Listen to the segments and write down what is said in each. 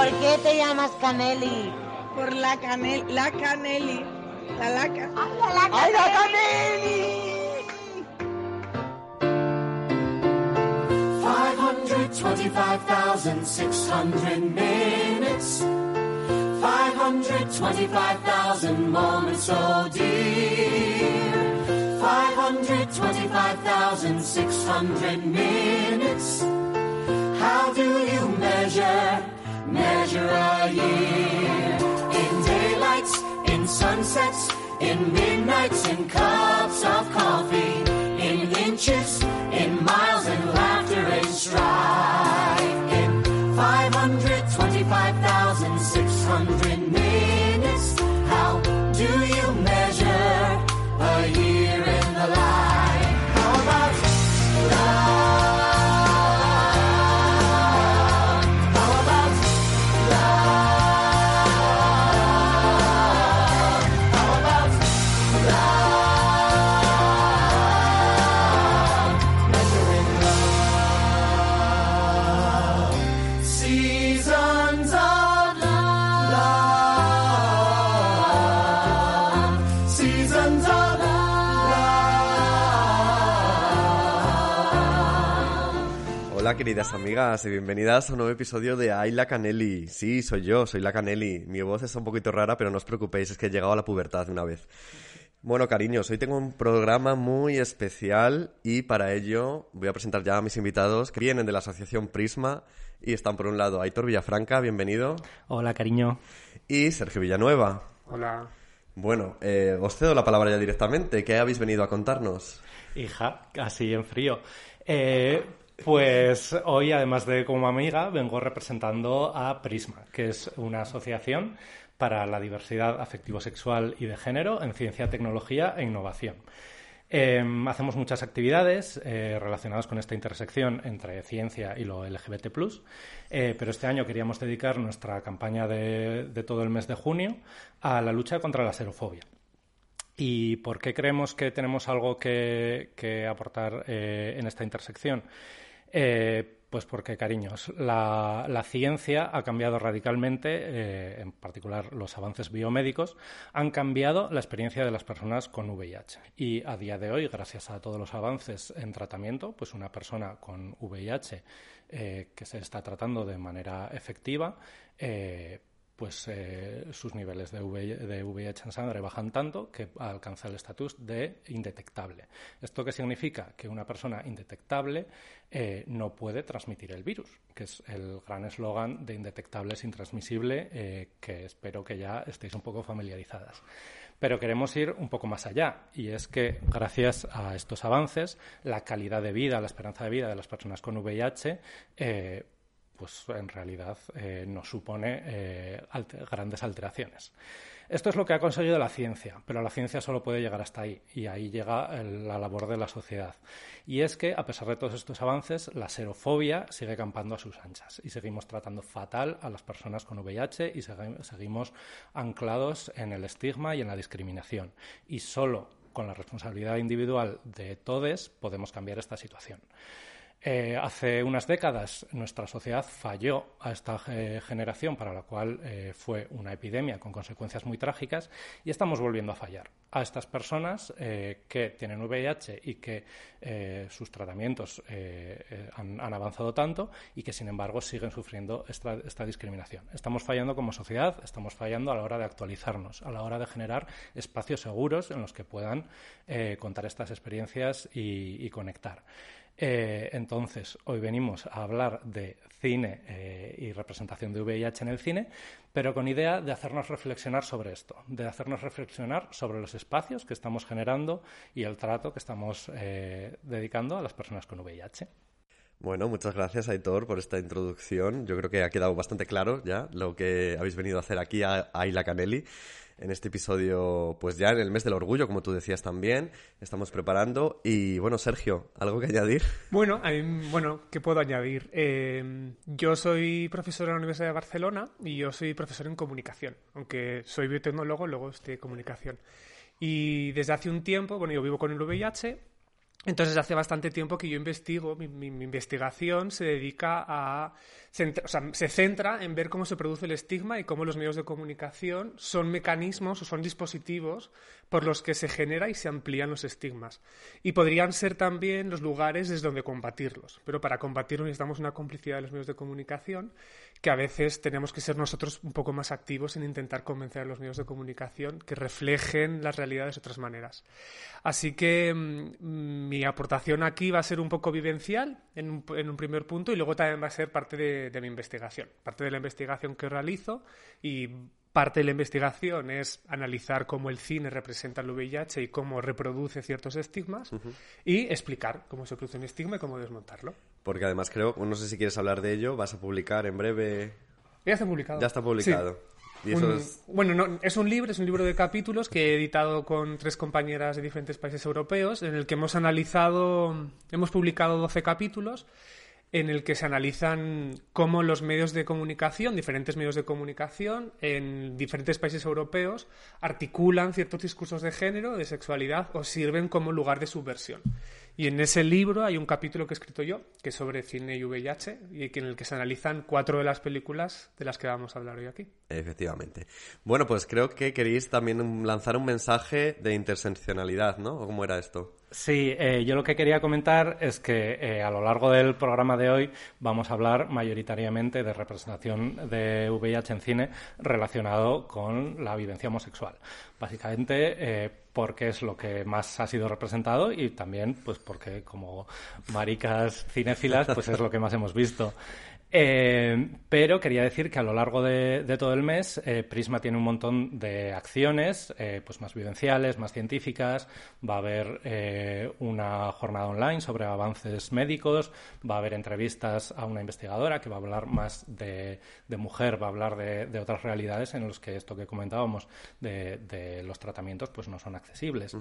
¿Por qué te llamas Caneli? Por la canel, la caneli, la laca. ¡Ay, la, ¡Ay, la Caneli! 525,600 minutes. 525,000 moments, oh dear. 525,600 minutes. How do you measure, measure a year? In daylights, in sunsets, in midnights, in cups of coffee, in inches, in miles, in laughter, in strife, in 525,600 queridas amigas y bienvenidas a un nuevo episodio de Ay la Caneli. Sí, soy yo, soy la Caneli. Mi voz está un poquito rara, pero no os preocupéis, es que he llegado a la pubertad de una vez. Bueno, cariños, hoy tengo un programa muy especial y para ello voy a presentar ya a mis invitados que vienen de la Asociación Prisma y están por un lado Aitor Villafranca, bienvenido, Hola, cariño. y Sergio Villanueva. Hola. Bueno, eh, os cedo la palabra ya directamente. ¿Qué habéis venido a contarnos? Hija, así en frío. Eh, pues hoy, además de como amiga, vengo representando a Prisma, que es una asociación para la diversidad afectivo-sexual y de género en ciencia, tecnología e innovación. Eh, hacemos muchas actividades eh, relacionadas con esta intersección entre ciencia y lo LGBT+, eh, pero este año queríamos dedicar nuestra campaña de, todo el mes de junio a la lucha contra la xerofobia. ¿Y por qué creemos que tenemos algo que, que aportar eh, en esta intersección? Eh, pues porque, cariños, la, la ciencia ha cambiado radicalmente, eh, en particular los avances biomédicos, han cambiado la experiencia de las personas con VIH. Y a día de hoy, gracias a todos los avances en tratamiento, pues una persona con VIH eh, que se está tratando de manera efectiva, eh, pues eh, sus niveles de, VI de VIH en sangre bajan tanto que alcanza el estatus de indetectable. ¿Esto qué significa? Que una persona indetectable eh, no puede transmitir el virus, que es el gran eslogan de indetectable es intransmisible, eh, que espero que ya estéis un poco familiarizadas. Pero queremos ir un poco más allá, y es que gracias a estos avances, la calidad de vida, la esperanza de vida de las personas con VIH pues en realidad eh, nos supone eh, grandes alteraciones. Esto es lo que ha conseguido la ciencia, pero la ciencia solo puede llegar hasta ahí, y ahí llega la labor de la sociedad. Y es que, a pesar de todos estos avances, la xerofobia sigue campando a sus anchas, y seguimos tratando fatal a las personas con VIH, y segui seguimos anclados en el estigma y en la discriminación. Y solo con la responsabilidad individual de todos podemos cambiar esta situación. Eh, hace unas décadas nuestra sociedad falló a esta eh, generación para la cual eh, fue una epidemia con consecuencias muy trágicas y estamos volviendo a fallar a estas personas que tienen VIH y que sus tratamientos han, avanzado tanto y que sin embargo siguen sufriendo esta, discriminación. Estamos fallando como sociedad, estamos fallando a la hora de actualizarnos, a la hora de generar espacios seguros en los que puedan contar estas experiencias y conectar. Eh, entonces, hoy venimos a hablar de cine eh, y representación de VIH en el cine, pero con idea de hacernos reflexionar sobre esto, de hacernos reflexionar sobre los espacios que estamos generando y el trato que estamos eh, dedicando a las personas con VIH. Bueno, muchas gracias, Aitor, por esta introducción. Yo creo que ha quedado bastante claro ya lo que habéis venido a hacer aquí a Aila Canelli en este episodio, pues ya en el mes del orgullo, como tú decías también, estamos preparando. Y bueno, Sergio, ¿algo que añadir? Bueno, bueno ¿qué puedo añadir? Eh, yo soy profesor en la Universidad de Barcelona y yo soy profesor en comunicación, aunque soy biotecnólogo, luego estoy en comunicación. Y desde hace un tiempo, bueno, yo vivo con el VIH Entonces, hace bastante tiempo que yo investigo, mi investigación se dedica a. se centra en ver cómo se produce el estigma y cómo los medios de comunicación son mecanismos o son dispositivos por los que se genera y se amplían los estigmas. Y podrían ser también los lugares desde donde combatirlos. Pero para combatirlos necesitamos una complicidad de los medios de comunicación que a veces tenemos que ser nosotros un poco más activos en intentar convencer a los medios de comunicación que reflejen las realidades de otras maneras. Así que mm, mi aportación aquí va a ser un poco vivencial en un, en un primer punto y luego también va a ser parte de, de mi investigación, parte de la investigación que realizo y parte de la investigación es analizar cómo el cine representa el VIH y cómo reproduce ciertos estigmas y explicar cómo se produce un estigma y cómo desmontarlo. Porque además creo, no sé si quieres hablar de ello, vas a publicar en breve. Ya está publicado. Ya está publicado. Sí. Y eso Un- es. Bueno, no, es un libro, es un libro de capítulos que he editado con tres compañeras de diferentes países europeos, en el que hemos analizado, hemos publicado 12 capítulos, en el que se analizan cómo los medios de comunicación, diferentes medios de comunicación en diferentes países europeos, articulan ciertos discursos de género, de sexualidad o sirven como lugar de subversión. Y en ese libro hay un capítulo que he escrito yo, que es sobre cine y VIH, y en el que se analizan cuatro de las películas de las que vamos a hablar hoy aquí. Efectivamente. Bueno, pues creo que queréis también lanzar un mensaje de interseccionalidad, ¿no? ¿O cómo era esto? Sí, eh, yo lo que quería comentar es que eh, a lo largo del programa de hoy vamos a hablar mayoritariamente de representación de VIH en cine relacionado con la vivencia homosexual. Básicamente eh, porque es lo que más ha sido representado y también pues porque como maricas cinéfilas pues es lo que más hemos visto. Eh, pero quería decir que a lo largo de, de todo el mes eh, Prisma tiene un montón de acciones, eh, pues más vivenciales, más científicas. Va a haber eh, una jornada online sobre avances médicos, va a haber entrevistas a una investigadora que va a hablar más de, de mujer, va a hablar de, de otras realidades en las que esto que comentábamos de, los tratamientos pues no son accesibles.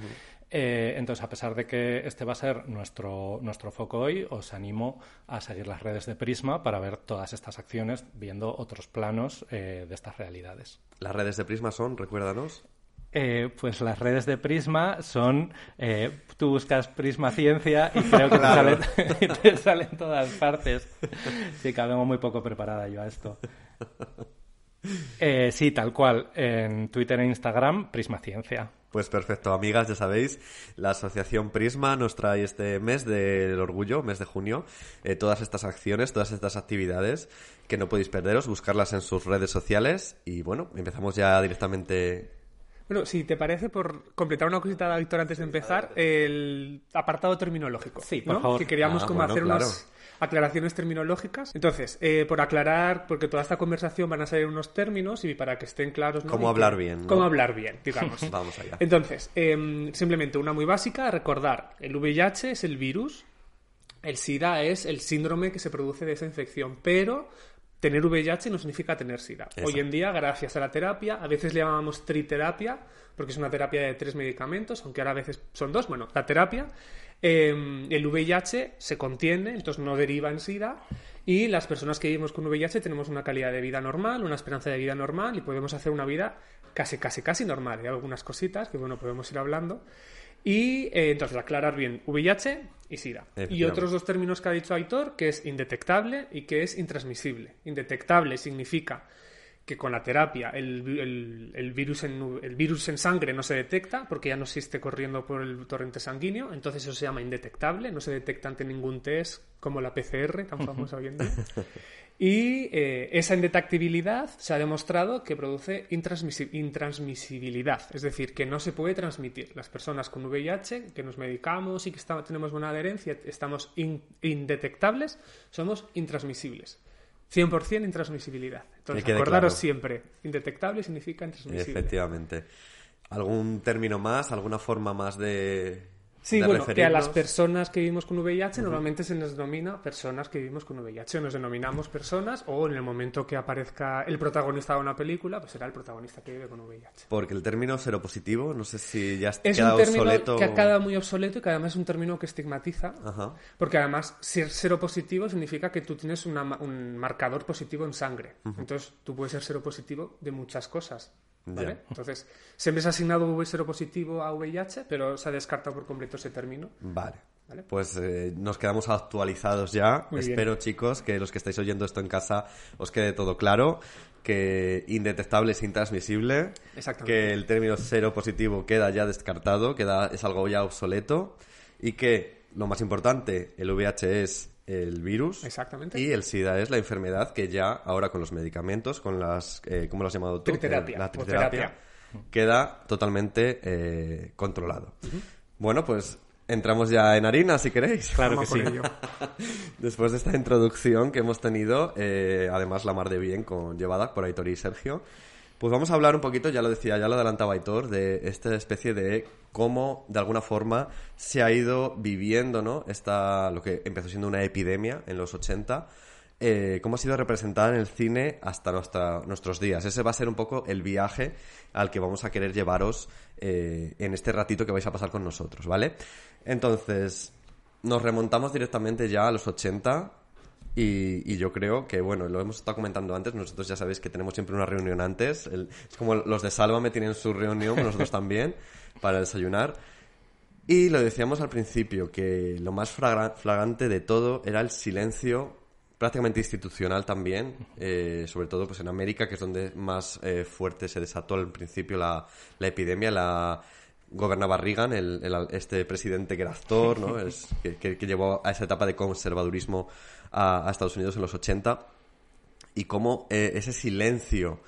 Entonces, a pesar de que este va a ser nuestro, nuestro foco hoy, os animo a seguir las redes de Prisma para ver todas estas acciones, viendo otros planos eh, de estas realidades. Las redes de Prisma son, recuérdanos. Eh, pues las redes de Prisma son, eh, tú buscas Prisma Ciencia y creo que te, salen, te salen todas partes. Sí, que muy poco preparada yo a esto. Eh, sí, tal cual. En Twitter e Instagram, Prisma Ciencia. Pues perfecto, amigas, ya sabéis, la Asociación Prisma nos trae este mes del orgullo, mes de junio, eh, todas estas acciones, todas estas actividades que no podéis perderos, buscarlas en sus redes sociales y bueno, empezamos ya directamente. Bueno, si te parece, por completar una cosita, Víctor, antes de empezar, el apartado terminológico. Sí, por ¿no? favor. Que queríamos Ah, como bueno, hacer claro. unas aclaraciones terminológicas. Entonces, eh, por aclarar, porque toda esta conversación van a salir unos términos y para que estén claros. ¿no? Cómo Y que- hablar bien, ¿no? Cómo hablar bien, digamos. Vamos allá. Entonces, em, simplemente una muy básica, recordar, el VIH es el virus, el SIDA es el síndrome que se produce de esa infección, pero tener VIH no significa tener SIDA. Exacto. Hoy en día, gracias a la terapia, a veces le llamamos triterapia, porque es una terapia de tres medicamentos, aunque ahora a veces son dos, bueno, la terapia, eh, el VIH se contiene, entonces no deriva en SIDA, y las personas que vivimos con VIH tenemos una calidad de vida normal, una esperanza de vida normal, y podemos hacer una vida casi, casi, casi normal. Hay algunas cositas que, bueno, podemos ir hablando. Y eh, entonces aclarar bien VIH y SIDA. Y otros dos términos que ha dicho Aitor, que es indetectable y que es intransmisible. Indetectable significa que con la terapia el, el- el virus en, el virus en sangre no se detecta porque ya no existe corriendo por el torrente sanguíneo, entonces eso se llama indetectable, no se detecta ante ningún test como la PCR, tan famosa hoy en día. Y eh, esa indetectibilidad se ha demostrado que produce intransmisi- intransmisibilidad, es decir, que no se puede transmitir. Las personas con VIH, que nos medicamos y que está- tenemos buena adherencia, estamos in- indetectables, somos intransmisibles. 100% intransmisibilidad. Entonces, acordaros claro. siempre, indetectable significa intransmisible. Efectivamente. ¿Algún término más, alguna forma más de. Sí, bueno, que a las personas que vivimos con VIH normalmente se nos denomina personas que vivimos con VIH, o nos denominamos personas, o en el momento que aparezca el protagonista de una película, pues será el protagonista que vive con VIH. Porque el término seropositivo, no sé si ya Es quedado un término obsoleto. que ha quedado muy obsoleto y que además es un término que estigmatiza, Ajá. porque además ser seropositivo significa que tú tienes una un marcador positivo en sangre. Entonces tú puedes ser seropositivo de muchas cosas. ¿Vale? Ya. Entonces, siempre se ha asignado V seropositivo a VIH, pero se ha descartado por completo ese término. Vale. Pues eh, nos quedamos actualizados ya. Muy bien. Espero, chicos, que los que estáis oyendo esto en casa os quede todo claro. Que indetectable es intransmisible. Exactamente. Que el término cero positivo queda ya descartado, queda, es algo ya obsoleto. Y que, lo más importante, el VIH es el virus. Exactamente. Y el SIDA es la enfermedad que ya, ahora con los medicamentos, con las. Eh, ¿Cómo lo has llamado tú? Triterapia, La triterapia. terapia. Queda totalmente eh, controlado. Bueno, pues entramos ya en harina, si queréis. Claro que sí. ello. Después de esta introducción que hemos tenido, eh, además la mar de bien con llevada por Aitor y Sergio, pues vamos a hablar un poquito, ya lo decía, ya lo adelantaba Aitor, de esta especie de cómo de alguna forma se ha ido viviendo, ¿no? Esta, lo que empezó siendo una epidemia en los 80, eh, cómo ha sido representada en el cine hasta nuestros días. Ese va a ser un poco el viaje al que vamos a querer llevaros eh, en este ratito que vais a pasar con nosotros, ¿vale? Entonces, nos remontamos directamente ya a los 80 y, y yo creo que, bueno, lo hemos estado comentando antes, nosotros ya sabéis que tenemos siempre una reunión antes, el- es como los de Sálvame tienen su reunión, nosotros también, para desayunar. Y lo decíamos al principio, que lo más flagrante de todo era el silencio prácticamente institucional también, eh, sobre todo pues en América, que es donde más eh, fuerte se desató al principio la, la epidemia, la gobernaba Reagan, el, el- este presidente que era actor, ¿no? Es- que, que- que llevó a esa etapa de conservadurismo a, a Estados Unidos en los 80 y cómo eh, ese silencio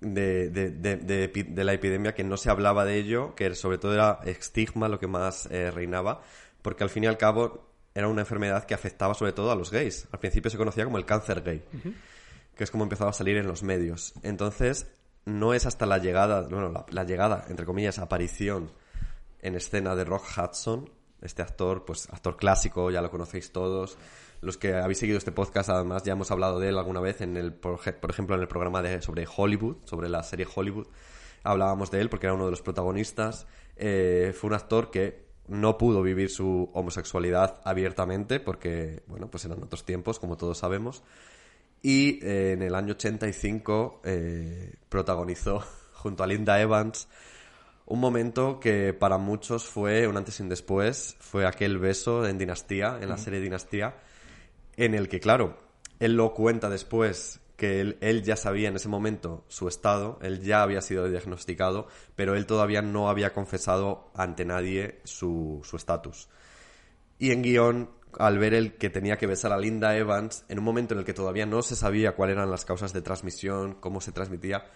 de, de- de- de epi- de la epidemia que no se hablaba de ello, que sobre todo era estigma lo que más eh, reinaba, porque al fin y al cabo era una enfermedad que afectaba sobre todo a los gays. Al principio se conocía como el cáncer gay, que es como empezaba a salir en los medios. Entonces, no es hasta la llegada, bueno, la, la llegada, entre comillas, aparición en escena de Rock Hudson, este actor, pues actor clásico, ya lo conocéis todos. Los que habéis seguido este podcast, además, ya hemos hablado de él alguna vez, en el, por, ej- por ejemplo, en el programa de, sobre Hollywood, sobre la serie Hollywood. Hablábamos de él porque era uno de los protagonistas. Eh, fue un actor que no pudo vivir su homosexualidad abiertamente porque, bueno, pues eran otros tiempos, como todos sabemos. Y eh, en el año 85 eh, protagonizó junto a Linda Evans un momento que para muchos fue un antes y un después. Fue aquel beso en Dinastía, en la serie Dinastía, en el que, claro, él lo cuenta después que él, ya sabía en ese momento su estado, él ya había sido diagnosticado, pero él todavía no había confesado ante nadie su su estatus. Y en guion, al ver el que tenía que besar a Linda Evans, en un momento en el que todavía no se sabía cuáles eran las causas de transmisión, cómo se transmitía,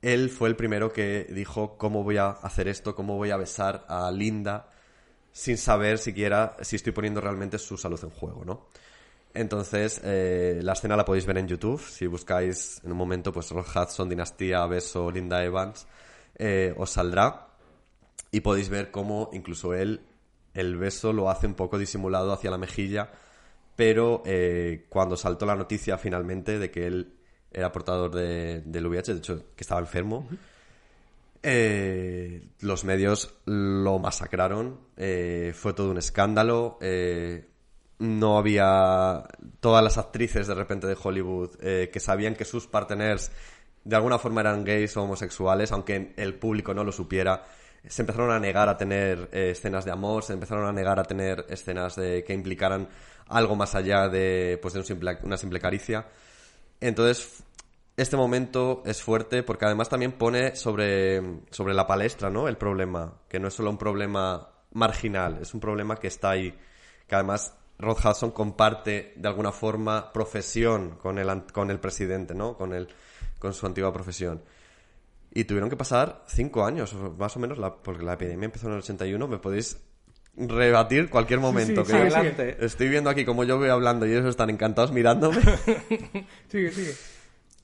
él fue el primero que dijo cómo voy a hacer esto, cómo voy a besar a Linda, sin saber siquiera si estoy poniendo realmente su salud en juego, ¿no? Entonces, eh, la escena la podéis ver en YouTube. Si buscáis en un momento, pues Rock Hudson, Dinastía, Beso, Linda Evans, eh, os saldrá. Y podéis ver cómo incluso él, el beso lo hace un poco disimulado hacia la mejilla. Pero eh, cuando saltó la noticia finalmente de que él era portador de, del VIH, de hecho, que estaba enfermo, eh, los medios lo masacraron, eh, fue todo un escándalo, eh, no había todas las actrices de repente de Hollywood eh, que sabían que sus partners de alguna forma eran gays o homosexuales, aunque el público no lo supiera, se empezaron a negar a tener eh, escenas de amor, se empezaron a negar a tener escenas de que implicaran algo más allá de, pues, de un simple- una simple caricia. Entonces, este momento es fuerte porque además también pone sobre, sobre la palestra, ¿no? El problema, que no es solo un problema marginal, es un problema que está ahí, que además Rod Hudson comparte de alguna forma profesión con el, con el presidente, ¿no? Con, el, con su antigua profesión. Y tuvieron que pasar cinco años, más o menos, la- porque la epidemia empezó en el 81. Me podéis rebatir cualquier momento. sí, que sí, yo-. Estoy viendo aquí como yo voy hablando y ellos están encantados mirándome. Sigue, sigue.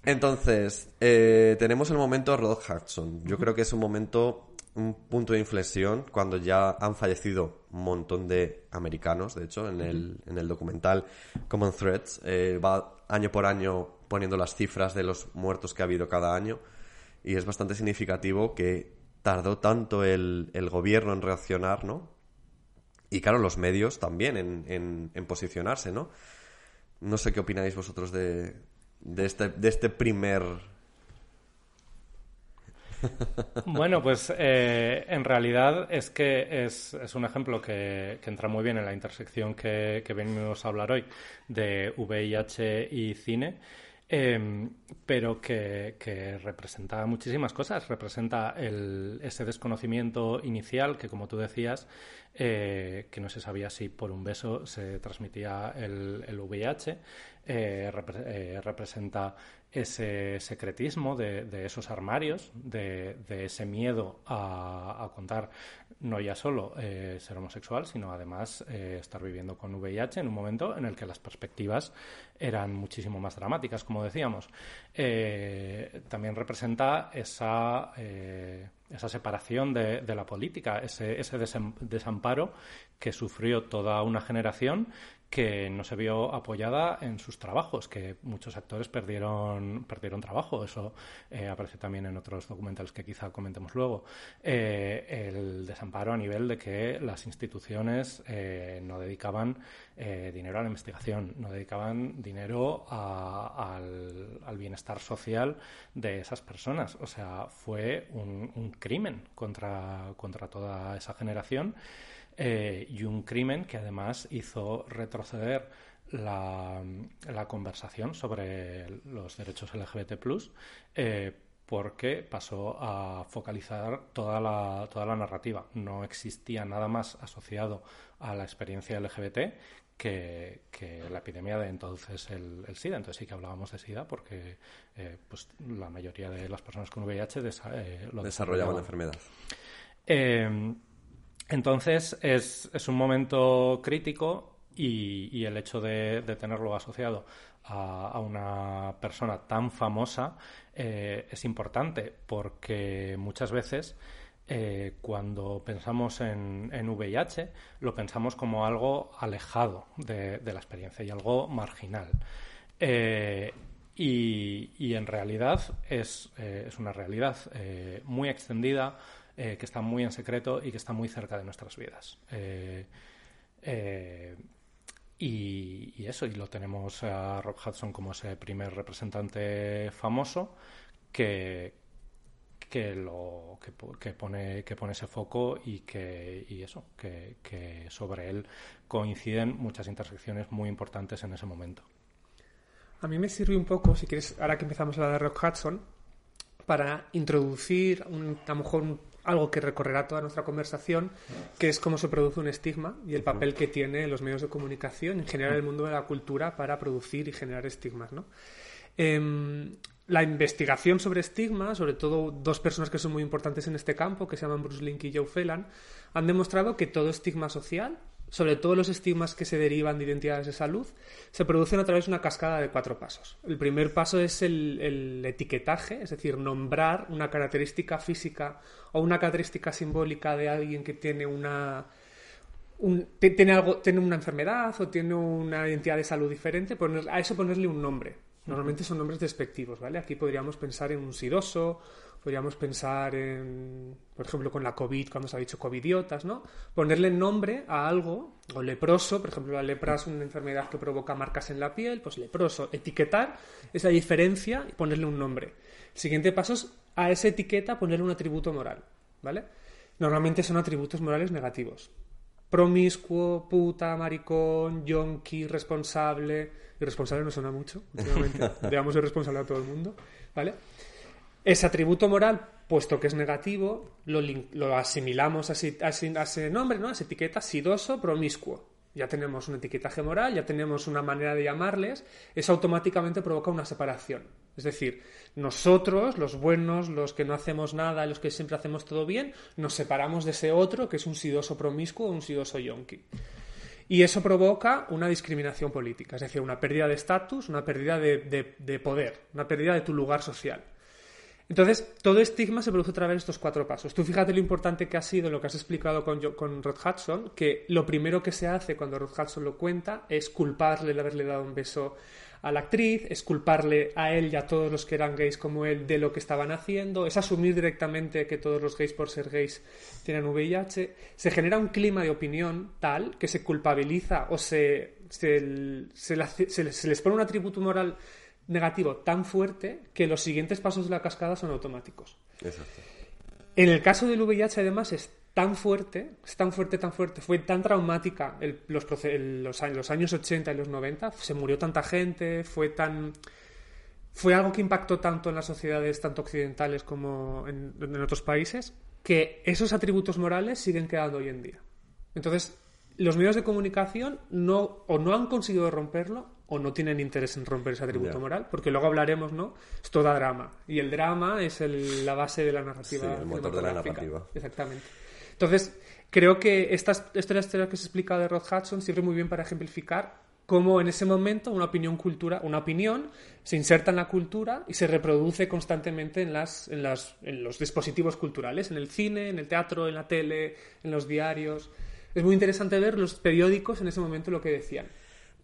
Entonces, eh, tenemos el momento Rod Hudson. Yo creo que es un momento, un punto de inflexión cuando ya han fallecido un montón de americanos. De hecho, en el, en el documental Common Threads eh, va año por año poniendo las cifras de los muertos que ha habido cada año. Y es bastante significativo que tardó tanto el, el gobierno en reaccionar, ¿no? Y claro, los medios también en, en- en posicionarse, ¿no? No sé qué opináis vosotros de, de, este, de este primer... Bueno, pues eh, en realidad es que es, un ejemplo que, entra muy bien en la intersección que, venimos a hablar hoy de VIH y cine. eh, pero que, que representa muchísimas cosas. Representa el- ese desconocimiento inicial que, como tú decías, eh, que no se sabía si por un beso se transmitía el, el VIH. eh, eh, representa ese secretismo de, esos armarios, de, ese miedo a, contar no ya solo ser homosexual, sino además estar viviendo con VIH en un momento en el que las perspectivas eran muchísimo más dramáticas, como decíamos. También representa esa, esa separación de, de la política, ese, ese desamparo que sufrió toda una generación que no se vio apoyada en sus trabajos, que muchos actores perdieron, perdieron trabajo. Eso eh, aparece también en otros documentales que quizá comentemos luego. Eh, el desamparo a nivel de que las instituciones eh, no dedicaban dinero a la investigación, no dedicaban dinero al bienestar social de esas personas. O sea, fue un, un crimen contra, contra toda esa generación eh, y un crimen que además hizo retroceder la, la conversación sobre los derechos LGBT+, eh, porque pasó a focalizar toda la, toda la narrativa. No existía nada más asociado a la experiencia LGBT que, que la epidemia de entonces el, el SIDA. Entonces sí que hablábamos de SIDA porque eh, pues, la mayoría de las personas con VIH desa- eh, lo Desarrollaban la desarrollaban. enfermedad. Eh, entonces es, un momento crítico y, el hecho de, tenerlo asociado a, una persona tan famosa eh, es importante porque muchas veces eh, cuando pensamos en, en VIH lo pensamos como algo alejado de, la experiencia y algo marginal. Eh, y, en realidad es, una realidad muy extendida, eh, que está muy en secreto y que está muy cerca de nuestras vidas. Eh, eh, y, eso, y lo tenemos a Rob Hudson como ese primer representante famoso que, que lo que pone que pone ese foco y que y eso que, que sobre él coinciden muchas intersecciones muy importantes en ese momento A mí me sirve un poco, si quieres, ahora que empezamos a hablar de Rock Hudson, para introducir un- a lo mejor un- algo que recorrerá toda nuestra conversación, que es cómo se produce un estigma y el papel que tiene los medios de comunicación, en general el mundo de la cultura, para producir y generar estigmas. ¿no? Em, la investigación sobre estigma, sobre todo dos personas que son muy importantes en este campo, que se llaman Bruce Link y Joe Phelan, han demostrado que todo estigma social, sobre todo los estigmas que se derivan de identidades de salud, se producen a través de una cascada de cuatro pasos. El primer paso es el, el etiquetaje, es decir, nombrar una característica física o una característica simbólica de alguien que tiene una, un- tiene algo, tiene una enfermedad o tiene una identidad de salud diferente, poner- a eso ponerle un nombre. Normalmente son nombres despectivos, ¿vale? Aquí podríamos pensar en un sidoso, podríamos pensar en, por ejemplo, con la COVID, cuando se ha dicho covidiotas, ¿no? Ponerle nombre a algo, o leproso, por ejemplo, la lepra es una enfermedad que provoca marcas en la piel, pues leproso, etiquetar esa diferencia y ponerle un nombre. El siguiente paso es a esa etiqueta ponerle un atributo moral, ¿vale? Normalmente son atributos morales negativos promiscuo, puta, maricón, yonki, responsable. Irresponsable no suena mucho, últimamente. Debemos ser responsable a todo el mundo, ¿vale? Ese atributo moral, puesto que es negativo, lo, asimilamos a a ese- nombre, ¿no? A esa etiqueta sidoso, promiscuo. Ya tenemos un etiquetaje moral, ya tenemos una manera de llamarles. Eso automáticamente provoca una separación. Es decir, nosotros, los buenos, los que no hacemos nada, los que siempre hacemos todo bien, nos separamos de ese otro que es un sidoso promiscuo o un sidoso yonki. Y eso provoca una discriminación política, es decir, una pérdida de estatus, una pérdida de- de poder, una pérdida de tu lugar social. Entonces, todo estigma se produce a través de estos cuatro pasos. Tú fíjate lo importante que ha sido lo que has explicado con, con Rod Hudson, que lo primero que se hace cuando Rod Hudson lo cuenta es culparle de haberle dado un beso a la actriz, es culparle a él y a todos los que eran gays como él de lo que estaban haciendo, es asumir directamente que todos los gays por ser gays tienen VIH. Se genera un clima de opinión tal que se culpabiliza o se, se, se se les pone un atributo moral negativo tan fuerte que los siguientes pasos de la cascada son automáticos. Exacto. En el caso del VIH, además, es tan fuerte, es tan fuerte, tan fuerte, fue tan traumática el- los, proce- el- los, años, los años 80 y los 90, se murió tanta gente, fue tan... Fue algo que impactó tanto en las sociedades, tanto occidentales como en, en otros países, que esos atributos morales siguen quedando hoy en día. Entonces, los medios de comunicación no, o no han conseguido romperlo o no tienen interés en romper ese atributo moral, porque luego hablaremos, ¿no? Es toda drama. Y el drama es el- la base de la narrativa. Sí, el motor de la narrativa. Exactamente. Entonces, creo que estas, esta historia que se explica de Rod Hudson sirve muy bien para ejemplificar cómo en ese momento una opinión cultura, una opinión se inserta en la cultura y se reproduce constantemente en, las, en, las, en los dispositivos culturales, en el cine, en el teatro, en la tele, en los diarios. Es muy interesante ver los periódicos en ese momento lo que decían.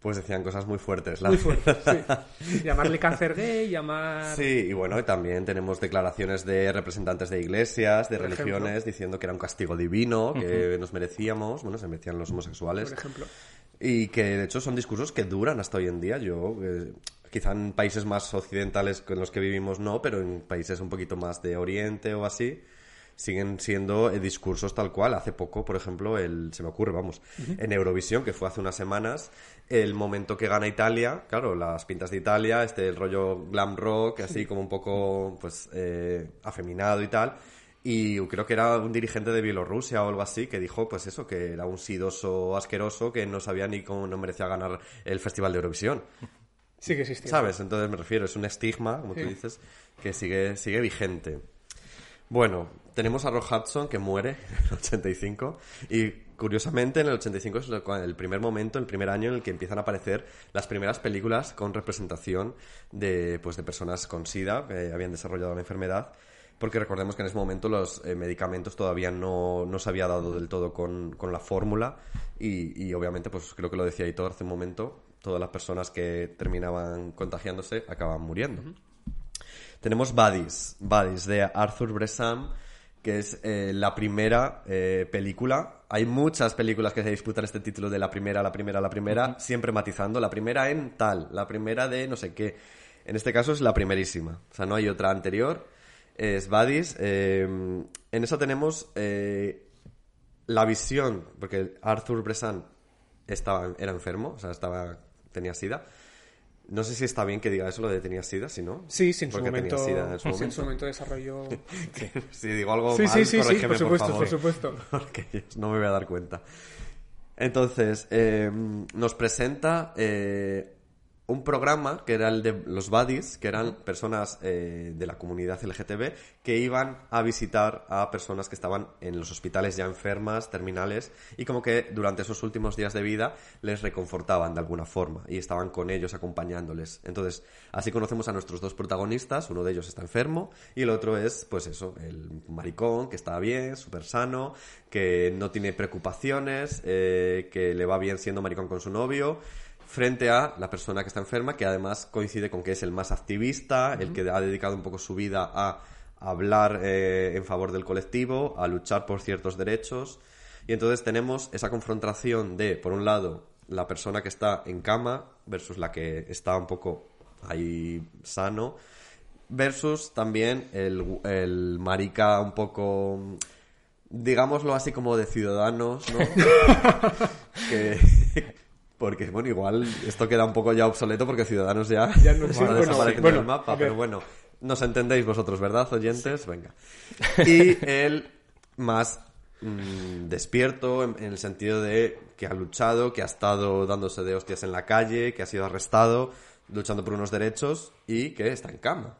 Pues decían cosas muy fuertes. la Muy fuerte, verdad. sí. Llamarle cáncer gay, llamar... Sí, y bueno, y también tenemos declaraciones de representantes de iglesias, de Por religiones, ejemplo. diciendo que era un castigo divino, que nos merecíamos, bueno, se merecían los homosexuales. Por ejemplo. Y que de hecho son discursos que duran hasta hoy en día. Yo, eh, quizá en países más occidentales en los que vivimos no, pero en países un poquito más de Oriente o así, siguen siendo eh, discursos tal cual. Hace poco, por ejemplo, el, se me ocurre, vamos, en Eurovisión, que fue hace unas semanas, el momento que gana Italia, claro, las pintas de Italia, este el rollo glam rock, así como un poco, pues, eh, afeminado y tal. Y creo que era un dirigente de Bielorrusia o algo así que dijo, pues eso, que era un sidoso asqueroso que no sabía ni cómo no merecía ganar el Festival de Eurovisión. Sigue existiendo. ¿Sabes? Entonces me refiero, es un estigma, como Sí. tú dices, que sigue, sigue vigente. Bueno, tenemos a Rock Hudson que muere en el 85 y curiosamente en el 85 es el- primer momento, el primer año en el que empiezan a aparecer las primeras películas con representación de, pues, de personas con SIDA que habían desarrollado la enfermedad. Porque recordemos que en ese momento los eh, medicamentos todavía no, no se había dado del todo con, con la fórmula y, y obviamente, pues creo que lo decía Hitor hace un momento, todas las personas que terminaban contagiándose acaban muriendo. Tenemos Buddies, Buddies de Arthur Bressan, que es eh, la primera eh, película. Hay muchas películas que se disputan este título de la primera, la primera, la primera, siempre matizando la primera en tal, la primera de no sé qué. En este caso es la primerísima, o sea, no hay otra anterior. Es Buddies. eh, en esa tenemos eh, la visión, porque Arthur Bressan estaba, era enfermo, o sea, estaba, tenía sida. No sé si está bien que diga eso, lo de tenía sida, si no. Sí, sí, en su Porque momento, tenía sida en su sí, en momento. su momento desarrolló... Si digo algo Sí, mal, sí, sí, sí, por supuesto, favor, por supuesto. Porque no me voy a dar cuenta. Entonces, eh, nos presenta eh, un programa que era el de los buddies, que eran personas eh, de la comunidad LGTB que iban a visitar a personas que estaban en los hospitales ya enfermas, terminales, y como que durante esos últimos días de vida les reconfortaban de alguna forma y estaban con ellos acompañándoles. Entonces, así conocemos a nuestros dos protagonistas, uno de ellos está enfermo y el otro es, pues eso, el maricón que está bien, súper sano, que no tiene preocupaciones, eh, que le va bien siendo maricón con su novio frente a la persona que está enferma, que además coincide con que es el más activista, el que ha dedicado un poco su vida a hablar eh, en favor del colectivo, a luchar por ciertos derechos. Y entonces tenemos esa confrontación de, por un lado, la persona que está en cama versus la que está un poco ahí sano, versus también el, el marica un poco, digámoslo así como de ciudadanos, ¿no? que, porque, bueno, igual esto queda un poco ya obsoleto porque Ciudadanos ya, Ya no bueno, del mapa, pero bueno, nos entendéis vosotros, ¿verdad, oyentes? Venga. Y el más mm, despierto en, en el sentido de que ha luchado, que ha estado dándose de hostias en la calle, que ha sido arrestado, luchando por unos derechos y que está en cama.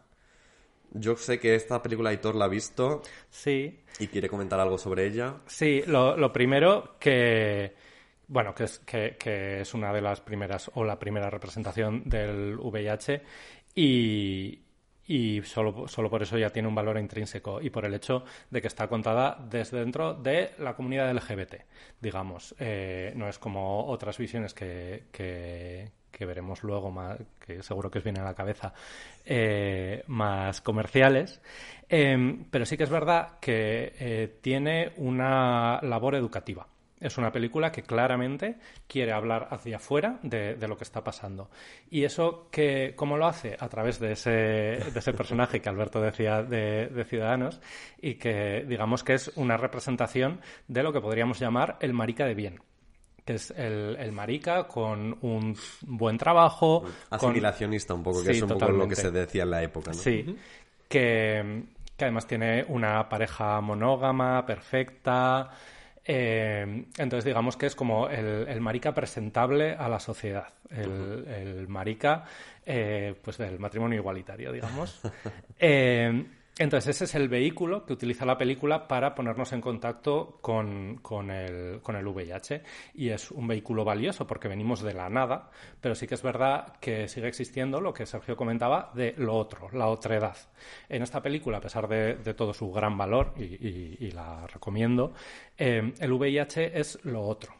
Yo sé que esta película Aitor la ha visto Sí, y quiere comentar algo sobre ella. Sí, lo, lo primero que, bueno, que es, que, es una de las primeras o la primera representación del VIH y, solo, solo por eso ya tiene un valor intrínseco y por el hecho de que está contada desde dentro de la comunidad LGBT, digamos. Eh, no es como otras visiones que, que, veremos luego, más, que seguro que os viene a la cabeza, eh, más comerciales. Eh, pero sí que es verdad que eh, tiene una labor educativa Es una película que claramente quiere hablar hacia afuera de, de lo que está pasando. Y eso, que, ¿cómo lo hace? A través de ese, de ese personaje que Alberto decía de, de Ciudadanos y que digamos que es una representación de lo que podríamos llamar el marica de bien que es el, el marica con un buen trabajo. con- Asimilacionista un poco, que Sí, es un poco lo que se decía en la época, ¿no? Sí, que, que además tiene una pareja monógama, perfecta. Eh, entonces digamos que es como el, el marica presentable a la sociedad, el, el marica eh, pues del matrimonio igualitario, digamos. Eh, entonces ese es el vehículo que utiliza la película para ponernos en contacto con, el, VIH y es un vehículo valioso porque venimos de la nada, pero sí que es verdad que sigue existiendo lo que Sergio comentaba de lo otro, la otredad. En esta película, a pesar de, todo su gran valor, y, la recomiendo, eh, el VIH es lo otro.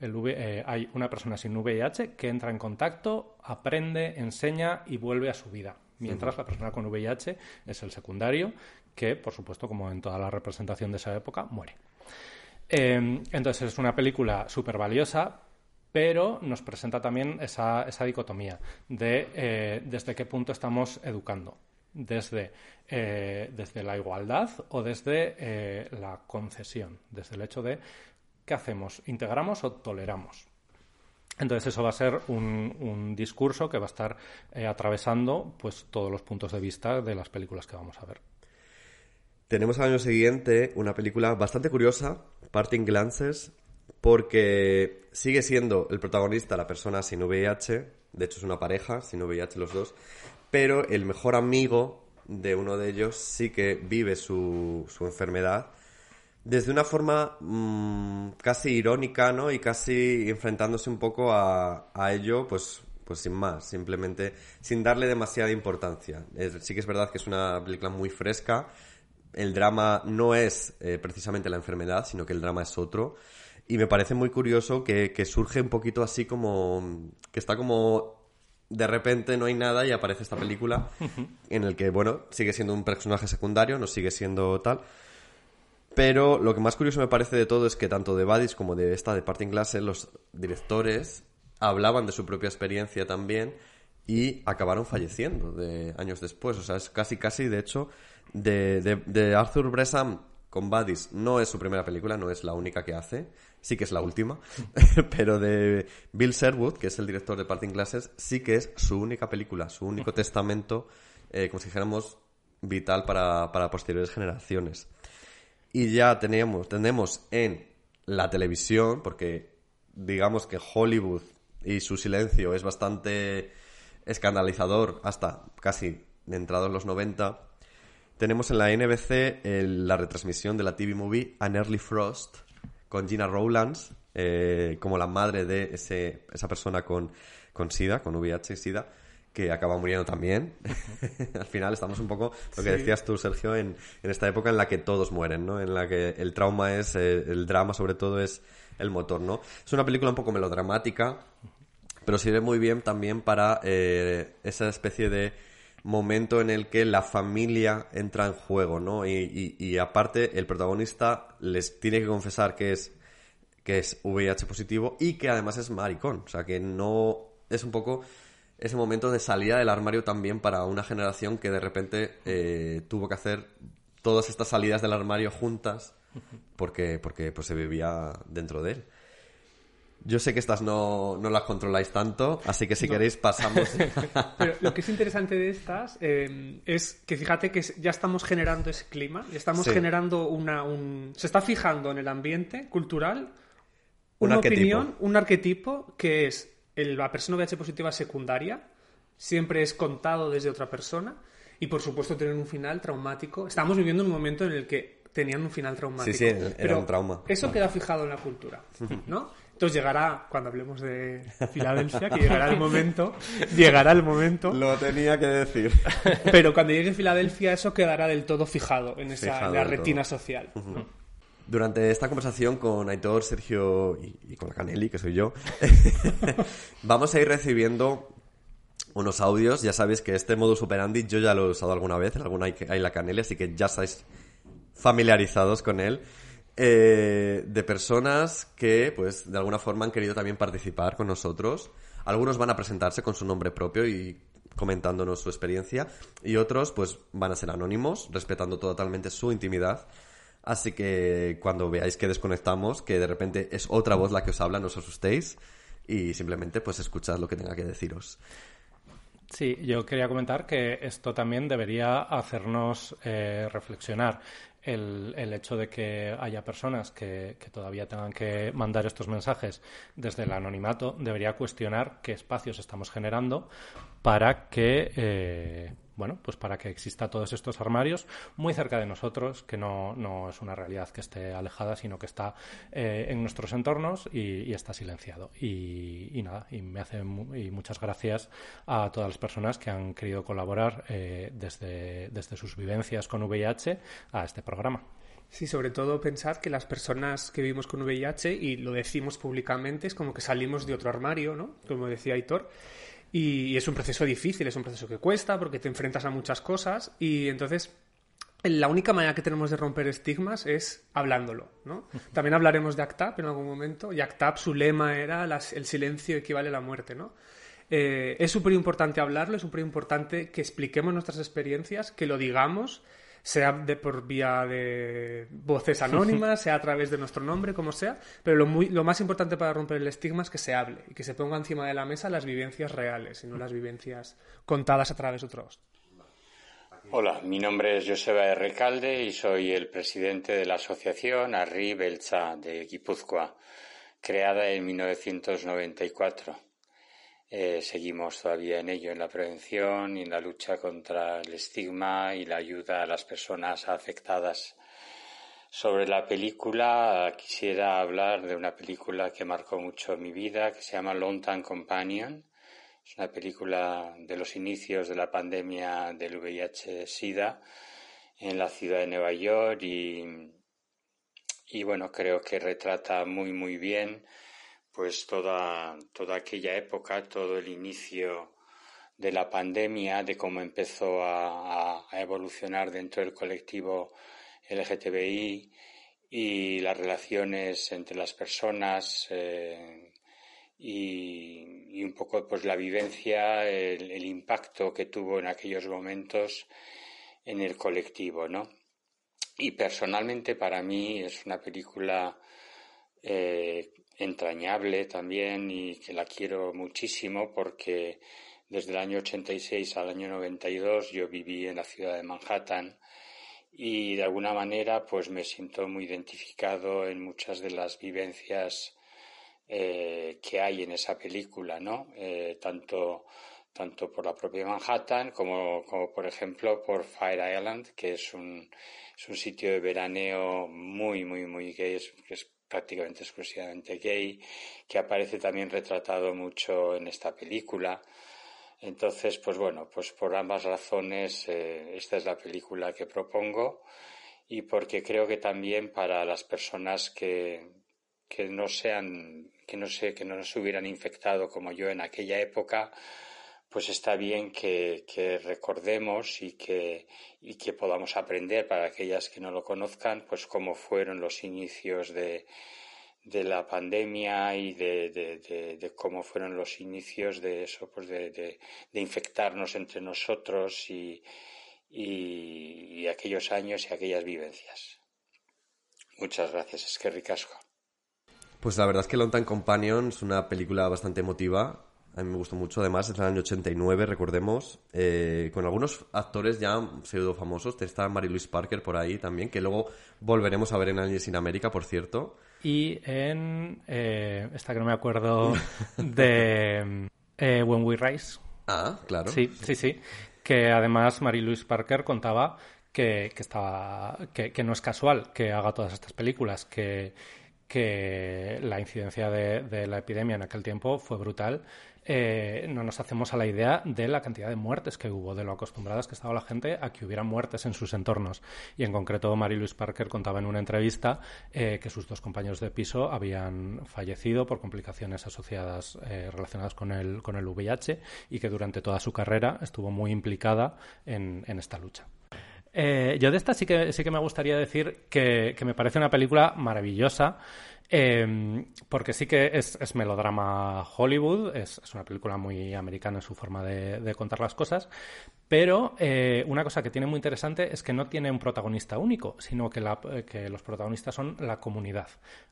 Eh, hay una persona sin VIH que entra en contacto, aprende, enseña y vuelve a su vida. Mientras la persona con VIH es el secundario, que, por supuesto, como en toda la representación de esa época, muere. Eh, entonces es una película súper valiosa, pero nos presenta también esa, esa dicotomía de eh, desde qué punto estamos educando. Desde, eh, desde la igualdad o desde eh, la concesión, desde el hecho de qué hacemos, integramos o toleramos. Entonces eso va a ser un, discurso que va a estar eh, atravesando pues todos los puntos de vista de las películas que vamos a ver. Tenemos al año siguiente una película bastante curiosa, Parting Glances, porque sigue siendo el protagonista la persona sin VIH, de hecho es una pareja, sin VIH los dos, pero el mejor amigo de uno de ellos sí que vive su enfermedad desde una forma mm, casi irónica, ¿no? Y casi enfrentándose un poco a, a ello, pues, pues sin más, simplemente sin darle demasiada importancia. Es- sí que es verdad que es una película muy fresca. El drama no es eh, precisamente la enfermedad, sino que el drama es otro. Y me parece muy curioso que, que surge un poquito así como... que está como... De repente no hay nada y aparece esta película en el que, bueno, sigue siendo un personaje secundario, no sigue siendo tal, pero lo que más curioso me parece de todo es que tanto de Badis como de esta de Parting Glass, los directores hablaban de su propia experiencia también y acabaron falleciendo de años después. O sea, es casi, casi, de hecho, de, de- de Arthur Bresham con Badis no es su primera película, no es la única que hace, sí que es la última, pero de Bill Sherwood, que es el director de Parting Glasses, sí que es su única película, su único testamento, eh, como si dijéramos, vital para, para posteriores generaciones. Y ya tenemos, tenemos en la televisión, porque digamos que Hollywood y su silencio es bastante escandalizador hasta casi entrados los 90. Tenemos en la NBC el- la retransmisión de la TV movie An Early Frost con Gina Rowlands eh, como la madre de ese, esa persona con, con SIDA, con VIH y SIDA, que acaba muriendo también. Al final estamos un poco, lo que Sí. decías tú, Sergio, en, en esta época en la que todos mueren, ¿no? En la que el trauma es, eh, el drama sobre todo es el motor, ¿no? Es una película un poco melodramática, pero sirve muy bien también para eh, esa especie de momento en el que la familia entra en juego, ¿no? Y, y- y aparte el protagonista les tiene que confesar que es que es VIH positivo y que además es maricón, o sea que no es un poco ese momento de salida del armario también para una generación que de repente eh, tuvo que hacer todas estas salidas del armario juntas porque porque pues se vivía dentro de él. Yo sé que estas no, no las controláis tanto, así que si queréis pasamos. Pero lo que es interesante de estas eh, es que fíjate que ya estamos generando ese clima, ya estamos Sí. generando una... Un, se está fijando en el ambiente cultural Un una opinión, un arquetipo que es la persona VIH positiva secundaria, siempre es contado desde otra persona y por supuesto tener un final traumático. Estamos viviendo un momento en el que tenían un final traumático. Sí, sí, era pero un trauma. Eso queda fijado en la cultura, ¿no? Entonces llegará, cuando hablemos de Filadelfia, que llegará el momento, llegará el momento, Lo tenía que decir. pero cuando llegue Filadelfia eso quedará del todo fijado en esa Fijado en la del todo. retina social. Durante esta conversación con Aitor, Sergio y, con la Canelli, que soy yo, vamos a ir recibiendo unos audios. Ya sabéis que este modus operandi yo ya lo he usado alguna vez en alguna hay la Canelli, así que ya estáis familiarizados con él. eh, de personas que, pues, de alguna forma han querido también participar con nosotros. Algunos van a presentarse con su nombre propio y comentándonos su experiencia y otros, pues, van a ser anónimos, respetando totalmente su intimidad. Así que cuando veáis que desconectamos, que de repente es otra voz la que os habla, no os asustéis y simplemente pues escuchad lo que tenga que deciros. Sí, yo quería comentar que esto también debería hacernos eh, reflexionar. El, el, hecho de que haya personas que, que, todavía tengan que mandar estos mensajes desde el anonimato debería cuestionar qué espacios estamos generando para que eh, bueno, pues para que exista todos estos armarios muy cerca de nosotros, que no, no es una realidad que esté alejada, sino que está eh, en nuestros entornos y, está silenciado. Y, nada, y me hace mu y muchas gracias a todas las personas que han querido colaborar eh, desde, desde sus vivencias con VIH a este programa. Sí, sobre todo pensar que las personas que vivimos con VIH, y lo decimos públicamente, es como que salimos de otro armario, ¿no? Como decía Aitor. Y es un proceso difícil, es un proceso que cuesta porque te enfrentas a muchas cosas y entonces la única manera que tenemos de romper estigmas es hablándolo, ¿no? También hablaremos de ACTAP en algún momento y ACTAP su lema era las, el silencio equivale a la muerte, ¿no? Eh, es súper importante hablarlo, es súper importante que expliquemos nuestras experiencias, que lo digamos, sea de por vía de voces anónimas, sea a través de nuestro nombre, como sea, pero lo, muy, lo más importante para romper el estigma es que se hable y que se ponga encima de la mesa las vivencias reales y no las vivencias contadas a través de otros. Hola, mi nombre es Joseba Recalde y soy el presidente de la asociación Arri Belcha de Guipúzcoa, creada en 1994. Eh, seguimos todavía en ello, en la prevención y en la lucha contra el estigma y la ayuda a las personas afectadas. Sobre la película, quisiera hablar de una película que marcó mucho mi vida, que se llama Long Time Companion. Es una película de los inicios de la pandemia del VIH-Sida en la ciudad de Nueva York y bueno, creo que retrata muy, muy bien pues toda, toda aquella época, todo el inicio de la pandemia, de cómo empezó a, a evolucionar dentro del colectivo LGTBI y las relaciones entre las personas eh, y, un poco pues la vivencia, el, el, impacto que tuvo en aquellos momentos en el colectivo, ¿no? Y personalmente para mí es una película eh, entrañable también y que la quiero muchísimo porque desde el año 86 al año 92 yo viví en la ciudad de Manhattan y de alguna manera pues me siento muy identificado en muchas de las vivencias eh, que hay en esa película, ¿no? Eh, tanto, tanto por la propia Manhattan como, como por ejemplo por Fire Island, que es un, es un sitio de veraneo muy, muy, muy gay, es, que es prácticamente exclusivamente gay, que aparece también retratado mucho en esta película. Entonces, pues bueno, pues por ambas razones eh, esta es la película que propongo y porque creo que también para las personas que, que no sean, que no sé, que no se hubieran infectado como yo en aquella época, pues está bien que, recordemos y que, podamos aprender para aquellas que no lo conozcan, pues cómo fueron los inicios de, la pandemia y de, cómo fueron los inicios de eso, pues de, infectarnos entre nosotros y, aquellos años y aquellas vivencias. Muchas gracias, es que ricasco. Pues la verdad es que Long Time Companion es una película bastante emotiva a mí me gustó mucho, además, es del año 89, recordemos, eh, con algunos actores ya pseudo famosos. Está Mary Louise Parker por ahí también, que luego volveremos a ver en Aliens in América, por cierto. Y en eh, esta que no me acuerdo de eh, When We Rise. Ah, claro. Sí, sí, sí. Que además Mary Louise Parker contaba que, que estaba que, que no es casual que haga todas estas películas, que que la incidencia de, de, la epidemia en aquel tiempo fue brutal eh, no nos hacemos a la idea de la cantidad de muertes que hubo, de lo acostumbradas que estaba la gente a que hubiera muertes en sus entornos. Y en concreto, Mary Louise Parker contaba en una entrevista eh, que sus dos compañeros de piso habían fallecido por complicaciones asociadas eh, relacionadas con el, con el VIH y que durante toda su carrera estuvo muy implicada en, en esta lucha. Eh, yo de esta sí que, sí que me gustaría decir que, que me parece una película maravillosa. eh, porque sí que es, melodrama Hollywood, es, una película muy americana en su forma de, contar las cosas, pero eh, una cosa que tiene muy interesante es que no tiene un protagonista único, sino que, la- eh, que los protagonistas son la comunidad.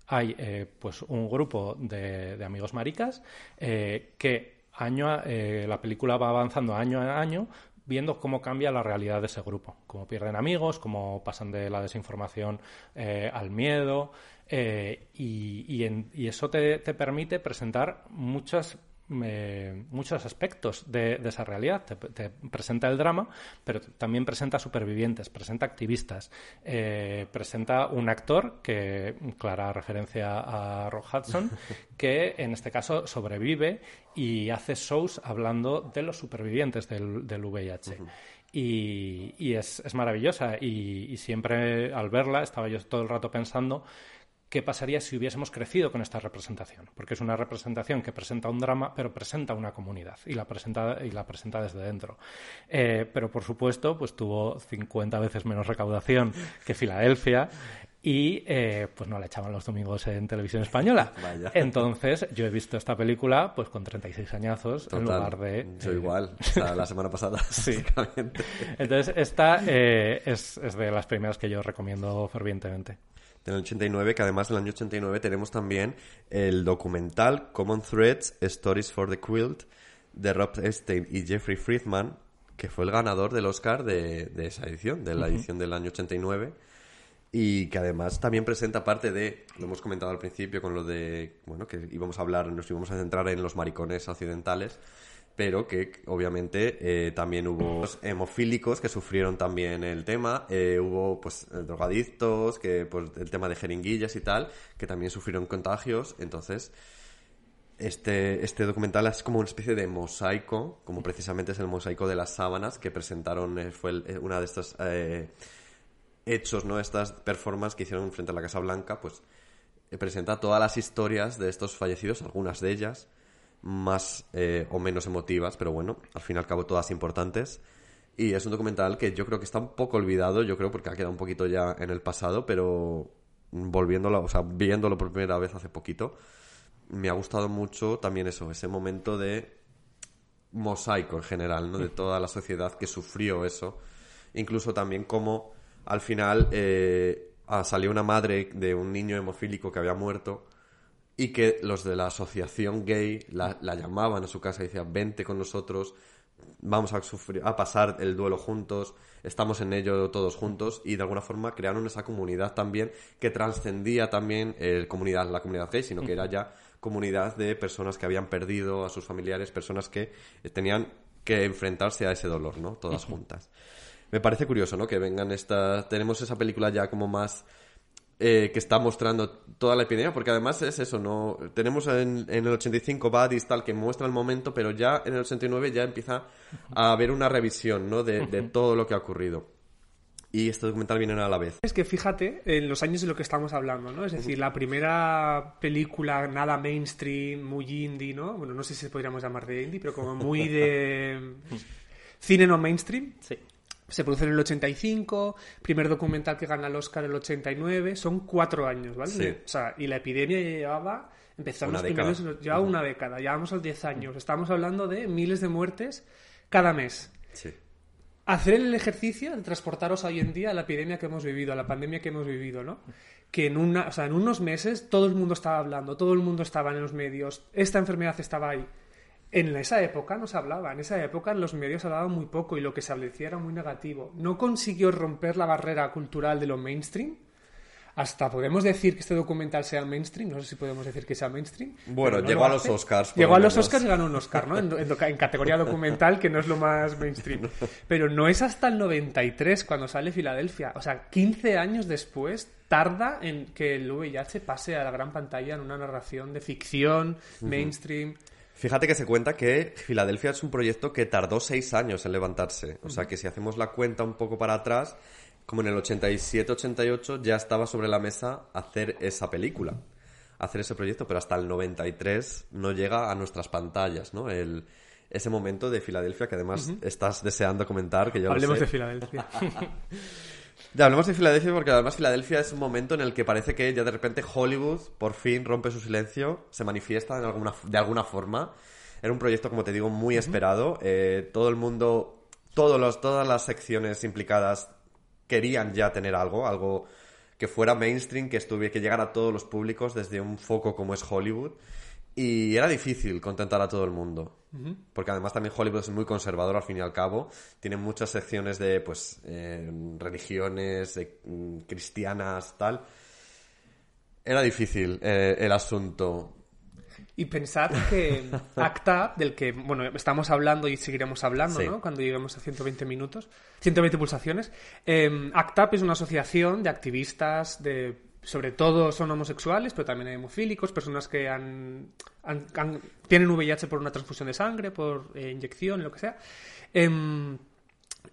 Hay pues un grupo de, amigos maricas que año la película va avanzando año a año viendo cómo cambia la realidad de ese grupo, cómo pierden amigos, cómo pasan de la desinformación eh, al miedo, eh, y, en- y eso te permite presentar muchas eh, muchos aspectos de, de esa realidad. Te, te presenta el drama, pero también presenta supervivientes, presenta activistas, eh, presenta un actor que, clara referencia a Rock Hudson, que en este caso sobrevive y hace shows hablando de los supervivientes del, del VIH. Y, y es, es maravillosa y, y siempre al verla estaba yo todo el rato pensando qué pasaría si hubiésemos crecido con esta representación, porque es una representación que presenta un drama, pero presenta una comunidad y la presenta y la presenta desde dentro. Eh, pero por supuesto, pues tuvo 50 veces menos recaudación que Filadelfia y eh, pues no la echaban los domingos en televisión española. Vaya. Entonces, yo he visto esta película pues con 36 añazos en lugar de Yo eh, igual. O sea, la semana pasada. Sí. Entonces, esta eh, es, es de las primeras que yo recomiendo fervientemente. Del 89, que además del año 89 tenemos también el documental Common Threads, Stories for the Quilt, de Rob Epstein y Jeffrey Friedman, que fue el ganador del Oscar de, de esa edición, de la edición del año 89. Y que además también presenta parte de, lo hemos comentado al principio con lo de, bueno, que íbamos a hablar, nos íbamos a centrar en los maricones occidentales, pero que obviamente eh, también hubo hemofílicos que sufrieron también el tema, eh, hubo pues eh, drogadictos, que pues el tema de jeringuillas y tal, que también sufrieron contagios, entonces este, este documental es como una especie de mosaico, como precisamente es el mosaico de las sábanas que presentaron, fue una de estas hechos, ¿no? Estas performances que hicieron frente a la Casa Blanca, pues presenta todas las historias de estos fallecidos, algunas de ellas más eh, o menos emotivas, pero bueno, al fin y al cabo todas importantes. Y es un documental que yo creo que está un poco olvidado, yo creo porque ha quedado un poquito ya en el pasado, pero volviéndolo, o sea, viéndolo por primera vez hace poquito, me ha gustado mucho también eso, ese momento de mosaico en general, ¿no? De toda la sociedad que sufrió eso. Incluso también como al final eh, ah, salió una madre de un niño hemofílico que había muerto y que los de la asociación gay la, la llamaban a su casa y decían, vente con nosotros, vamos a, sufrir, a pasar el duelo juntos, estamos en ello todos juntos y de alguna forma crearon esa comunidad también que trascendía también el comunidad, la comunidad gay, sino que era ya comunidad de personas que habían perdido a sus familiares, personas que eh, tenían que enfrentarse a ese dolor, ¿no? Todas juntas. Me parece curioso, ¿no? Que vengan estas... Tenemos esa película ya como más eh, que está mostrando toda la epidemia, porque además es eso, ¿no? Tenemos en, en el 85 Badis tal que muestra el momento, pero ya en el 89 ya empieza a haber una revisión, ¿no? De, de todo lo que ha ocurrido. Y este documental viene a la vez. Es que fíjate en los años de lo que estamos hablando, ¿no? Es decir, la primera película nada mainstream, muy indie, ¿no? Bueno, no sé si podríamos llamar de indie, pero como muy de cine no mainstream. Sí. Se produce en el 85, primer documental que gana el Oscar en el 89, son cuatro años, ¿vale? Sí. O sea, y la epidemia ya llevaba, empezaron Una los década. primeros, llevaba una década, llevamos a los 10 años, estamos hablando de miles de muertes cada mes. Sí. Hacer el ejercicio de transportaros hoy en día a la epidemia que hemos vivido, a la pandemia que hemos vivido, ¿no? Que en, una, o sea, en unos meses todo el mundo estaba hablando, todo el mundo estaba en los medios, esta enfermedad estaba ahí. En esa época no se hablaba, en esa época los medios se hablaba muy poco y lo que se decía era muy negativo. No consiguió romper la barrera cultural de lo mainstream. Hasta podemos decir que este documental sea mainstream, no sé si podemos decir que sea mainstream. Bueno, no llegó lo a los. Oscars, Llegó a los. Oscars y ganó un Oscar, ¿no? En, en- en categoría documental, que no es lo más mainstream. Pero no es hasta el 93 cuando sale Filadelfia. O sea, 15 años después tarda en que el VIH pase a la gran pantalla en una narración de ficción, mainstream. Fíjate que se cuenta que Filadelfia es un proyecto que tardó seis años en levantarse. O sea que si hacemos la cuenta un poco para atrás, como en el 87-88 ya estaba sobre la mesa hacer esa película, hacer ese proyecto, pero hasta el 93 no llega a nuestras pantallas, ¿no? El, ese momento de Filadelfia que además estás deseando comentar, que yo Hablemos lo sé. de Filadelfia. Ya, hablemos de Filadelfia porque además Filadelfia es un momento en el que parece que ya de repente Hollywood por fin rompe su silencio, se manifiesta de alguna, de alguna forma. Era un proyecto, como te digo, muy esperado. Eh, todo el mundo, todos los, todas las secciones implicadas querían ya tener algo, algo que fuera mainstream, que estuviera, que llegara a todos los públicos desde un foco como es Hollywood. Y era difícil contentar a todo el mundo. Porque además también Hollywood es muy conservador al fin y al cabo. Tiene muchas secciones de pues eh, religiones, de, mm, cristianas, tal. Era difícil eh, el asunto. Y pensad que ACTA, del que bueno estamos hablando y seguiremos hablando, Sí. ¿no? Cuando lleguemos a 120 minutos, 120 pulsaciones. Eh, ACTAP es una asociación de activistas de sobre todo son homosexuales, pero también hay hemofílicos, personas que han, han- han- tienen VIH por una transfusión de sangre, por eh, inyección, lo que sea. Em,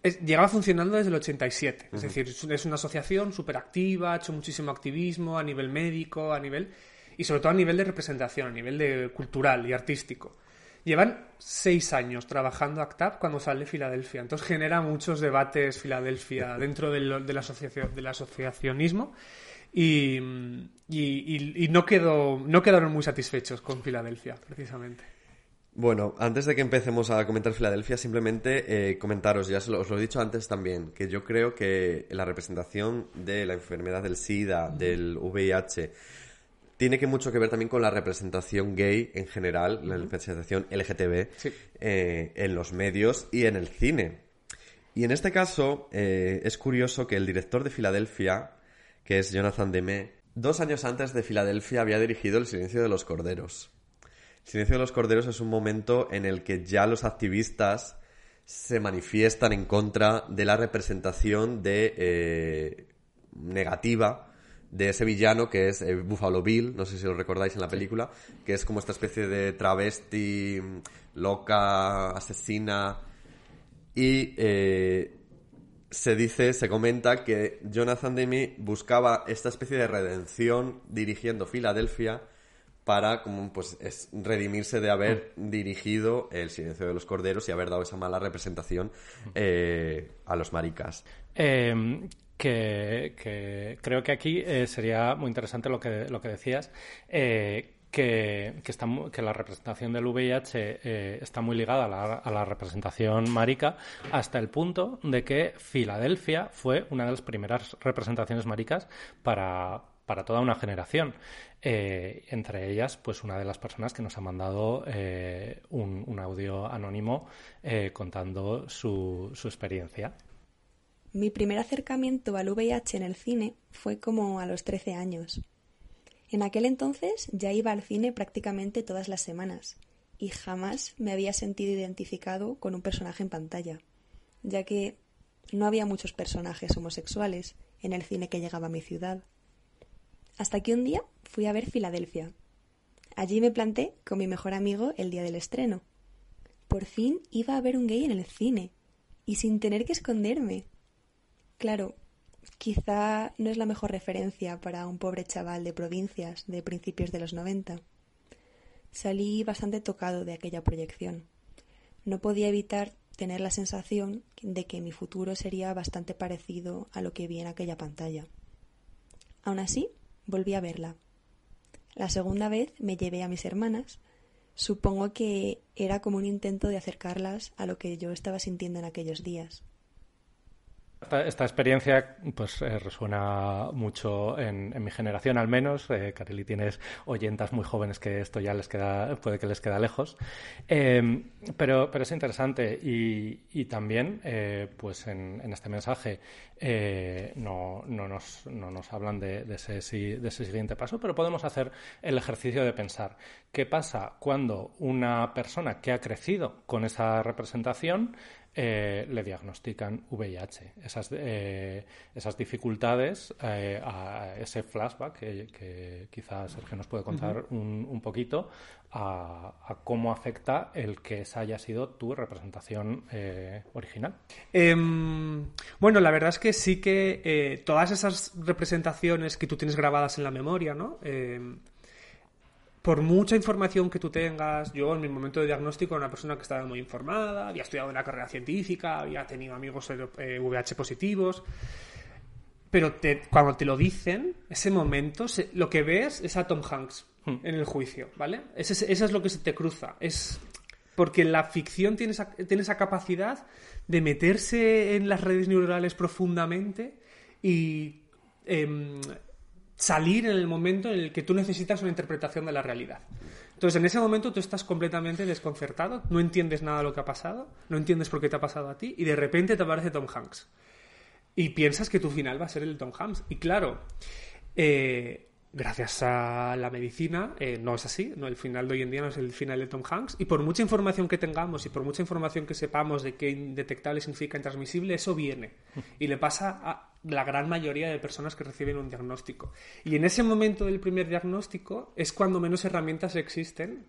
es- llegaba funcionando desde el 87. Es decir, es un- es una asociación súper activa, ha hecho muchísimo activismo a nivel médico, a nivel. y sobre todo a nivel de representación, a nivel de cultural y artístico. Llevan seis años trabajando ACTAP cuando sale Filadelfia. Entonces genera muchos debates Filadelfia dentro del, del, asociacio- del asociacionismo. Y, y- y- y no, quedó, no quedaron muy satisfechos con Filadelfia, precisamente. Bueno, antes de que empecemos a comentar Filadelfia, simplemente eh, comentaros, ya os lo, os lo he dicho antes también, que yo creo que la representación de la enfermedad del SIDA, del VIH, tiene que mucho que ver también con la representación gay en general, la representación LGTB Sí. eh, en los medios y en el cine. Y en este caso eh, es curioso que el director de Filadelfia, que es Jonathan Demme, dos años antes de Filadelfia había dirigido El silencio de los corderos. El silencio de los corderos es un momento en el que ya los activistas se manifiestan en contra de la representación de eh, negativa de ese villano que es eh, Buffalo Bill, no sé si lo recordáis en la película, que es como esta especie de travesti mm, loca, asesina y eh, se dice, se comenta que Jonathan Demme buscaba esta especie de redención dirigiendo Filadelfia para como pues es redimirse de haber dirigido El silencio de los corderos y haber dado esa mala representación eh, a los maricas. Que, que creo que aquí eh, sería muy interesante lo que, lo que decías, eh, que, la representación del VIH eh, está muy ligada a la, a la representación marica hasta el punto de que Filadelfia fue una de las primeras representaciones maricas para, para toda una generación. Eh, entre ellas, pues una de las personas que nos ha mandado eh, un, audio anónimo contando su, su experiencia. Mi primer acercamiento al VIH en el cine fue como a los 13 años. En aquel entonces ya iba al cine prácticamente todas las semanas y jamás me había sentido identificado con un personaje en pantalla, ya que no había muchos personajes homosexuales en el cine que llegaba a mi ciudad. Hasta que un día fui a ver Filadelfia. Allí me planté con mi mejor amigo el día del estreno. Por fin iba a ver un gay en el cine y sin tener que esconderme. Claro, quizá no es la mejor referencia para un pobre chaval de provincias de principios de los 90. Salí bastante tocado de aquella proyección. No podía evitar tener la sensación de que mi futuro sería bastante parecido a lo que vi en aquella pantalla. Aún así, volví a verla. La segunda vez me llevé a mis hermanas. Supongo que era como un intento de acercarlas a lo que yo estaba sintiendo en aquellos días. Esta, experiencia pues eh, resuena mucho en, mi generación al menos. Eh, Carely tienes oyentas muy jóvenes que esto ya les queda, puede que les queda lejos. Eh, pero, pero es interesante y, también eh, pues en, este mensaje eh, no, no, nos, no nos hablan de, ese, de ese siguiente paso, pero podemos hacer el ejercicio de pensar qué pasa cuando una persona que ha crecido con esa representación eh, le diagnostican VIH. Esas, eh, esas dificultades, eh, a ese flashback que, que quizás Sergio nos puede contar un, un poquito, a, a cómo afecta el que esa haya sido tu representación original. Em, bueno, la verdad es que sí que todas esas representaciones que tú tienes grabadas en la memoria, ¿no? Por mucha información que tú tengas, yo en mi momento de diagnóstico era una persona que estaba muy informada, había estudiado una carrera científica, había tenido amigos eh, VH positivos, pero te- cuando te lo dicen, ese momento, se- lo que ves es a Tom Hanks en el juicio, ¿vale? Eso es lo que se te cruza. Es porque la ficción tiene esa, tiene esa capacidad de meterse en las redes neuronales profundamente y em, salir en el momento en el que tú necesitas una interpretación de la realidad. Entonces, en ese momento tú estás completamente desconcertado, no entiendes nada de lo que ha pasado, no entiendes por qué te ha pasado a ti, y de repente te aparece Tom Hanks. Y piensas que tu final va a ser el de Tom Hanks. Y claro, eh, gracias a la medicina, eh, no es así. No, el final de hoy en día no es el final de Tom Hanks. Y por mucha información que tengamos y por mucha información que sepamos de qué indetectable significa intransmisible, eso viene. Y le pasa a la gran mayoría de personas que reciben un diagnóstico. Y en ese momento del primer diagnóstico es cuando menos herramientas existen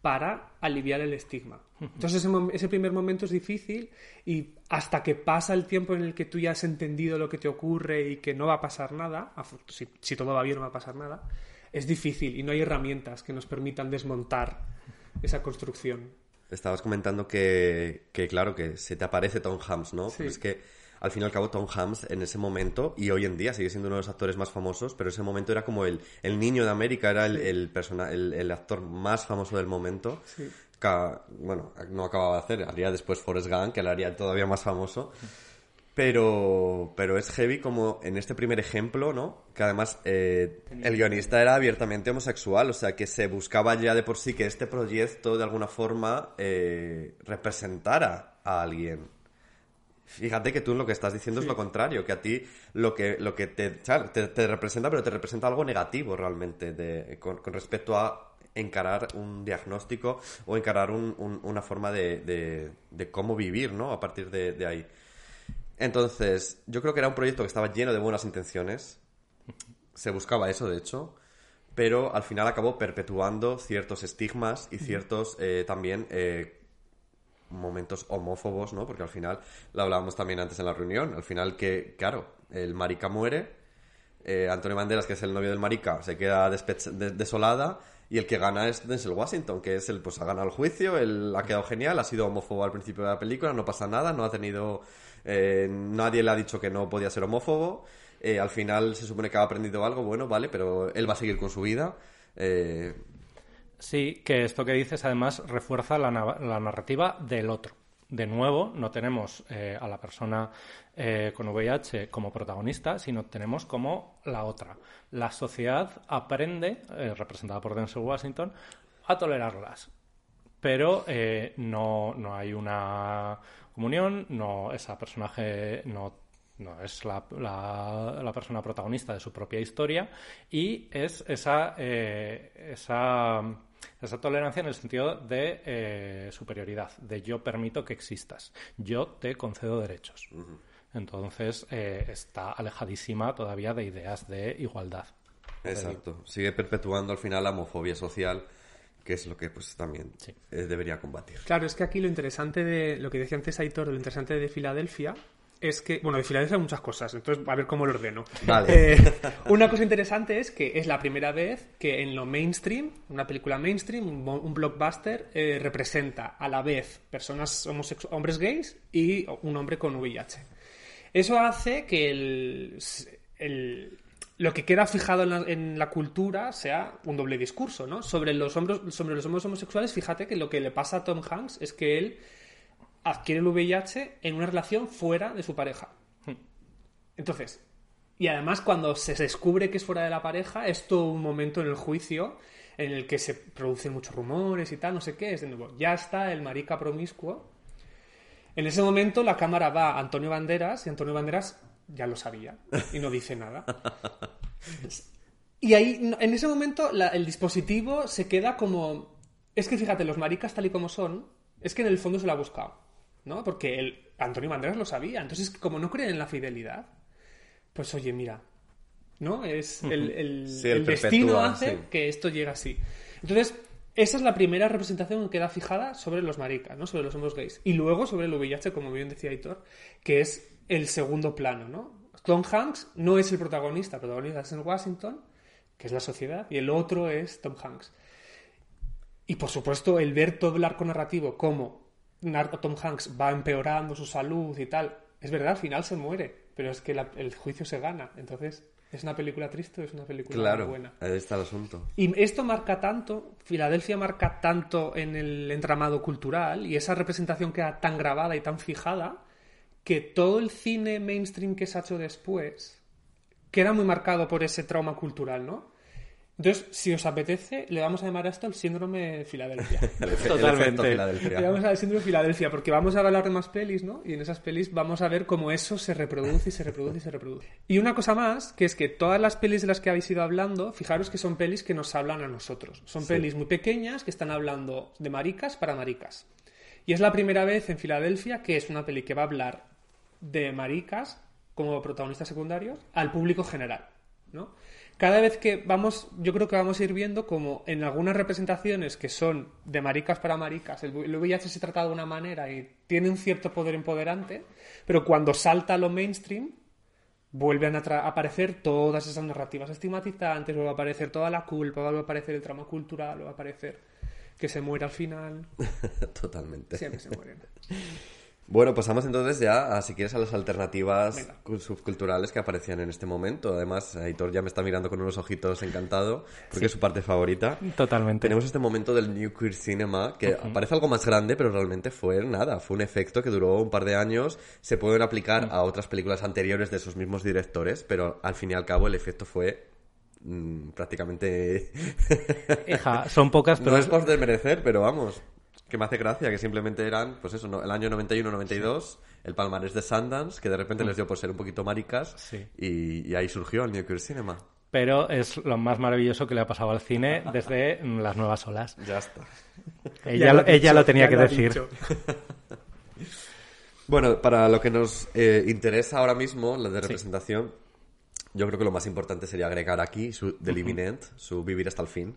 para aliviar el estigma. Entonces ese, primer momento es difícil y hasta que pasa el tiempo en el que tú ya has entendido lo que te ocurre y que no va a pasar nada, si, si todo va bien no va a pasar nada, es difícil y no hay herramientas que nos permitan desmontar esa construcción. Estabas comentando que, que, claro, que se te aparece Tom Hanks, ¿no? Sí. Pero es que al fin y al cabo Tom Hanks en ese momento, y hoy en día sigue siendo uno de los actores más famosos, pero ese momento era como el, el niño de América, era el, el, persona- el, el actor más famoso del momento. Sí. Bueno, no acababa de hacer, haría después Forrest Gump, que lo haría todavía más famoso. Pero, pero es heavy como en este primer ejemplo, ¿no? Que además eh, el guionista era abiertamente homosexual, o sea que se buscaba ya de por sí que este proyecto de alguna forma eh, representara a alguien. Fíjate que tú lo que estás diciendo es lo contrario, que a ti lo que, lo que te, te, te representa, pero te representa algo negativo realmente de, con, con respecto a encarar un diagnóstico o encarar un- un- una forma de, de- de cómo vivir, ¿no? A partir de, de ahí. Entonces, yo creo que era un proyecto que estaba lleno de buenas intenciones. Se buscaba eso, de hecho. Pero al final acabó perpetuando ciertos estigmas y ciertos eh, también eh, momentos homófobos, ¿no? Porque al final, lo hablábamos también antes en la reunión, al final que, claro, el marica muere, eh, Antonio Banderas, que es el novio del marica, se queda desolada y el que gana es Denzel Washington, que es el, pues ha ganado el juicio, él ha quedado genial, ha sido homófobo al principio de la película, no pasa nada, no ha tenido, eh, nadie le ha dicho que no podía ser homófobo, eh, al final se supone que ha aprendido algo, bueno, vale, pero él va a seguir con su vida, eh, Sí, que esto que dices además refuerza la, na- la narrativa del otro. De nuevo, no tenemos eh, a la persona eh, con VIH como protagonista, sino tenemos como la otra. La sociedad aprende, eh, representada por Denzel Washington, a tolerarlas. Pero no, no hay una comunión, no, esa personaje no no es la, la- la persona protagonista de su propia historia y es esa, esa, esa tolerancia en el sentido de eh, superioridad, de yo permito que existas, yo te concedo derechos. Entonces eh, está alejadísima todavía de ideas de igualdad. Exacto. Sigue perpetuando al final la homofobia social, que es lo que pues también Sí. eh, debería combatir. Claro, es que aquí lo interesante de lo que decía antes Aitor, lo interesante de Filadelfia es que, bueno, de Filadelfia hay muchas cosas, entonces a ver cómo lo ordeno. Vale. Eh, una cosa interesante es que es la primera vez que en lo mainstream, una película mainstream, un, blockbuster, eh, representa a la vez personas hombres gays y un hombre con VIH. Eso hace que el, el- lo que queda fijado en la, en la cultura sea un doble discurso, ¿no? Sobre los hombres, sobre los hombres homosexuales, fíjate que lo que le pasa a Tom Hanks es que él adquiere el VIH en una relación fuera de su pareja. Entonces, y además cuando se descubre que es fuera de la pareja, es todo un momento en el juicio en el que se producen muchos rumores y tal, no sé qué, es de nuevo, ya está el marica promiscuo. En ese momento la cámara va a Antonio Banderas y Antonio Banderas ya lo sabía y no dice nada. Y ahí, en ese momento, la- el dispositivo se queda como... Es que fíjate, los maricas tal y como son, es que en el fondo se lo ha buscado, ¿no? Porque el, Antonio Banderas lo sabía. Entonces, como no creen en la fidelidad, pues oye, mira, ¿no? Es el, el- Sí, el el destino hace sí. que esto llegue así. Entonces, esa es la primera representación que queda fijada sobre los maricas, ¿no? Sobre los hombres gays. Y luego sobre el VIH, como bien decía Aitor, que es el segundo plano, ¿no? Tom Hanks no es el protagonista, el protagonista es en Washington, que es la sociedad, y el otro es Tom Hanks. Y por supuesto, el ver todo el arco narrativo, como Tom Hanks va empeorando su salud y tal. Es verdad, al final se muere, pero es que la- el juicio se gana. Entonces, ¿es una película triste o es una película Claro, buena? ahí está el asunto. Y esto marca tanto, Filadelfia marca tanto en el entramado cultural y esa representación queda tan grabada y tan fijada que todo el cine mainstream que se ha hecho después queda muy marcado por ese trauma cultural, ¿no? Entonces, si os apetece, le vamos a llamar a esto el síndrome de Filadelfia. El, el Totalmente. efecto Filadelfia. Le vamos a dar el síndrome de Filadelfia porque vamos a hablar de más pelis, ¿no? Y en esas pelis vamos a ver cómo eso se reproduce y se reproduce y se reproduce. Y una cosa más, que es que todas las pelis de las que habéis ido hablando, fijaros que son pelis que nos hablan a nosotros. Son pelis muy pequeñas que están hablando de maricas para maricas. Y es la primera vez en Filadelfia que es una peli que va a hablar de maricas como protagonistas secundarios al público general, ¿no? Cada vez que vamos, yo creo que vamos a ir viendo como en algunas representaciones que son de maricas para maricas, el, el VIH se trata de una manera y tiene un cierto poder empoderante, pero cuando salta a lo mainstream, vuelven a aparecer todas esas narrativas estigmatizantes, vuelve a aparecer toda la culpa, vuelve a aparecer el trama cultural, vuelve a aparecer que se muere al final, Totalmente. siempre se mueren. Bueno, pasamos entonces ya, a, si quieres, a las alternativas Venga. subculturales que aparecían en este momento. Además, Aitor ya me está mirando con unos ojitos encantado, porque es su parte favorita. Totalmente. Tenemos este momento del New Queer Cinema, que parece algo más grande, pero realmente fue nada. Fue un efecto que duró un par de años. Se pueden aplicar a otras películas anteriores de esos mismos directores, pero al fin y al cabo el efecto fue mm, prácticamente... Hija, son pocas, pero no es- es por desmerecer, pero vamos, que me hace gracia, que simplemente eran, pues eso, ¿no? el año 91-92, el palmarés de Sundance, que de repente les dio por ser un poquito maricas, Sí. y, y ahí surgió el New Queer Cinema. pero es lo más maravilloso que le ha pasado al cine desde mm, las nuevas olas. Ya está. Ella, Ya lo, ella dicho, lo tenía que lo decir. Bueno, para lo que nos eh, interesa ahora mismo, la de representación, yo creo que lo más importante sería agregar aquí su The Living End, su Vivir hasta el fin,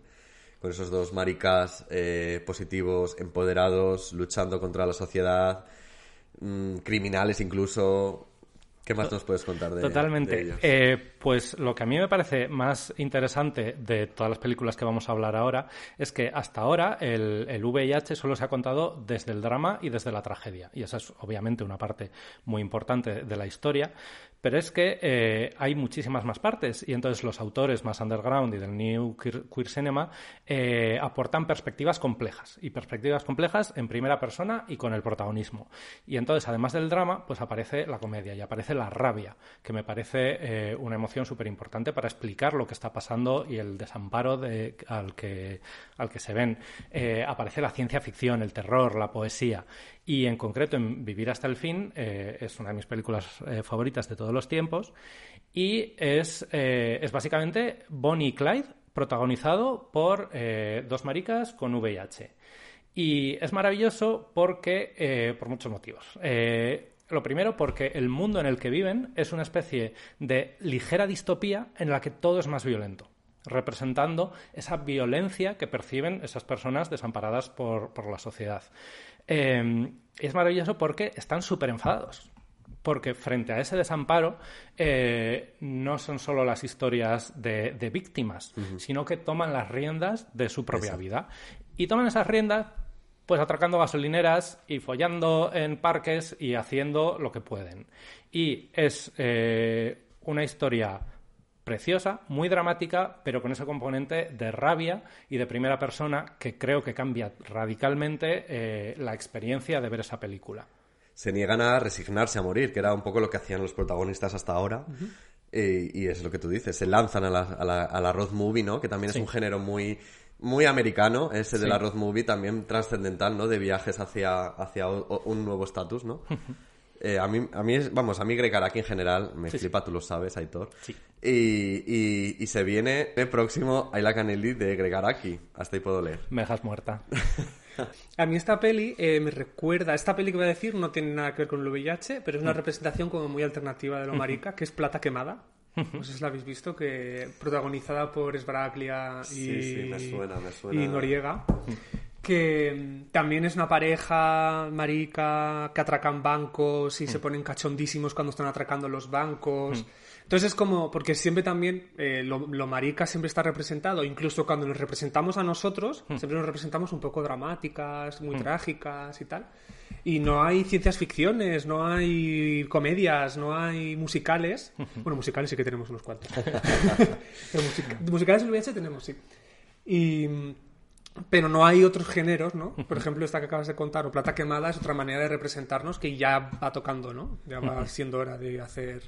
con esos dos maricas eh, positivos, empoderados, luchando contra la sociedad, mm, criminales incluso. ¿Qué más nos puedes contar de ellos? Eh, pues lo que a mí me parece más interesante de todas las películas que vamos a hablar ahora es que hasta ahora el, el VIH solo se ha contado desde el drama y desde la tragedia. Y esa es obviamente una parte muy importante de la historia. Pero es que eh, hay muchísimas más partes y entonces los autores más underground y del New Queer, Cinema eh, aportan perspectivas complejas y perspectivas complejas en primera persona y con el protagonismo. Y entonces, además del drama, pues aparece la comedia y aparece la rabia, que me parece eh, una emoción súper importante para explicar lo que está pasando y el desamparo de- al, que, al que se ven. Aparece la ciencia ficción, el terror, la poesía. Y en concreto en Vivir hasta el fin eh, es una de mis películas eh, favoritas de todos los tiempos y es, eh, es básicamente Bonnie y Clyde protagonizado por dos maricas con VIH. Y es maravilloso porque, por muchos motivos. Lo primero, porque el mundo en el que viven es una especie de ligera distopía en la que todo es más violento, representando esa violencia que perciben esas personas desamparadas por, por la sociedad. Eh, es maravilloso porque están súper enfadados. Porque frente a ese desamparo eh, no son solo las historias de, de víctimas, sino que toman las riendas de su propia vida. Y toman esas riendas pues atracando gasolineras y follando en parques y haciendo lo que pueden. Y es eh, una historia preciosa, muy dramática, pero con ese componente de rabia y de primera persona que creo que cambia radicalmente eh, la experiencia de ver esa película. Se niegan a resignarse a morir, que era un poco lo que hacían los protagonistas hasta ahora. Eh, y es lo que tú dices, se lanzan a la, a la, a la road movie, ¿no? Que también Sí. es un género muy, muy americano, ese de la road movie, también trascendental, ¿no? De viajes hacia, hacia o- o- un nuevo estatus, ¿no? Eh, a mí, a mí es- vamos, a mí Greg Araki en general me flipa, tú lo sabes, Aitor. Sí. Y, y, y se viene el próximo I Like Anelli de Greg Araki. Hasta ahí puedo leer. Me dejas muerta. A mí esta peli eh, me recuerda, esta peli que voy a decir no tiene nada que ver con el VIH, pero es una representación como muy alternativa de lo marica, que es Plata Quemada. No sé si la habéis visto, que protagonizada por Esbaraglia y, Sí, sí, me suena, me suena. y Noriega. Que mm, también es una pareja marica que atracan bancos y se ponen cachondísimos cuando están atracando los bancos. Entonces es como, porque siempre también eh, lo, lo marica siempre está representado, incluso cuando nos representamos a nosotros, siempre nos representamos un poco dramáticas, muy trágicas y tal. Y no hay ciencias ficciones, no hay comedias, no hay musicales. Bueno, musicales sí que tenemos unos cuantos. Musica- musicales en VH tenemos, sí. Y, pero no hay otros géneros, ¿no? Por ejemplo, esta que acabas de contar, o Plata Quemada, es otra manera de representarnos que ya va tocando, ¿no? Ya va siendo hora de hacer...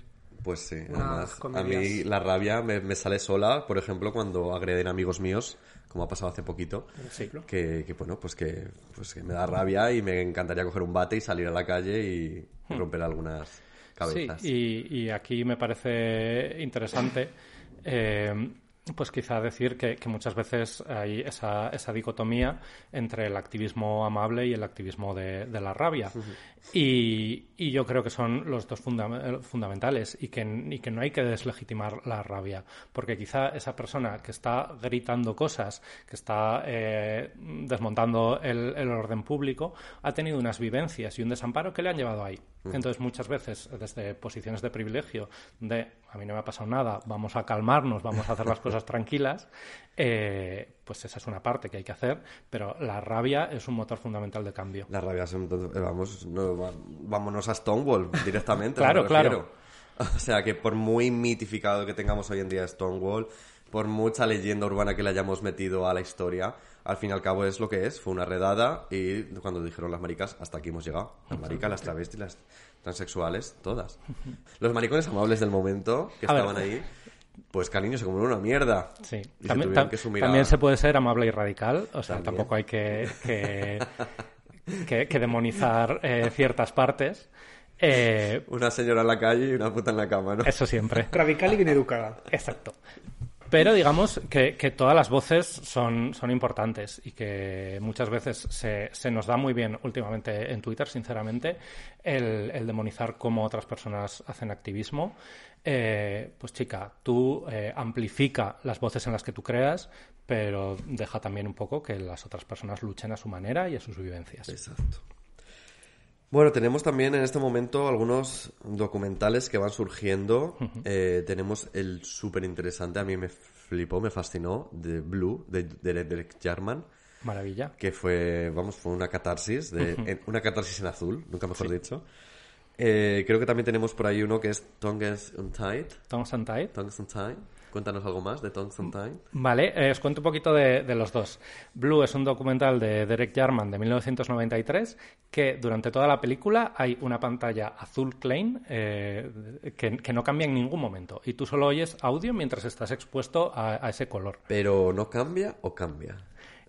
Pues sí, además, a mí la rabia me, me sale sola, por ejemplo, cuando agreden amigos míos, como ha pasado hace poquito, que, que, bueno, pues que, pues que me da rabia y me encantaría coger un bate y salir a la calle y romper algunas Sí, cabezas. y, y aquí me parece interesante, eh, pues quizá decir que, que muchas veces hay esa, esa dicotomía entre el activismo amable y el activismo de, de la rabia. y, y yo creo que son los dos funda- fundamentales y que, y que no hay que deslegitimar la rabia, porque quizá esa persona que está gritando cosas, que está eh, desmontando el, el orden público, ha tenido unas vivencias y un desamparo que le han llevado ahí. Entonces, muchas veces, desde posiciones de privilegio, de a mí no me ha pasado nada, vamos a calmarnos, vamos a hacer las cosas tranquilas, eh, pues esa es una parte que hay que hacer, pero la rabia es un motor fundamental de cambio. La rabia es un- eh, vamos, no, vámonos a Stonewall directamente. Claro, claro. O sea, que por muy mitificado que tengamos hoy en día Stonewall, por mucha leyenda urbana que le hayamos metido a la historia, al fin y al cabo es lo que es. Fue una redada y cuando dijeron las maricas, hasta aquí hemos llegado. Las maricas, las travestis, las transexuales, todas. Los maricones amables del momento que A ver. estaban ahí, pues cariño, se comieron una mierda. Sí, Y se también, tuvieron tam- que sumir también a- se puede ser amable y radical, o sea, También. tampoco hay que, que, que- que demonizar eh, ciertas partes. Eh, Una señora en la calle y una puta en la cama, ¿no? eso siempre. Radical y bien educada. Exacto. Pero digamos que, que todas las voces son, son importantes y que muchas veces se, se nos da muy bien últimamente en Twitter, sinceramente, el, el demonizar cómo otras personas hacen activismo. Eh, pues chica, tú eh, amplifica las voces en las que tú creas, pero deja también un poco que las otras personas luchen a su manera y a sus vivencias. Exacto. Bueno, tenemos también en este momento algunos documentales que van surgiendo. Eh, tenemos el súper interesante, a mí me flipó, me fascinó, de Blue, de, de Derek Jarman, Maravilla. que fue, vamos, fue una catarsis, de, en- una catarsis en azul, nunca mejor dicho. Eh, creo que también tenemos por ahí uno que es Tongues Untied. Tongues Untied. Tongues Untied. Cuéntanos algo más de Tongues Untied. Vale, eh, os cuento un poquito de, de los dos. Blue es un documental de Derek Jarman de 1993 que durante toda la película hay una pantalla azul plain eh, que, que no cambia en ningún momento y tú solo oyes audio mientras estás expuesto a, a ese color. Pero ¿no cambia o cambia?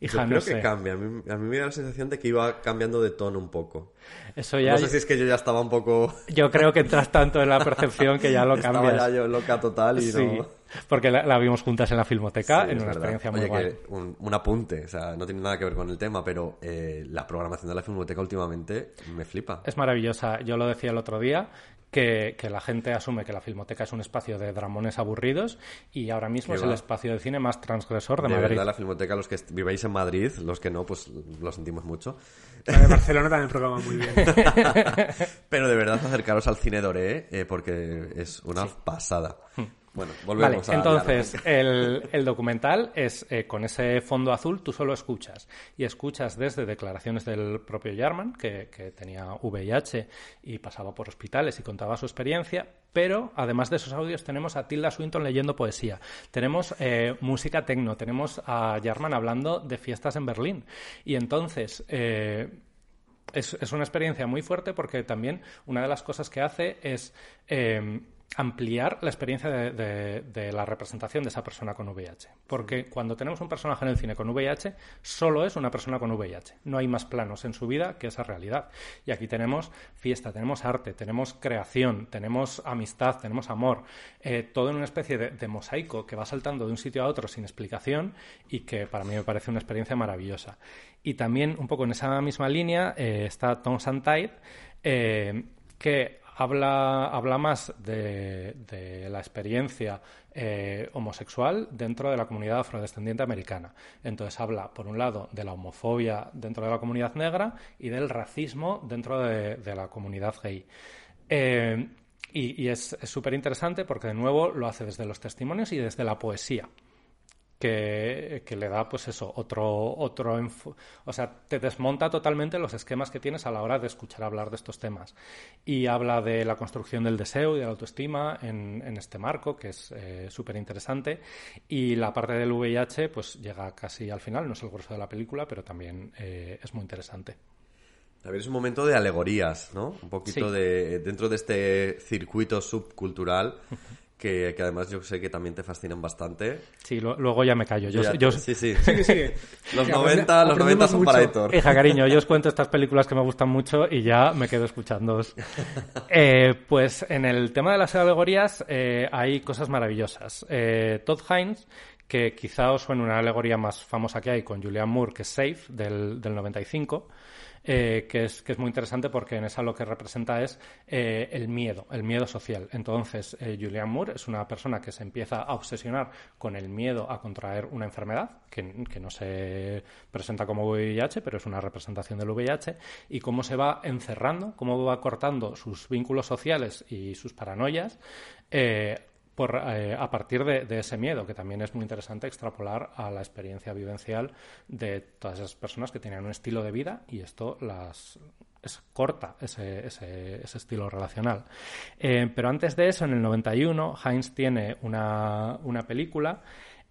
Hija, Yo no creo sé. que cambia. A mí, a mí me da la sensación de que iba cambiando de tono un poco. Eso ya No sé si es que yo ya estaba un poco... yo creo que entras tanto en la percepción que ya lo Estaba cambias. ya yo loca total y Sí, no... porque la, la vimos juntas en la filmoteca Sí, en una verdad. experiencia muy Oye, guay. que un, un apunte, o sea, no tiene nada que ver con el tema, pero eh, la programación de la Filmoteca últimamente me flipa. Es maravillosa. Yo lo decía el otro día, que, que la gente asume que la Filmoteca es un espacio de dramones aburridos y ahora mismo es va. el espacio de cine más transgresor de, De Madrid. verdad, la Filmoteca, los que viváis en Madrid, los que no, pues lo sentimos mucho. La de Barcelona también programa muy bien. Pero de verdad, acercaros al cine Doré, eh, porque es una pasada. Bueno, Hmm. Vale, volvemos a... entonces el, el documental es eh, con ese fondo azul, tú solo escuchas. Y escuchas desde declaraciones del propio Jarman, que, que tenía VIH y pasaba por hospitales y contaba su experiencia. Pero además de esos audios, tenemos a Tilda Swinton leyendo poesía. Tenemos eh, música tecno, tenemos a Jarman hablando de fiestas en Berlín. Y entonces. eh, es, es una experiencia muy fuerte porque también una de las cosas que hace es eh, ampliar la experiencia de, de- de la representación de esa persona con VIH. Porque cuando tenemos un personaje en el cine con VIH, solo es una persona con VIH. No hay más planos en su vida que esa realidad. Y aquí tenemos fiesta, tenemos arte, tenemos creación, tenemos amistad, tenemos amor, eh, todo en una especie de, de mosaico que va saltando de un sitio a otro sin explicación y que para mí me parece una experiencia maravillosa. Y también, un poco en esa misma línea, eh, está Tom Santide, eh, que habla, habla más de, la experiencia eh, homosexual dentro de la comunidad afrodescendiente americana. Entonces habla, por un lado, de la homofobia dentro de la comunidad negra y del racismo dentro de, de la comunidad gay. Eh, Y, y es súper interesante porque, de nuevo, lo hace desde los testimonios y desde la poesía. Que, que le da, pues eso, otro, otro, o sea, te desmonta totalmente los esquemas que tienes a la hora de escuchar hablar de estos temas. Y habla de la construcción del deseo y de la autoestima en, en este marco, que es eh, súper interesante. Y la parte del VIH, pues llega casi al final, no es el grueso de la película, pero también eh, es muy interesante. A ver, es un momento de alegorías, ¿no? Un poquito Sí. de... Dentro de este circuito subcultural que, que además yo sé que también te fascinan bastante. Sí, lo- luego ya me callo. Yo, Ya- yo- sí, sí. Los Que 90, los aprendemos 90 son para mucho. Héctor. Hija, cariño, yo os cuento estas películas que me gustan mucho y ya me quedo escuchándoos. Eh, pues en el tema de las alegorías eh, hay cosas maravillosas. Eh, Todd Hines, que quizá os suene una alegoría más famosa que hay con Julianne Moore, que es Safe, del, del 95, eh, que, es, que es muy interesante porque en esa lo que representa es eh, el miedo, el miedo social. Entonces, eh, Julianne Moore es una persona que se empieza a obsesionar con el miedo a contraer una enfermedad, que, que no se presenta como VIH, pero es una representación del VIH, y cómo se va encerrando, cómo va cortando sus vínculos sociales y sus paranoias. eh, eh, a partir de, ese miedo, que también es muy interesante extrapolar a la experiencia vivencial de todas esas personas que tenían un estilo de vida y esto las es, corta ese, ese, estilo relacional. Eh, pero antes de eso, en el 91, Heinz tiene una, una película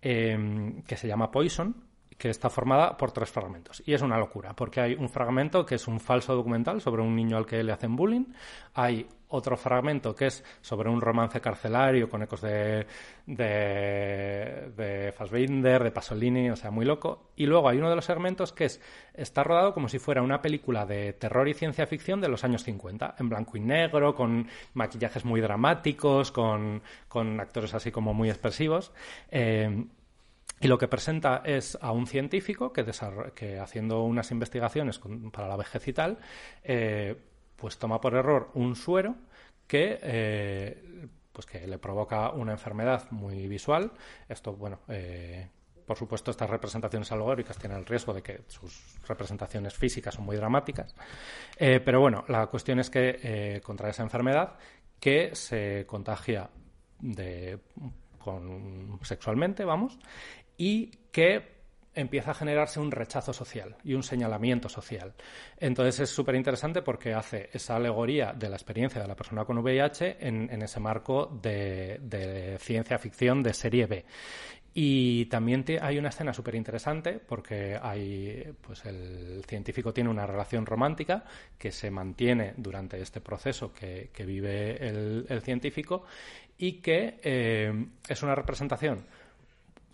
eh, que se llama Poison, que está formada por tres fragmentos. Y es una locura, porque hay un fragmento que es un falso documental sobre un niño al que le hacen bullying, hay otro fragmento que es sobre un romance carcelario con ecos de, de, de Fassbinder, de Pasolini, o sea, muy loco. Y luego hay uno de los segmentos que es, está rodado como si fuera una película de terror y ciencia ficción de los años 50, en blanco y negro, con maquillajes muy dramáticos, con, con actores así como muy expresivos. Eh, y lo que presenta es a un científico que, que haciendo unas investigaciones para la vejez y tal, eh, pues toma por error un suero que, eh, pues que le provoca una enfermedad muy visual. Esto, bueno, eh, por supuesto, estas representaciones alegóricas tienen el riesgo de que sus representaciones físicas son muy dramáticas. Eh, pero bueno, la cuestión es que contra esa enfermedad que se contagia sexualmente, vamos, y que empieza a generarse un rechazo social y un señalamiento social. Entonces es súper interesante porque hace esa alegoría de la experiencia de la persona con VIH en, ese marco de, ciencia ficción de serie B. Y también hay una escena súper interesante porque hay, pues el científico tiene una relación romántica que se mantiene durante este proceso que, vive el, el científico y que eh, es una representación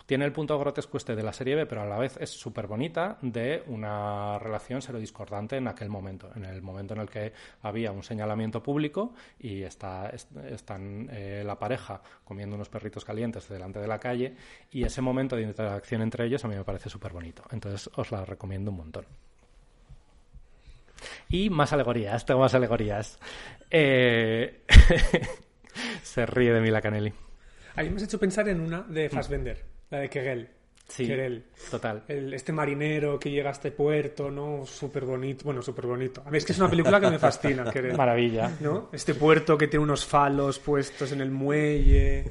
tiene el punto grotesco este de la serie B, pero a la vez es súper bonita de una relación serodiscordante en aquel momento, en el momento en el que había un señalamiento público y está, est- están eh, la pareja comiendo unos perritos calientes delante de la calle y ese momento de interacción entre ellos a mí me parece súper bonito. Entonces os la recomiendo un montón. Y más alegorías, tengo más alegorías. Eh, Se ríe de mí la Canelli. A mí me has hecho pensar en una de Fassbender, la de Kegel. Sí, Querel. total. El- este marinero que llega a este puerto, ¿no? Súper bonito. Bueno, súper bonito. A mí es que es una película que me fascina, Querel. Maravilla. ¿No? Este puerto que tiene unos falos puestos en el muelle.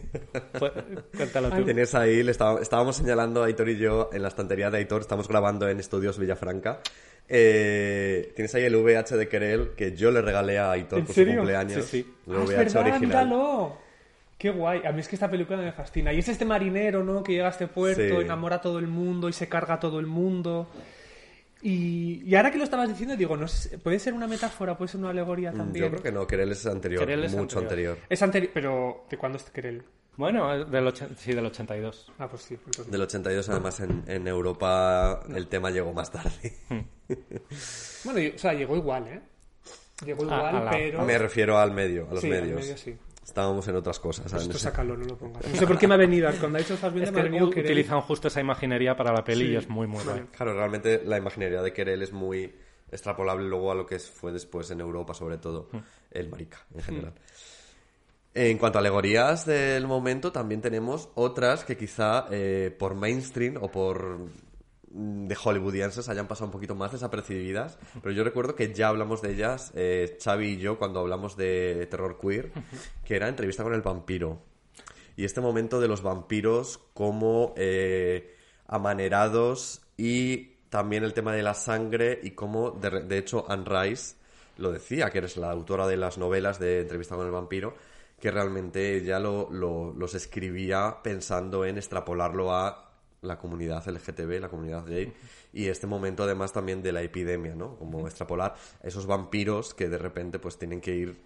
Cuéntalo tú. Tienes ahí, le estaba- estábamos señalando a Aitor y yo en la estantería de Aitor, estamos grabando en Estudios Villafranca. Eh, tienes ahí el VH de Querel que yo le regalé a Aitor ¿En por serio? su cumpleaños. Sí, sí. El Ah, es VH verdad, original. míralo. Qué guay. A mí es que esta película me fascina. Y es este marinero, ¿no? Que llega a este puerto, Sí. enamora a todo el mundo y se carga a todo el mundo. Y, y ahora que lo estabas diciendo, digo, no sé, puede ser una metáfora, puede ser una alegoría también. Yo creo que no, Querel es anterior, Querel es mucho anterior. anterior. Es anterior, pero ¿de cuándo es Querel? Bueno, del sí, del 82. Ah, pues sí. Entonces... Del 82, además, en, en Europa el tema llegó más tarde. Bueno, y- o sea, llegó igual, ¿eh? Llegó A- igual, a la- pero... Me refiero al medio, a los Sí, al medios. medio sí. Estábamos en otras cosas. ¿sabes? esto sácalo, no lo pongas. No sé por qué me ha venido. Cuando ha dicho Fassbender Es me ha que venido u- Querel. utilizan justo esa imaginería para la peli Sí. y es muy, muy Vale. guay. Claro, realmente la imaginería de Querel es muy extrapolable luego a lo que fue después en Europa, sobre todo, Mm. el marica en general. En cuanto a alegorías del momento, también tenemos otras que quizá eh, por mainstream o por mm, de hollywoodienses hayan pasado un poquito más desapercibidas, pero yo recuerdo que ya hablamos de ellas, eh, Xavi y yo, cuando hablamos de terror queer, que era entrevista con el vampiro. Y este momento de los vampiros como eh, amanerados y también el tema de la sangre y cómo, de, hecho, Anne Rice lo decía, que eres la autora de las novelas de Entrevista con el vampiro, que realmente lo, lo- los escribía pensando en extrapolarlo a la comunidad LGTB, la comunidad gay, y este momento además también de la epidemia, ¿no? Como extrapolar esos vampiros que de repente pues tienen que ir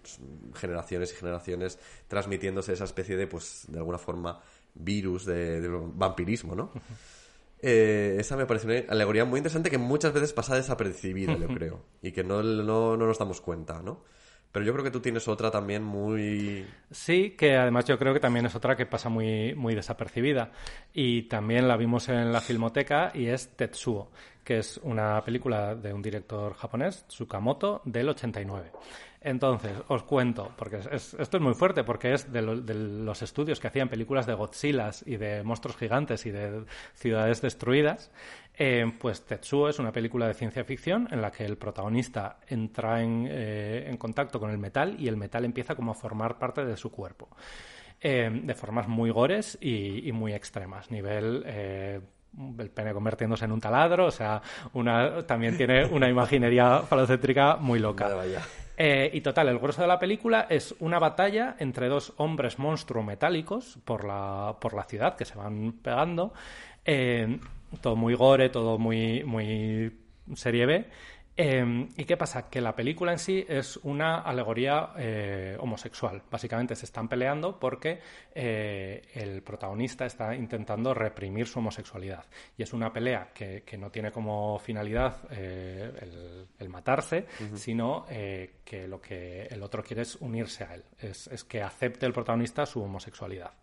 generaciones y generaciones transmitiéndose esa especie de, pues, de alguna forma, virus de, de vampirismo, ¿no? Eh, esa me parece una alegoría muy interesante que muchas veces pasa desapercibida, yo creo, y que no, no, no nos damos cuenta, ¿no? Pero yo creo que tú tienes otra también muy... Sí, que además yo creo que también es otra que pasa muy, muy desapercibida. Y también la vimos en la filmoteca y es Tetsuo, que es una película de un director japonés, Tsukamoto, del 89. Entonces, os cuento, porque es- es- esto es muy fuerte, porque es de, lo- de los estudios que hacían películas de Godzillas y de monstruos gigantes y de ciudades destruidas. Eh, pues Tetsuo es una película de ciencia ficción en la que el protagonista entra en, eh, en contacto con el metal y el metal empieza como a formar parte de su cuerpo. Eh, de formas muy gores y, y muy extremas. Nivel eh, el pene convirtiéndose en un taladro, o sea, una, también tiene una imaginería falocéntrica muy loca. Vaya. Eh, y total, el grueso de la película es una batalla entre dos hombres monstruo metálicos por la, por la ciudad que se van pegando. Todo muy gore, todo muy, muy serie B. Eh, ¿Y qué pasa? Que la película en sí es una alegoría eh, homosexual. Básicamente se están peleando porque eh, el protagonista está intentando reprimir su homosexualidad. Y es una pelea que, que no tiene como finalidad eh, el, el matarse, sino eh, que lo que el otro quiere es unirse a él. Es, es que acepte el protagonista su homosexualidad.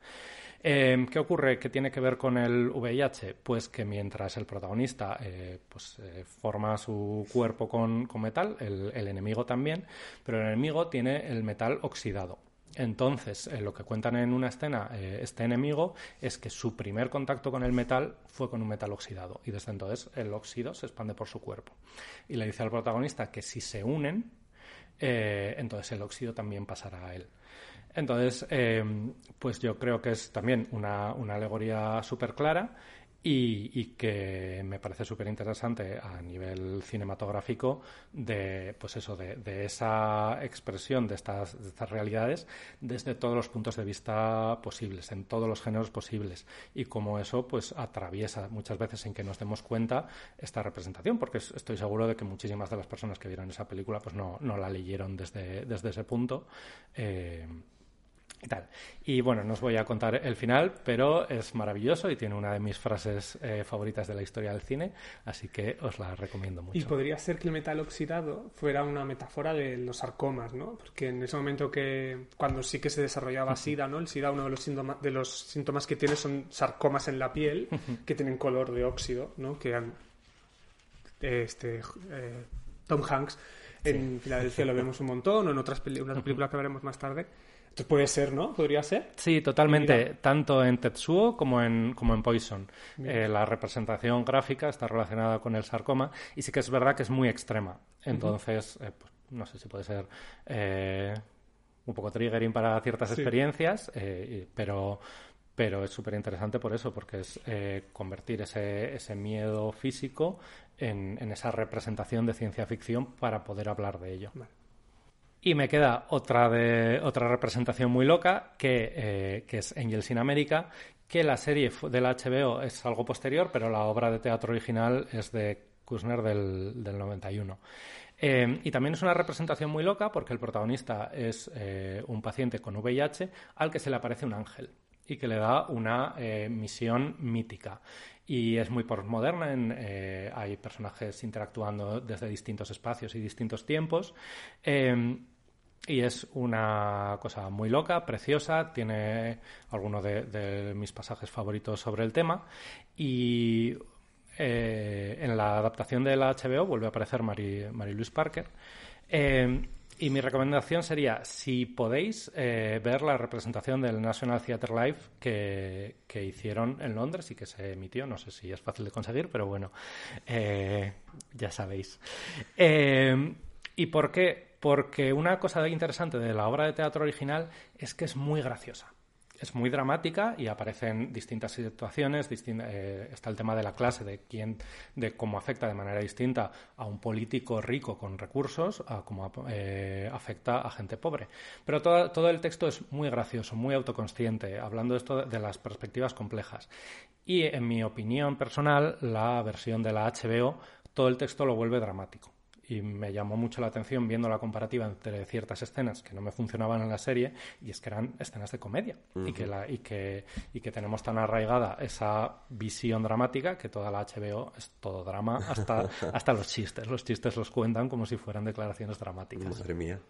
Eh, ¿Qué ocurre? ¿Qué tiene que ver con el VIH? Pues que mientras el protagonista eh, pues, eh, forma su cuerpo con, metal, el, enemigo también, pero el enemigo tiene el metal oxidado. Entonces, eh, lo que cuentan en una escena este enemigo es que su primer contacto con el metal fue con un metal oxidado y desde entonces el óxido se expande por su cuerpo. Y le dice al protagonista que si se unen, entonces el óxido también pasará a él. Entonces, eh, pues yo creo que es también una, una alegoría súper clara y, que me parece súper interesante a nivel cinematográfico de, pues eso, de, esa expresión de estas, estas realidades desde todos los puntos de vista posibles, en todos los géneros posibles y como eso pues atraviesa muchas veces sin que nos demos cuenta esta representación, porque es- estoy seguro de que muchísimas de las personas que vieron esa película pues no, no la leyeron desde, desde ese punto. Eh, y tal. Y bueno, no os voy a contar el final, pero es maravilloso y tiene una de mis frases eh, favoritas de la historia del cine, así que os la recomiendo mucho. Y podría ser que el metal oxidado fuera una metáfora de los sarcomas, ¿no? Porque en ese momento que, cuando sí que se desarrollaba SIDA, ¿no? El SIDA, uno de los, síntoma- de los síntomas que tiene son sarcomas en la piel que tienen color de óxido, ¿no? Que han, este, eh, Tom Hanks en Filadelfia lo vemos un montón, o en otras películas que veremos más tarde. Puede ser, ¿no? Podría ser. Sí, totalmente. Mira. Tanto en Tetsuo como en, como en Poison. Eh, la representación gráfica está relacionada con el sarcoma y sí que es verdad que es muy extrema. Entonces, eh, pues, no sé si puede ser eh, un poco triggering para ciertas Sí. experiencias, eh, pero, pero es súper interesante por eso, porque es eh, convertir ese, ese miedo físico en, en esa representación de ciencia ficción para poder hablar de ello. Vale. Y me queda otra, de, otra representación muy loca, que, eh, es Angels in America, que la serie de la HBO es algo posterior, pero la obra de teatro original es de Kushner del, del 91. Eh, y también es una representación muy loca porque el protagonista es eh, un paciente con VIH al que se le aparece un ángel y que le da una eh, misión mítica. Y es muy postmoderna, eh, hay personajes interactuando desde distintos espacios y distintos tiempos. Eh, y es una cosa muy loca, preciosa, tiene algunos de, mis pasajes favoritos sobre el tema. Y eh, en la adaptación de la HBO vuelve a aparecer Mary, Mary Louise Parker. Eh, y mi recomendación sería, si podéis, eh, ver la representación del National Theatre Live que, que, hicieron en Londres y que se emitió. No sé si es fácil de conseguir, pero bueno, eh, ya sabéis. Eh, ¿Y por qué? Porque una cosa interesante de la obra de teatro original es que es muy graciosa es muy dramática y aparecen distintas situaciones. eh, está el tema de la clase, de quién, de cómo afecta de manera distinta a un político rico con recursos, a cómo eh, afecta a gente pobre. Pero todo, todo, el texto es muy gracioso, muy autoconsciente, hablando de esto de las perspectivas complejas. Y en mi opinión personal, la versión de la HBO, todo el texto lo vuelve dramático y me llamó mucho la atención viendo la comparativa entre ciertas escenas que no me funcionaban en la serie y es que eran escenas de comedia uh -huh. y, que la, y, que, y que tenemos tan arraigada esa visión dramática que toda la HBO es todo drama hasta, hasta los chistes. Los chistes los cuentan como si fueran declaraciones dramáticas. Madre mía.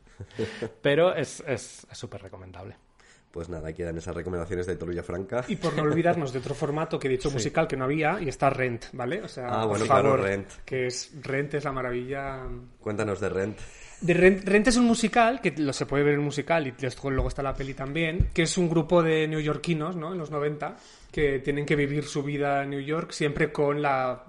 Pero es súper es, recomendable. Pues nada, quedan esas recomendaciones de Toluya Franca. Y por no olvidarnos de otro formato que he dicho sí. musical que no había, y está Rent, ¿vale? O sea, ah, bueno, por favor, claro, Rent. Que es Rent es la maravilla. Cuéntanos de Rent. De Rent, Rent, es un musical, que lo se puede ver en musical y luego está la peli también, que es un grupo de neoyorquinos, ¿no? En los 90, que tienen que vivir su vida en New York siempre con la,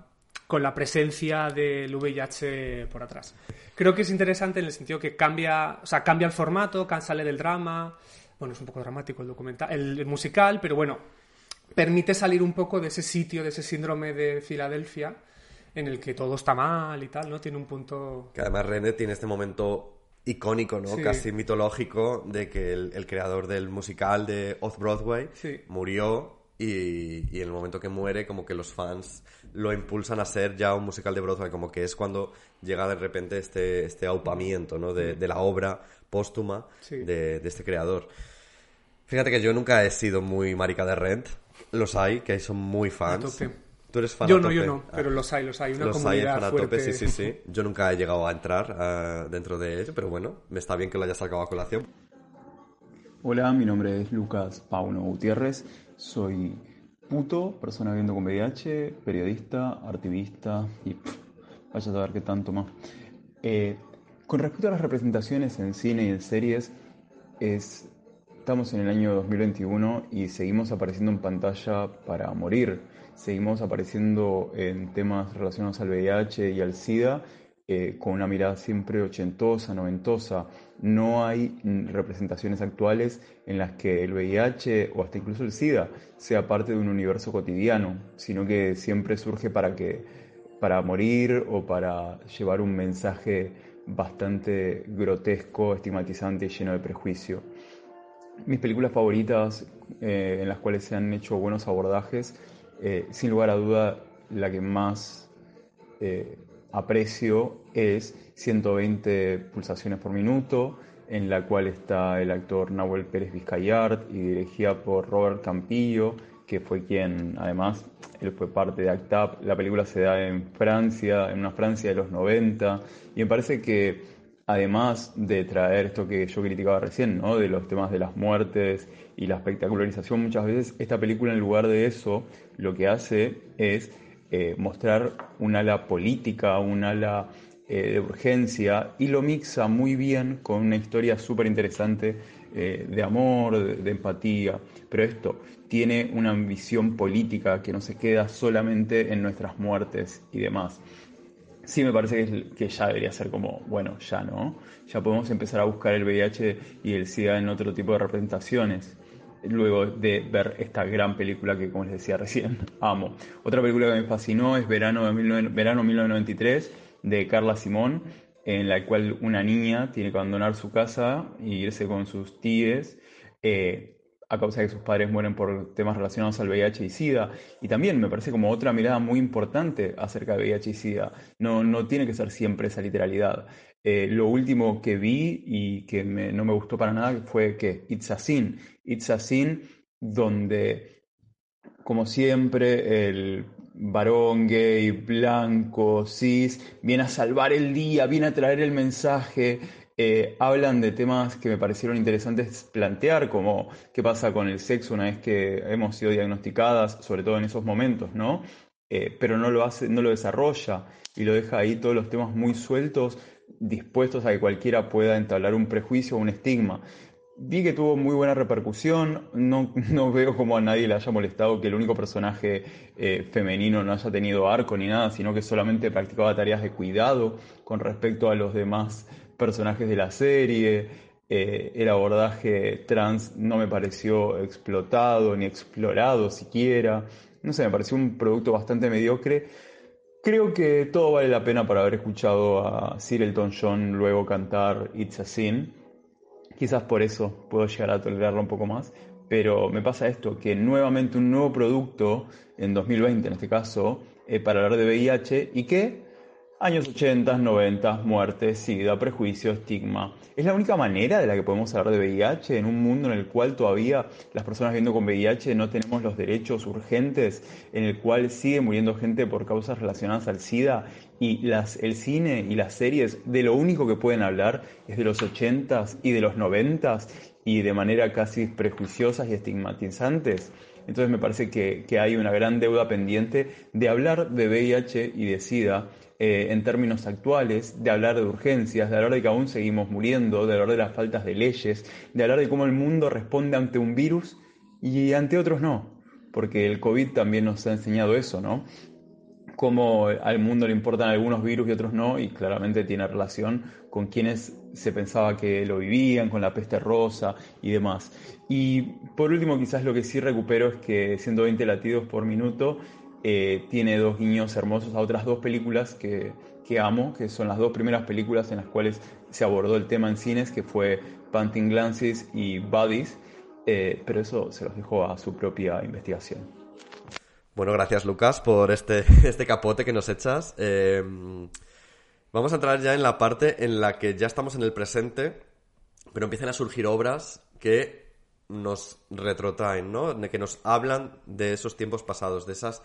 con la presencia del VIH por atrás. Creo que es interesante en el sentido que cambia, o sea, cambia el formato, sale del drama, bueno, es un poco dramático el documental, el, el, musical, pero bueno, permite salir un poco de ese sitio, de ese síndrome de Filadelfia, en el que todo está mal y tal, ¿no? Tiene un punto... Que además René tiene este momento icónico, ¿no? Sí. Casi mitológico de que el, el, creador del musical de Off-Broadway sí. murió y, y, en el momento que muere como que los fans lo impulsan a ser ya un musical de Broadway, como que es cuando llega de repente este, este aupamiento, ¿no? De, de la obra póstuma sí. de, de este creador. Fíjate que yo nunca he sido muy marica de Rent. Los hay, que son muy fans. ¿Tú eres fan Yo a no, tope? yo no, pero los hay, los hay. Una los comunidad hay fan a fuerte. tope, sí, sí, sí. Yo nunca he llegado a entrar uh, dentro de ello, pero bueno, me está bien que lo hayas sacado a colación. Hola, mi nombre es Lucas Pauno Gutiérrez. Soy puto, persona viviendo con VIH, periodista, activista y pff, vaya a saber qué tanto más. Eh, con respecto a las representaciones en cine y en series, es Estamos en el año 2021 y seguimos apareciendo en pantalla para morir. Seguimos apareciendo en temas relacionados al VIH y al SIDA eh, con una mirada siempre ochentosa, noventosa. No hay representaciones actuales en las que el VIH o hasta incluso el SIDA sea parte de un universo cotidiano, sino que siempre surge para que para morir o para llevar un mensaje bastante grotesco, estigmatizante y lleno de prejuicio. Mis películas favoritas eh, en las cuales se han hecho buenos abordajes, eh, sin lugar a duda la que más eh, aprecio es 120 pulsaciones por minuto, en la cual está el actor Nahuel Pérez Vizcayart y dirigida por Robert Campillo, que fue quien, además, él fue parte de ACT UP. La película se da en Francia, en una Francia de los 90, y me parece que además de traer esto que yo criticaba recién, ¿no? de los temas de las muertes y la espectacularización, muchas veces esta película en lugar de eso lo que hace es eh, mostrar un ala política, un ala eh, de urgencia y lo mixa muy bien con una historia súper interesante eh, de amor, de, de empatía. Pero esto tiene una ambición política que no se queda solamente en nuestras muertes y demás sí me parece que, que, ya debería ser como, bueno, ya no. Ya podemos empezar a buscar el VIH y el SIDA en otro tipo de representaciones. Luego de ver esta gran película que, como les decía recién, amo. Otra película que me fascinó es Verano, de 19, Verano 1993 de Carla Simón, en la cual una niña tiene que abandonar su casa e irse con sus tíes. Eh, a causa de que sus padres mueren por temas relacionados al VIH y SIDA. Y también me parece como otra mirada muy importante acerca de VIH y SIDA. No, no tiene que ser siempre esa literalidad. Eh, lo último que vi y que me, no me gustó para nada fue que It's a Sin. It's a Sin, donde, como siempre, el varón gay, blanco, cis, viene a salvar el día, viene a traer el mensaje, eh, hablan de temas que me parecieron interesantes plantear, como qué pasa con el sexo una vez que hemos sido diagnosticadas, sobre todo en esos momentos, ¿no? Eh, pero no lo hace, no lo desarrolla y lo deja ahí todos los temas muy sueltos, dispuestos a que cualquiera pueda entablar un prejuicio o un estigma. Vi que tuvo muy buena repercusión, no, no veo como a nadie le haya molestado que el único personaje eh, femenino no haya tenido arco ni nada, sino que solamente practicaba tareas de cuidado con respecto a los demás personajes de la serie. Eh, el abordaje trans no me pareció explotado ni explorado siquiera. No sé, me pareció un producto bastante mediocre. Creo que todo vale la pena por haber escuchado a Sir Elton John luego cantar It's a Sin. Quizás por eso puedo llegar a tolerarlo un poco más. Pero me pasa esto, que nuevamente un nuevo producto, en 2020 en este caso, eh, para hablar de VIH y que Años 80, 90, muerte, sida, prejuicio, estigma. ¿Es la única manera de la que podemos hablar de VIH en un mundo en el cual todavía las personas viviendo con VIH no tenemos los derechos urgentes, en el cual sigue muriendo gente por causas relacionadas al SIDA y el cine y las series de lo único que pueden hablar es de los 80s y de los 90s y de manera casi prejuiciosas y estigmatizantes? Entonces me parece que hay una gran deuda pendiente de hablar de VIH y de SIDA eh, en términos actuales, de hablar de urgencias, de hablar de que aún seguimos muriendo, de hablar de las faltas de leyes, de hablar de cómo el mundo responde ante un virus y ante otros no, porque el COVID también nos ha enseñado eso, ¿no? Cómo al mundo le importan algunos virus y otros no, y claramente tiene relación con quienes se pensaba que lo vivían, con la peste rosa y demás. Y por último, quizás lo que sí recupero es que 120 latidos por minuto eh, tiene dos guiños hermosos a otras dos películas que, que, amo, que son las dos primeras películas en las cuales se abordó el tema en cines, que fue Panting Glances y Buddies, eh, pero eso se los dejo a su propia investigación. Bueno, gracias Lucas por este, este capote que nos echas. Eh, vamos a entrar ya en la parte en la que ya estamos en el presente, pero empiezan a surgir obras que nos retrotraen, ¿no? Que nos hablan de esos tiempos pasados, de esas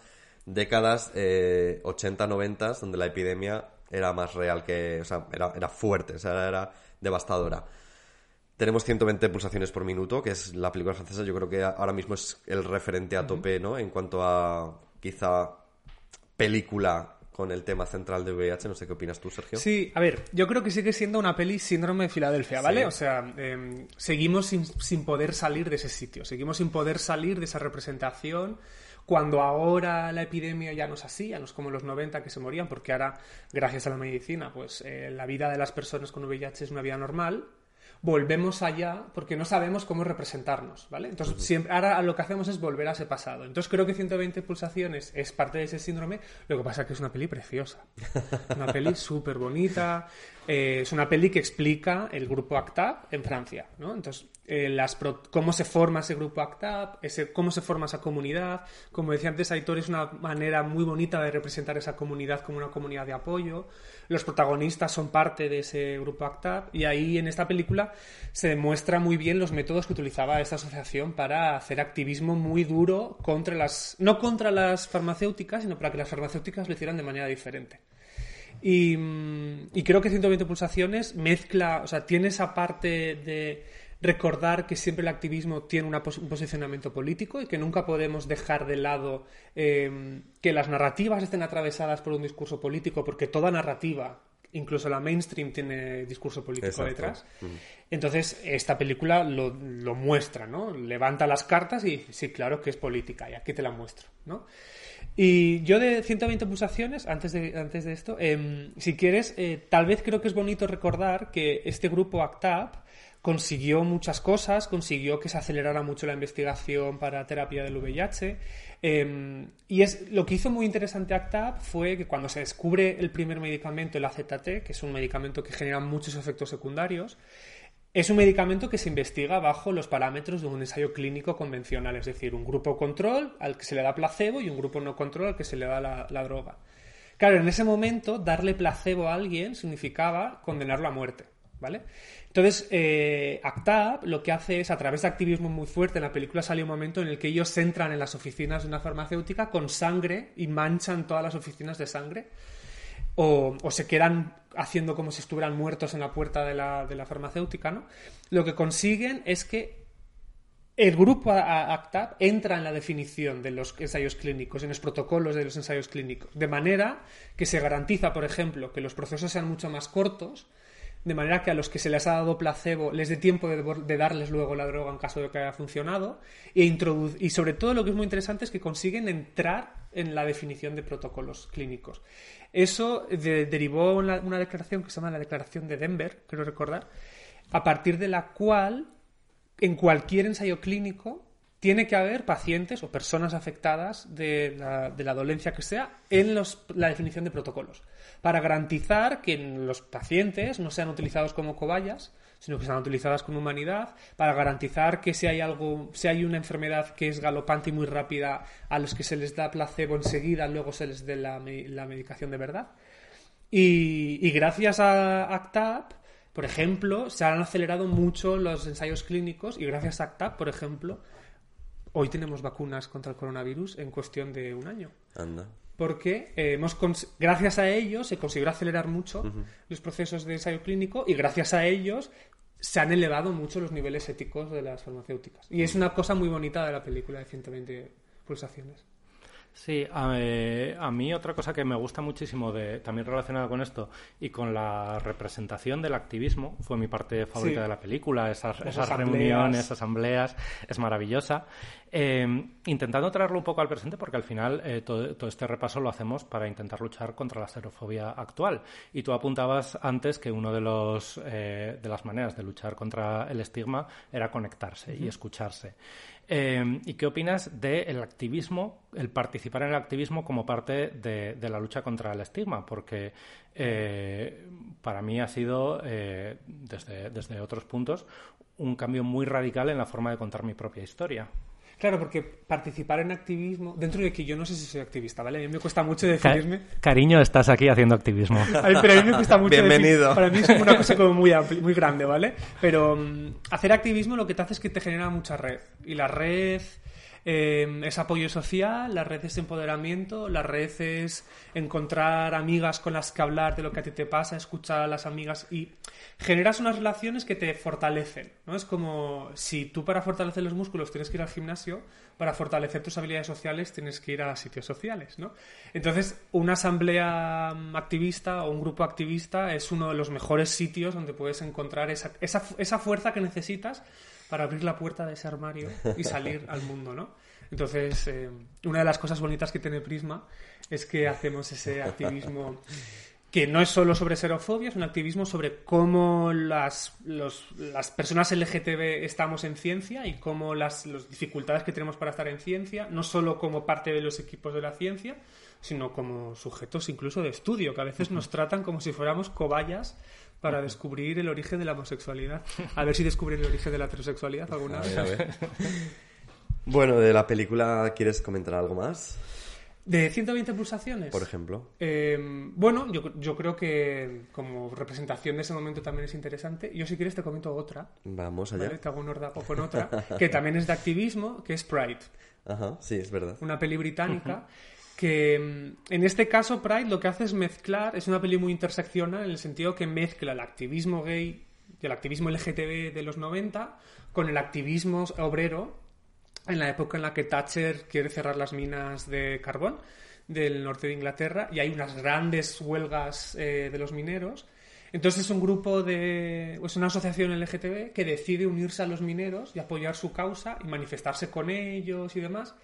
décadas eh, 80, 90, donde la epidemia era más real que, o sea, era, era fuerte, o sea, era devastadora. Tenemos 120 pulsaciones por minuto, que es la película francesa, yo creo que ahora mismo es el referente a tope, ¿no? En cuanto a quizá película con el tema central de VIH. No sé qué opinas tú, Sergio. Sí, a ver, yo creo que sigue siendo una peli síndrome de Filadelfia, ¿vale? Sí. O sea, eh, seguimos sin, sin poder salir de ese sitio, seguimos sin poder salir de esa representación cuando ahora la epidemia ya no es así, ya no es como en los 90 que se morían, porque ahora, gracias a la medicina, pues eh, la vida de las personas con VIH es una vida normal, volvemos allá porque no sabemos cómo representarnos, ¿vale? Entonces, siempre, ahora lo que hacemos es volver a ese pasado. Entonces, creo que 120 pulsaciones es parte de ese síndrome, lo que pasa es que es una peli preciosa. Una peli súper bonita, eh, es una peli que explica el grupo ACTAP en Francia, ¿no? Entonces, eh, cómo se forma ese grupo ACTAP, ese, cómo se forma esa comunidad. Como decía antes, Aitor es una manera muy bonita de representar esa comunidad como una comunidad de apoyo. Los protagonistas son parte de ese grupo ACTAP y ahí en esta película se demuestra muy bien los métodos que utilizaba esta asociación para hacer activismo muy duro contra las, no contra las farmacéuticas, sino para que las farmacéuticas lo hicieran de manera diferente. Y, mm, y creo que 120 pulsaciones mezcla, o sea, tiene esa parte de recordar que siempre el activismo tiene una pos- un posicionamiento político y que nunca podemos dejar de lado eh, que las narrativas estén atravesadas por un discurso político, porque toda narrativa, incluso la mainstream, tiene discurso político Exacto. detrás. Ujú. Entonces, esta película lo, lo muestra, ¿no? Levanta las cartas y sí, claro que es política, y aquí te la muestro, ¿no? Y yo de 120 pulsaciones, antes de, antes de esto, em, si quieres, eh, tal vez creo que es bonito recordar que este grupo ACTAP consiguió muchas cosas, consiguió que se acelerara mucho la investigación para terapia del VIH. em, y es lo que hizo muy interesante ACTAP fue que cuando se descubre el primer medicamento, el AZT, que es un medicamento que genera muchos efectos secundarios, es un medicamento que se investiga bajo los parámetros de un ensayo clínico convencional, es decir, un grupo control al que se le da placebo y un grupo no control al que se le da la, droga. Claro, en ese momento, darle placebo a alguien significaba condenarlo a muerte, ¿vale? Entonces, eh, ACTAP lo que hace es, a través de activismo muy fuerte, en la película sale un momento en el que ellos entran en las oficinas de una farmacéutica con sangre y manchan todas las oficinas de sangre o, o se quedan haciendo como si estuvieran muertos en la puerta de la, de la farmacéutica, ¿no? Lo que consiguen es que el grupo ACTAP entra en la definición de los ensayos clínicos, en los protocolos de los ensayos clínicos, de manera que se garantiza, por ejemplo, que los procesos sean mucho más cortos, de manera que a los que se les ha dado placebo les dé tiempo de, darles luego la droga en caso de que haya funcionado, e y sobre todo lo que es muy interesante es que consiguen entrar en la definición de protocolos clínicos. Eso de- derivó una declaración que se llama la Declaración de Denver, creo recordar, a partir de la cual en cualquier ensayo clínico tiene que haber pacientes o personas afectadas de la, de la dolencia que sea en los- la definición de protocolos, para garantizar que los pacientes no sean utilizados como cobayas, sino que sean utilizadas con humanidad, para garantizar que si hay algo, si hay una enfermedad que es galopante y muy rápida, a los que se les da placebo enseguida, luego se les dé la medicación de verdad. Y, y gracias a ACTAP, por ejemplo, se han acelerado mucho los ensayos clínicos y gracias a ACTAP, por ejemplo, hoy tenemos vacunas contra el coronavirus en cuestión de un año. Anda. Porque eh, hemos gracias a ellos se consiguió acelerar mucho los procesos de ensayo clínico y gracias a ellos se han elevado mucho los niveles éticos de las farmacéuticas. Y es una cosa muy bonita de la película de 120 pulsaciones. Sí, a, eh, a mí otra cosa que me gusta muchísimo, de, también relacionada con esto y con la representación del activismo, fue mi parte favorita Sí. de la película, esas, esas asambleas. reuniones, asambleas, es maravillosa. Eh, intentando traerlo un poco al presente, porque al final eh, todo, todo este repaso lo hacemos para intentar luchar contra la xerofobia actual. Y tú apuntabas antes que una de, los, eh, de las maneras de luchar contra el estigma era conectarse y escucharse. Eh, ¿Y qué opinas del activismo, el participar en el activismo como parte de, de la lucha contra el estigma? Porque eh, para mí ha sido, eh, desde, desde otros puntos, un cambio muy radical en la forma de contar mi propia historia. Claro, porque participar en activismo, dentro de que yo no sé si soy activista, ¿vale? A mí me cuesta mucho Ca- definirme. cariño, estás aquí haciendo activismo. A mí, pero a mí me cuesta mucho. Bienvenido. definir- Para mí es como una cosa como muy ampli- muy grande, ¿vale? Pero mm, hacer activismo lo que te hace es que te genera mucha red. Y la red eh, es apoyo social, la red es empoderamiento, la red es encontrar amigas con las que hablar de lo que a ti te pasa, escuchar a las amigas y generas unas relaciones que te fortalecen, ¿no? Es como si tú para fortalecer los músculos tienes que ir al gimnasio, para fortalecer tus habilidades sociales tienes que ir a sitios sociales, ¿no? Entonces, una asamblea mm, activista o un grupo activista es uno de los mejores sitios donde puedes encontrar esa, esa, esa fuerza que necesitas para abrir la puerta de ese armario y salir al mundo, ¿no? Entonces, eh, una de las cosas bonitas que tiene Prisma es que hacemos ese activismo que no es solo sobre xerofobia, es un activismo sobre cómo las, los- las personas LGTB estamos en ciencia y cómo las, las dificultades que tenemos para estar en ciencia, no solo como parte de los equipos de la ciencia, sino como sujetos incluso de estudio, que a veces nos tratan como si fuéramos cobayas para descubrir el origen de la homosexualidad. A ver si descubren el origen de la heterosexualidad alguna A vez. ver, a ver. Bueno, de la película, ¿quieres comentar algo más? ¿De 120 pulsaciones? Por ejemplo. Eh, bueno, yo, yo creo que como representación de ese momento también es interesante. Yo si quieres te comento otra. Vamos allá. ¿vale? Te hago un ordago con otra, que también es de activismo, que es Pride. Ajá, sí, es verdad. Una peli británica que mm, en este caso Pride lo que hace es mezclar, es una peli muy interseccional en el sentido que mezcla el activismo gay y el activismo LGTB de los 90 con el activismo obrero en la época en la que Thatcher quiere cerrar las minas de carbón del norte de Inglaterra y hay unas grandes huelgas eh, de los mineros. Entonces es un grupo de. es una asociación LGTB que decide unirse a los mineros y apoyar su causa y manifestarse con ellos y demás.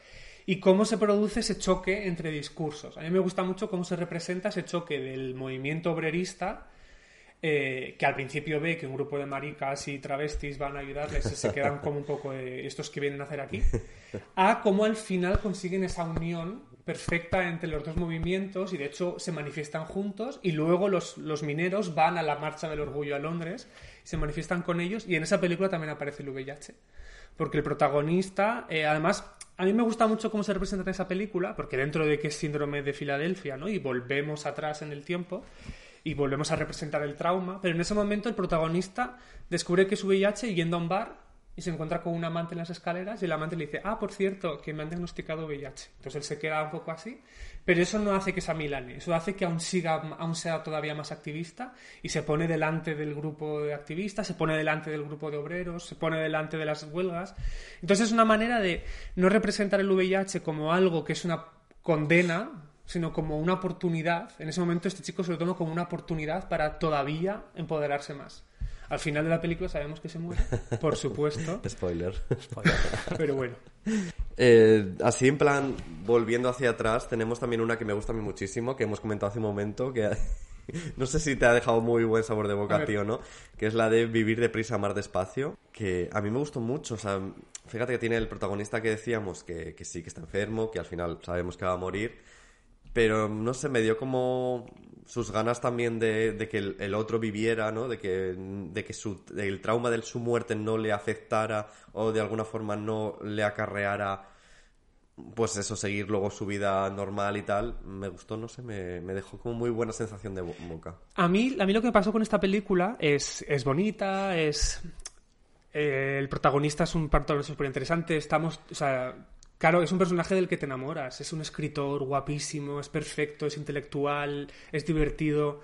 Y cómo se produce ese choque entre discursos. A mí me gusta mucho cómo se representa ese choque del movimiento obrerista eh, que al principio ve que un grupo de maricas y travestis van a ayudarles y se quedan como un poco de estos que vienen a hacer aquí, a cómo al final consiguen esa unión perfecta entre los dos movimientos y de hecho se manifiestan juntos y luego los, los mineros van a la marcha del orgullo a Londres y se manifiestan con ellos y en esa película también aparece el VIH porque el protagonista, eh, además, a mí me gusta mucho cómo se representa en esa película, porque dentro de que es síndrome de Filadelfia, ¿no? Y volvemos atrás en el tiempo y volvemos a representar el trauma, pero en ese momento el protagonista descubre que es VIH yendo a un bar y se encuentra con un amante en las escaleras y el amante le dice, ah, por cierto, que me han diagnosticado VIH. Entonces él se queda un poco así, pero eso no hace que se amilane, eso hace que aún, siga, aún sea todavía más activista y se pone delante del grupo de activistas, se pone delante del grupo de obreros, se pone delante de las huelgas. Entonces es una manera de no representar el VIH como algo que es una condena, sino como una oportunidad. En ese momento este chico se lo toma como una oportunidad para todavía empoderarse más. Al final de la película sabemos que se muere, por supuesto. Spoiler. Pero bueno. Eh, así en plan, volviendo hacia atrás, tenemos también una que me gusta a mí muchísimo, que hemos comentado hace un momento, que no sé si te ha dejado muy buen sabor de boca, tío, ¿no? Que es la de Vivir deprisa, amar despacio, que a mí me gustó mucho, o sea, fíjate que tiene el protagonista que decíamos que, que sí, que está enfermo, que al final sabemos que va a morir, pero no sé, me dio como sus ganas también de, que el, otro viviera, ¿no? De que, de que su, el trauma de su muerte no le afectara o de alguna forma no le acarreara, pues eso, seguir luego su vida normal y tal. Me gustó, no sé, me, me dejó como muy buena sensación de boca. A mí, a mí lo que me pasó con esta película es, es bonita, es... Eh, el protagonista es un protagonista súper interesante, estamos... O sea, Claro, es un personaje del que te enamoras. Es un escritor guapísimo, es perfecto, es intelectual, es divertido.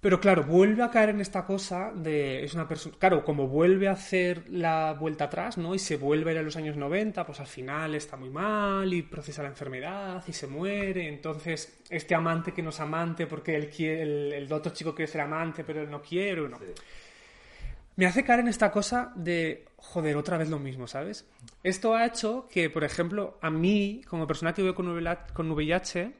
Pero claro, vuelve a caer en esta cosa de. Es una persona. Claro, como vuelve a hacer la vuelta atrás, ¿no? Y se vuelve a ir a los años 90, pues al final está muy mal y procesa la enfermedad y se muere. Entonces, este amante que no es amante porque él quiere, el, el otro chico quiere ser amante, pero él no quiere, ¿no? Sí me hace caer en esta cosa de, joder, otra vez lo mismo, ¿sabes? Esto ha hecho que, por ejemplo, a mí, como persona que vive con VIH,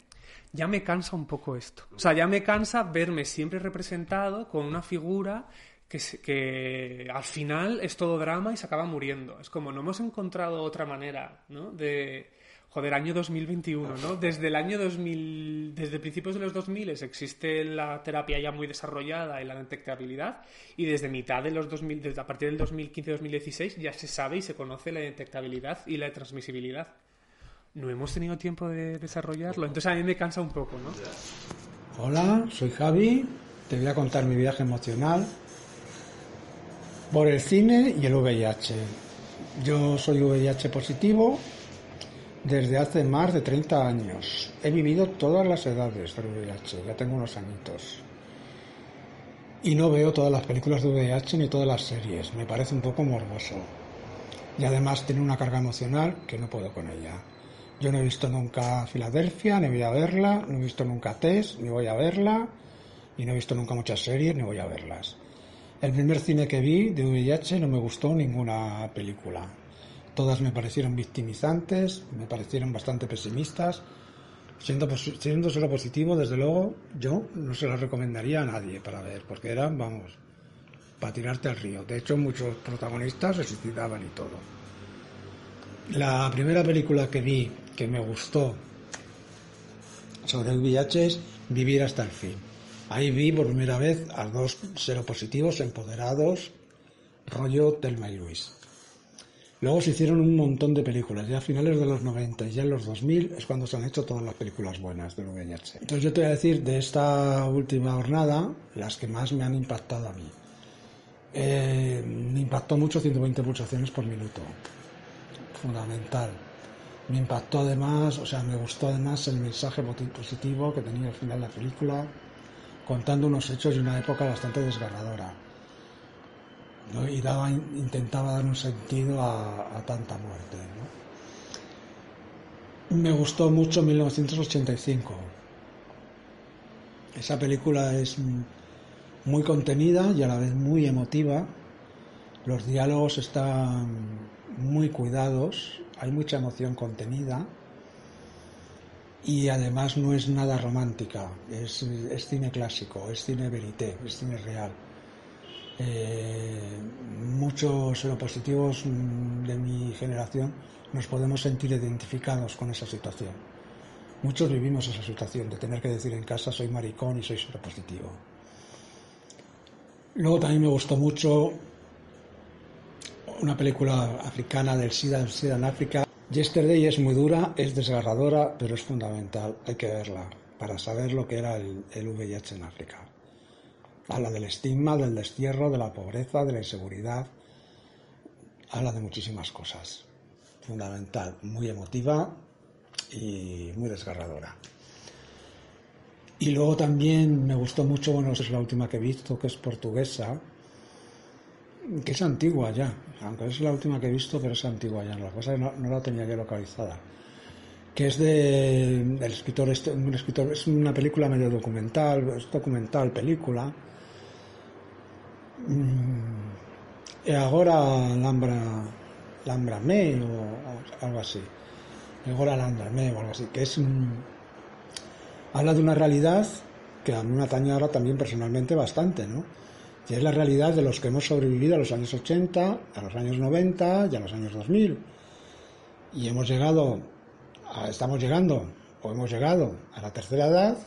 ya me cansa un poco esto. O sea, ya me cansa verme siempre representado con una figura que, que al final es todo drama y se acaba muriendo. Es como, no hemos encontrado otra manera, ¿no? De, joder, año 2021, ¿no? Desde el año 2000, desde principios de los 2000 existe la terapia ya muy desarrollada y la detectabilidad y desde mitad de los 2000, desde a partir del 2015-2016 ya se sabe y se conoce la detectabilidad y la transmisibilidad. No hemos tenido tiempo de desarrollarlo, entonces a mí me cansa un poco, ¿no? Hola, soy Javi, te voy a contar mi viaje emocional por el cine y el VIH. Yo soy VIH positivo, desde hace más de 30 años. He vivido todas las edades del VIH, ya tengo unos añitos. Y no veo todas las películas de VIH ni todas las series, me parece un poco morboso. Y además tiene una carga emocional que no puedo con ella. Yo no he visto nunca Filadelfia, ni voy a verla, no he visto nunca Tess, ni voy a verla, y no he visto nunca muchas series, ni voy a verlas. El primer cine que vi de VIH no me gustó ninguna película. Todas me parecieron victimizantes, me parecieron bastante pesimistas. Siendo, siendo solo positivo, desde luego, yo no se lo recomendaría a nadie para ver, porque eran, vamos, para tirarte al río. De hecho, muchos protagonistas se suicidaban y todo. La primera película que vi que me gustó sobre el VIH es Vivir hasta el fin. Ahí vi por primera vez a dos seropositivos empoderados, rollo Telma y Luis. Luego se hicieron un montón de películas, ya a finales de los 90 y ya en los 2000 es cuando se han hecho todas las películas buenas de VIH. Entonces yo te voy a decir de esta última jornada las que más me han impactado a mí. Eh, me impactó mucho 120 pulsaciones por minuto, fundamental. Me impactó además, o sea, me gustó además el mensaje positivo que tenía al final la película, contando unos hechos de una época bastante desgarradora y daba, intentaba dar un sentido a, tanta muerte. Me gustó mucho 1985. Esa película es muy contenida y a la vez muy emotiva. Los diálogos están muy cuidados, hay mucha emoción contenida y además no es nada romántica, es, es cine clásico, es cine verité, es cine real. Eh, muchos seropositivos mm, de mi generación nos podemos sentir identificados con esa situación. Muchos vivimos esa situación de tener que decir en casa soy maricón y soy seropositivo. Luego también me gustó mucho una película africana del SIDA, del SIDA en África. Yesterday es muy dura, es desgarradora, pero es fundamental, hay que verla para saber lo que era el, el VIH en África habla del estigma, del destierro, de la pobreza, de la inseguridad, habla de muchísimas cosas. Fundamental, muy emotiva y muy desgarradora. Y luego también me gustó mucho, bueno, es la última que he visto, que es portuguesa, que es antigua ya, aunque es la última que he visto, pero es antigua ya, la cosa no, no la tenía ya localizada, que es de, del escritor, este, escritor, es una película medio documental, es documental, película, e agora Lambra, Lambra Me o algo así, agora Lambra Me o algo así, que es... un habla de una realidad que a mí me atañe ahora también personalmente bastante, ¿no? Y es la realidad de los que hemos sobrevivido a los años 80, a los años 90 y a los años 2000. Y hemos llegado, a, estamos llegando, o hemos llegado a la tercera edad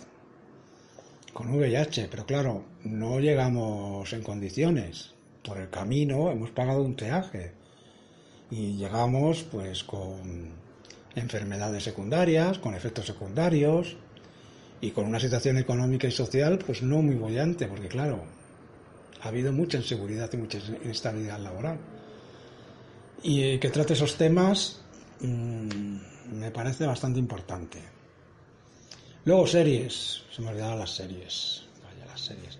con VIH, pero claro, no llegamos en condiciones. Por el camino hemos pagado un peaje y llegamos pues con enfermedades secundarias, con efectos secundarios, y con una situación económica y social pues no muy bollante, porque claro, ha habido mucha inseguridad y mucha inestabilidad laboral. Y que trate esos temas mmm, me parece bastante importante. Luego series, se me olvidaron las series, vaya las series.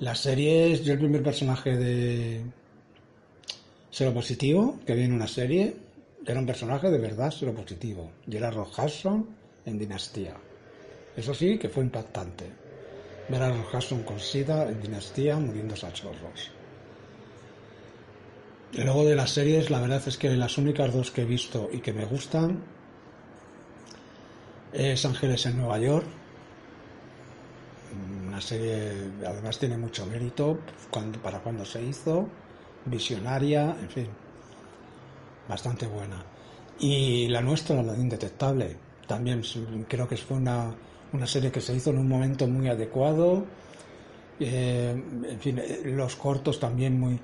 Las series, yo el primer personaje de Positivo que viene en una serie, era un personaje de verdad Positivo y era Rock Hudson en Dinastía. Eso sí, que fue impactante. Ver a Hudson con SIDA en Dinastía muriéndose a chorros. Y luego de las series, la verdad es que las únicas dos que he visto y que me gustan es Ángeles en Nueva York. Una serie, además tiene mucho mérito para cuando se hizo, visionaria, en fin, bastante buena. Y la nuestra, la de Indetectable, también creo que fue una, una serie que se hizo en un momento muy adecuado. Eh, en fin, los cortos también muy...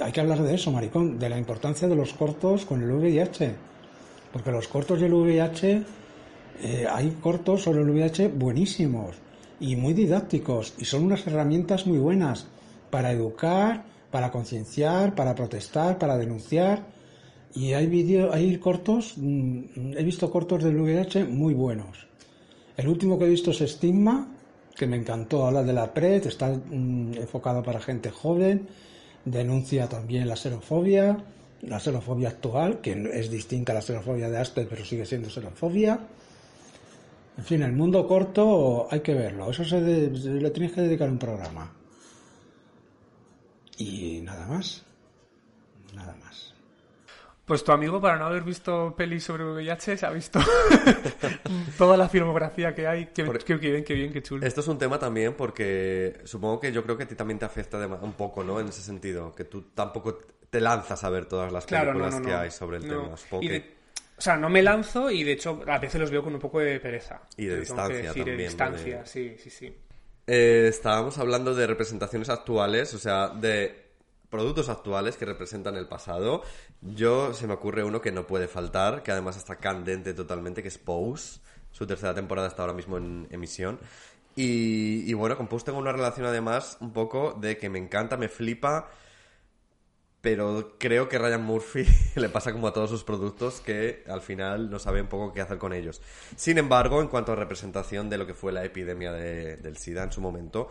Hay que hablar de eso, maricón, de la importancia de los cortos con el VIH. Porque los cortos y el VIH, eh, hay cortos sobre el VIH buenísimos y muy didácticos y son unas herramientas muy buenas para educar, para concienciar, para protestar, para denunciar. Y hay vídeos, hay cortos, mm, he visto cortos del VIH muy buenos. El último que he visto es Estigma, que me encantó. Habla de la PRED, está mm, enfocado para gente joven, denuncia también la xerofobia, la xerofobia actual, que es distinta a la xerofobia de Asper, pero sigue siendo xerofobia. En fin, el mundo corto hay que verlo. Eso se, le tienes que dedicar un programa. Y nada más. Nada más. Pues tu amigo, para no haber visto pelis sobre VIH, se ha visto toda la filmografía que hay. Qué, bien, qué bien, qué chulo. Esto es un tema también porque supongo que yo creo que a ti también te afecta un poco, ¿no? En ese sentido, que tú tampoco te lanzas a ver todas las películas que hay sobre el tema. O sea, no me lanzo y de hecho a veces los veo con un poco de pereza. Y de distancia también. De distancia, sí, sí, sí. Eh, estábamos hablando de representaciones actuales, o sea, de productos actuales que representan el pasado. Yo se me ocurre uno que no puede faltar, que además está candente totalmente, que es Pose. Su tercera temporada está ahora mismo en emisión. Y, bueno, con Pose tengo una relación además un poco de que me encanta, me flipa, pero creo que Ryan Murphy le pasa como a todos sus productos que al final no sabe un poco qué hacer con ellos. Sin embargo, en cuanto a representación de lo que fue la epidemia del SIDA en su momento,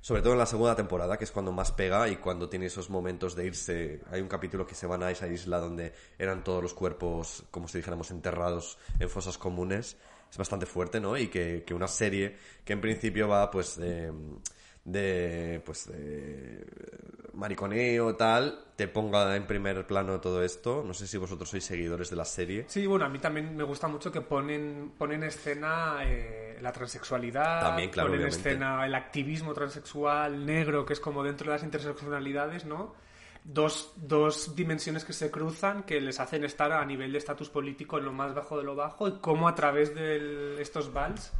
sobre todo en la segunda temporada, que es cuando más pega y cuando tiene esos momentos de irse. Hay un capítulo que se van a esa isla donde eran todos los cuerpos, como si dijéramos, enterrados en fosas comunes. Es bastante fuerte, ¿no? Y que, que una serie que en principio va, pues, de, pues, de mariconeo tal, te ponga en primer plano todo esto. No sé si vosotros sois seguidores de la serie. Sí, bueno, a mí también me gusta mucho que ponen, ponen en escena eh, la transexualidad, también, claro, ponen en escena el activismo transexual negro, que es como dentro de las interseccionalidades, ¿no? Dos, dos dimensiones que se cruzan que les hacen estar a nivel de estatus político en lo más bajo de lo bajo y cómo a través de estos vals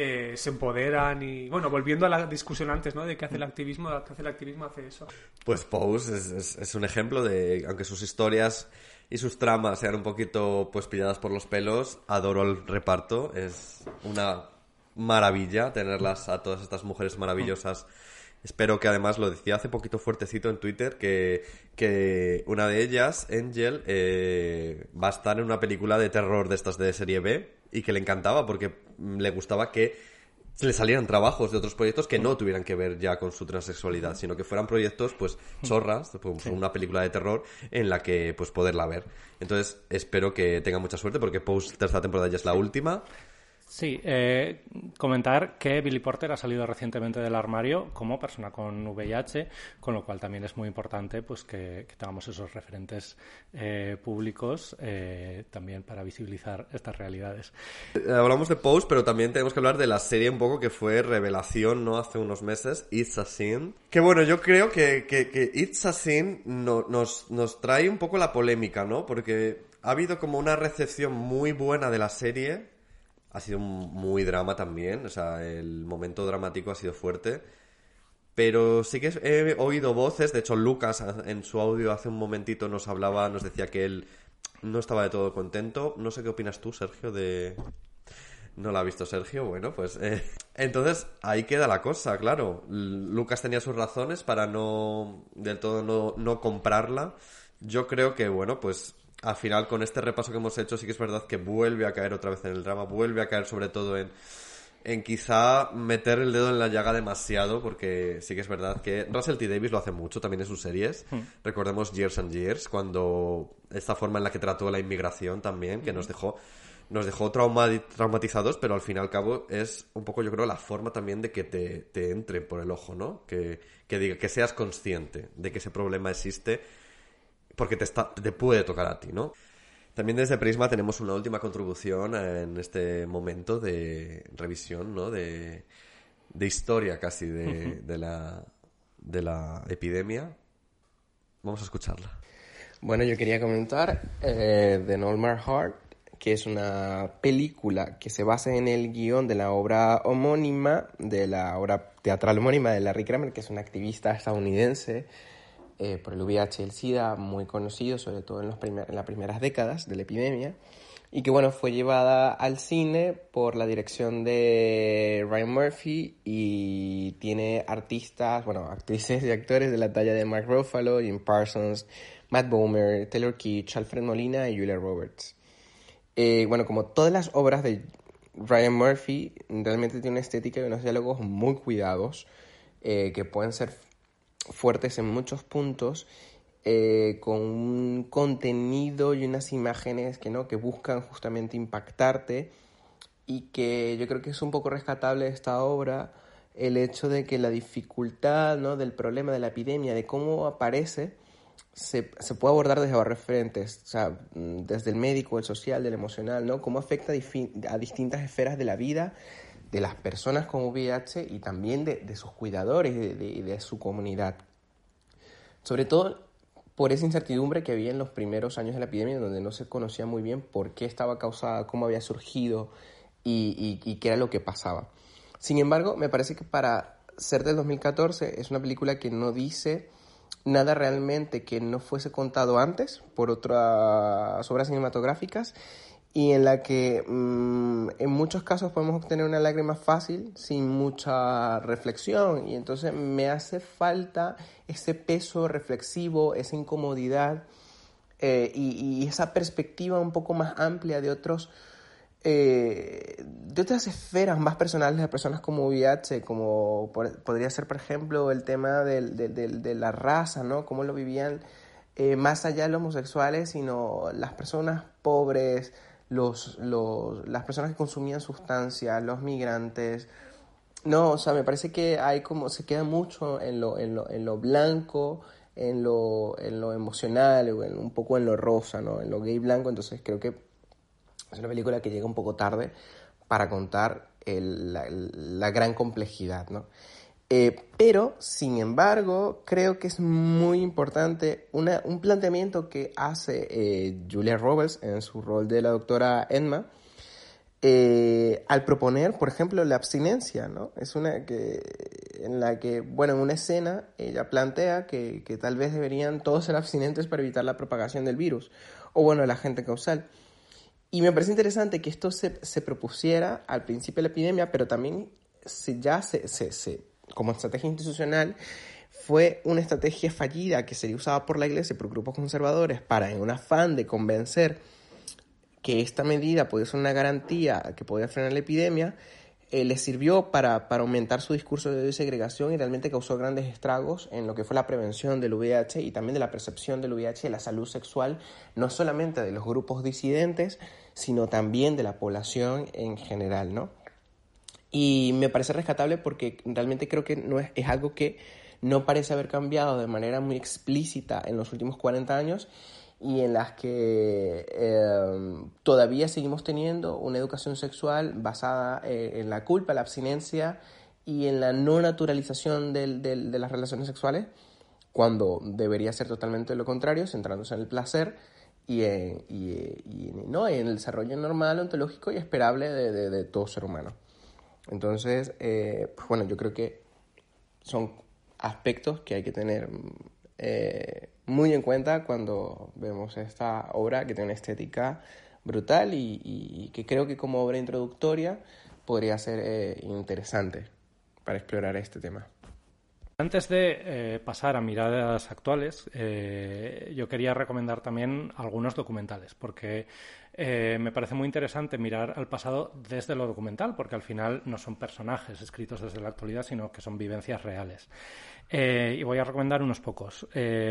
eh, se empoderan y bueno, volviendo a la discusión antes, ¿no? De qué hace el activismo, qué hace el activismo hace eso. Pues Pose es, es, un ejemplo de, aunque sus historias y sus tramas sean un poquito pues pilladas por los pelos, adoro el reparto, es una maravilla tenerlas a todas estas mujeres maravillosas Espero que además lo decía hace poquito fuertecito en Twitter que, que una de ellas, Angel, eh, va a estar en una película de terror de estas de serie B y que le encantaba porque mm, le gustaba que le salieran trabajos de otros proyectos que no tuvieran que ver ya con su transexualidad, sino que fueran proyectos, pues, chorras, pues, una película de terror en la que, pues, poderla ver. Entonces, espero que tenga mucha suerte porque Post tercera temporada ya es la última. Sí, eh, comentar que Billy Porter ha salido recientemente del armario como persona con VIH, con lo cual también es muy importante pues que, tengamos esos referentes eh, públicos eh, también para visibilizar estas realidades. Eh, Hablamos de Post, pero también tenemos que hablar de la serie un poco que fue revelación, ¿no? Hace unos meses, It's a Sin. Que bueno, yo creo que, que, que It's a Sin no- nos, nos trae un poco la polémica, ¿no? Porque ha habido como una recepción muy buena de la serie. Ha sido muy drama también, o sea, el momento dramático ha sido fuerte. Pero sí que he oído voces, de hecho Lucas en su audio hace un momentito nos hablaba, nos decía que él no estaba de todo contento. No sé qué opinas tú, Sergio, de... No la ha visto Sergio, bueno, pues... eh, Entonces, ahí queda la cosa, claro. Lucas tenía sus razones para no... del todo no, no comprarla. Yo creo que, bueno, pues al final con este repaso que hemos hecho sí que es verdad que vuelve a caer otra vez en el drama, vuelve a caer sobre todo en en quizá meter el dedo en la llaga demasiado, porque sí que es verdad que Russell T. Davis lo hace mucho también en sus series. Hmm. Recordemos Years and Years, cuando esta forma en la que trató la inmigración también, que nos dejó nos dejó trauma- traumatizados, pero al fin y al cabo es un poco, yo creo, la forma también de que te, te entre por el ojo, ¿no? Que, que diga, que seas consciente de que ese problema existe porque te, está, te puede tocar a ti, ¿no? También desde Prisma tenemos una última contribución en este momento de revisión, ¿no? De, de historia casi de, de, la, de la epidemia. Vamos a escucharla. Bueno, yo quería comentar eh, The Normal Heart, que es una película que se basa en el guion de la obra homónima, de la obra teatral homónima de Larry Kramer, que es un activista estadounidense eh, por el VIH y el SIDA, muy conocido, sobre todo en, los primer- en las primeras décadas de la epidemia, y que bueno, fue llevada al cine por la dirección de Ryan Murphy y tiene artistas, bueno, actrices y actores de la talla de Mark Ruffalo, Jim Parsons, Matt Bomer, Taylor Kitsch, Alfred Molina y Julia Roberts. Eh, bueno, como todas las obras de Ryan Murphy, realmente tiene una estética y unos diálogos muy cuidados, eh, que pueden ser fuertes en muchos puntos, eh, con un contenido y unas imágenes que, ¿no? que buscan justamente impactarte y que yo creo que es un poco rescatable esta obra el hecho de que la dificultad ¿no? del problema de la epidemia, de cómo aparece, se, se puede abordar desde varios frentes, o sea, desde el médico, el social, del emocional, ¿no? Cómo afecta a distintas esferas de la vida de las personas con VIH y también de, de sus cuidadores y de, de- su comunidad. Sobre todo por esa incertidumbre que había en los primeros años de la epidemia, donde no se conocía muy bien por qué estaba causada, cómo había surgido y, y- y qué era lo que pasaba. Sin embargo, me parece que para ser del 2014 es una película que no dice nada realmente que no fuese contado antes por otras obras cinematográficas y en la que mm, en muchos casos podemos obtener una lágrima fácil sin mucha reflexión y entonces me hace falta ese peso reflexivo, esa incomodidad eh, y, y esa perspectiva un poco más amplia de otros eh, de otras esferas más personales de personas como VIH, como podría ser, por ejemplo, el tema del- del- del- de la raza, ¿no? Cómo lo vivían eh, más allá de los homosexuales, sino las personas pobres, los, los, las personas que consumían sustancias, los migrantes. No, o sea, me parece que hay como, se queda mucho en lo, en lo, en lo blanco, en lo, en lo emocional, en- un poco en lo rosa, ¿no? En lo gay blanco, entonces creo que es una película que llega un poco tarde para contar el- la, la gran complejidad, ¿no? Eh, pero, sin embargo, creo que es muy importante una- un planteamiento que hace eh, Julia Roberts en su rol de la doctora Emma, eh, al proponer, por ejemplo, la abstinencia, ¿no? Es una que, en la que, bueno, en una escena ella plantea que, que tal vez deberían todos ser abstinentes para evitar la propagación del virus, o bueno, el agente causal. Y me parece interesante que esto se, se propusiera al principio de la epidemia, pero también se, ya se, se, se como estrategia institucional fue una estrategia fallida que sería usada por la Iglesia y por grupos conservadores para, en un afán de convencer que esta medida podía ser una garantía que podía frenar la epidemia, eh, le sirvió para, para, aumentar su discurso de segregación y realmente causó grandes estragos en lo que fue la prevención del VIH y también de la percepción del VIH y la salud sexual, no solamente de los grupos disidentes, sino también de la población en general, ¿no? Y me parece rescatable porque realmente creo que no es, es algo que no parece haber cambiado de manera muy explícita en los últimos 40 años y en las que eh, todavía seguimos teniendo una educación sexual basada eh, en la culpa, la abstinencia y en la no naturalización del, del, de las relaciones sexuales, cuando debería ser totalmente lo contrario, centrándose en el placer y en, y, ¿no? en el desarrollo normal, ontológico y esperable de, de todo ser humano. Entonces, eh, pues bueno, yo creo que son aspectos que hay que tener eh, muy en cuenta cuando vemos esta obra que tiene una estética brutal y, que creo que como obra introductoria podría ser eh, interesante para explorar este tema. Antes de eh, pasar a miradas actuales, eh, yo quería recomendar también algunos documentales, porque eh, me parece muy interesante mirar al pasado desde lo documental, porque al final no son personajes escritos desde la actualidad, sino que son vivencias reales. y voy a recomendar unos pocos.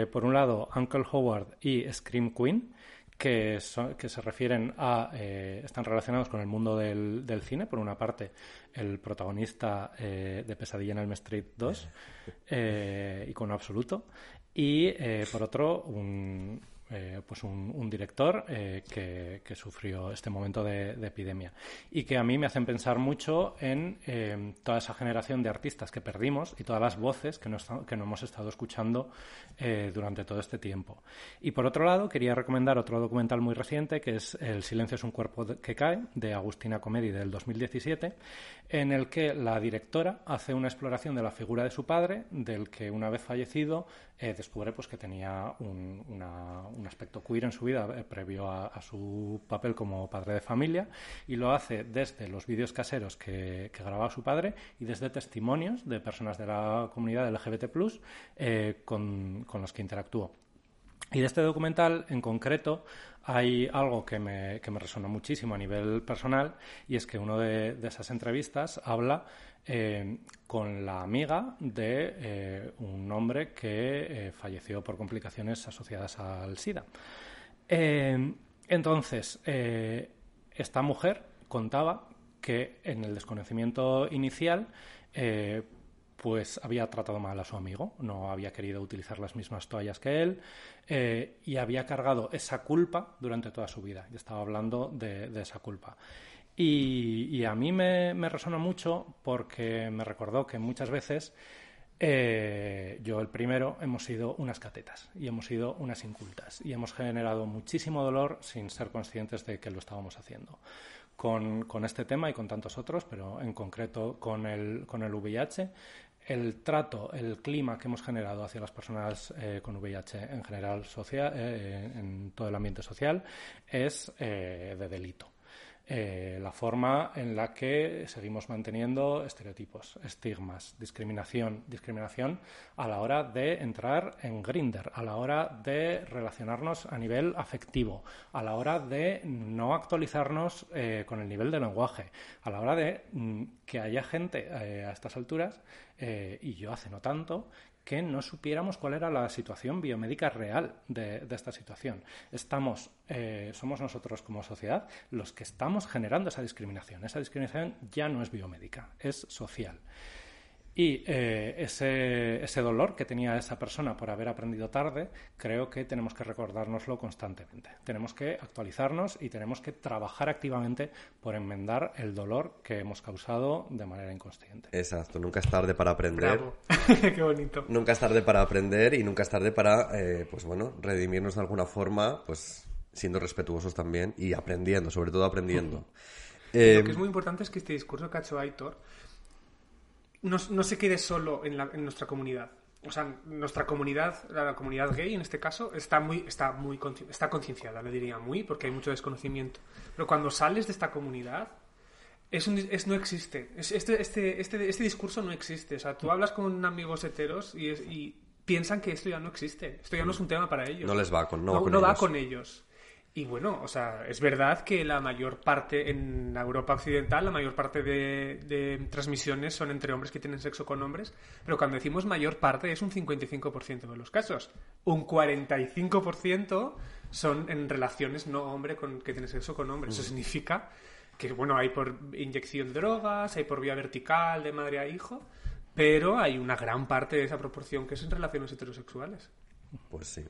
por un lado, Uncle Howard y Scream Queen, que, son, que se refieren a. Eh, están relacionados con el mundo del, del, cine. Por una parte, el protagonista eh, de Pesadilla en Elm Street 2, eh, icono absoluto. Y por otro, un, eh, pues un, director eh, que, sufrió este momento de, de, epidemia y que a mí me hacen pensar mucho en eh, toda esa generación de artistas que perdimos y todas las voces que no, que no hemos estado escuchando eh, durante todo este tiempo. Y por otro lado, quería recomendar otro documental muy reciente que es El silencio es un cuerpo que cae, de Agustina Comedi del 2017, en el que la directora hace una exploración de la figura de su padre, del que una vez fallecido descubre pues, que tenía un, una, un, aspecto queer en su vida eh, previo a, su papel como padre de familia y lo hace desde los vídeos caseros que, grababa su padre y desde testimonios de personas de la comunidad LGBT eh, con, con los que interactuó. Y de este documental en concreto hay algo que me, que me resonó muchísimo a nivel personal y es que uno de esas entrevistas habla eh, con la amiga de eh, un hombre que eh, falleció por complicaciones asociadas al SIDA. Entonces, esta mujer contaba que en el desconocimiento inicial pues había tratado mal a su amigo, no había querido utilizar las mismas toallas que él y había cargado esa culpa durante toda su vida. Y estaba hablando de esa culpa. Y, a mí me, me, resonó mucho porque me recordó que muchas veces eh, yo el primero hemos sido unas catetas y hemos sido unas incultas y hemos generado muchísimo dolor sin ser conscientes de que lo estábamos haciendo. Con, este tema y con tantos otros, pero en concreto con el, con el VIH, el trato, el clima que hemos generado hacia las personas eh, con VIH en general, social, eh, en todo el ambiente social, es de delito. Eh, la forma en la que seguimos manteniendo estereotipos, estigmas, discriminación, discriminación a la hora de entrar en Grinder, a la hora de relacionarnos a nivel afectivo, a la hora de no actualizarnos eh, con el nivel de lenguaje, a la hora de mm, que haya gente eh, a estas alturas, y yo hace no tanto, que no supiéramos cuál era la situación biomédica real de, esta situación. Estamos, eh, somos nosotros como sociedad los que estamos generando esa discriminación. Esa discriminación ya no es biomédica, es social. Y eh, ese, ese, dolor que tenía esa persona por haber aprendido tarde, creo que tenemos que recordárnoslo constantemente. Tenemos que actualizarnos y tenemos que trabajar activamente por enmendar el dolor que hemos causado de manera inconsciente. Exacto, nunca es tarde para aprender. Bravo. Qué bonito. Nunca es tarde para aprender y nunca es tarde para, eh, pues bueno, redimirnos de alguna forma, pues siendo respetuosos también y aprendiendo, sobre todo aprendiendo. Uh -huh. eh, Lo que es muy importante es que este discurso que ha hecho Aitor no, no se quede solo en, la, en, nuestra comunidad. O sea, nuestra comunidad, la comunidad gay en este caso, está muy, está muy está concienciada, le diría muy, porque hay mucho desconocimiento. Pero cuando sales de esta comunidad, es un, es, no existe. Es- este, este, este, este discurso no existe. O sea, tú hablas con amigos heteros y, es- y piensan que esto ya no existe. Esto ya no es un tema para ellos. No les va con- no va no, con no va con ellos. Y bueno, o sea, es verdad que la mayor parte en Europa Occidental, la mayor parte de, de transmisiones son entre hombres que tienen sexo con hombres, pero cuando decimos mayor parte es un 55% de los casos. Un 45% son en relaciones no hombre con, que tienen sexo con hombre. Eso significa que, bueno, hay por inyección de drogas, hay por vía vertical de madre a hijo, pero hay una gran parte de esa proporción que es en relaciones heterosexuales. Pues sí.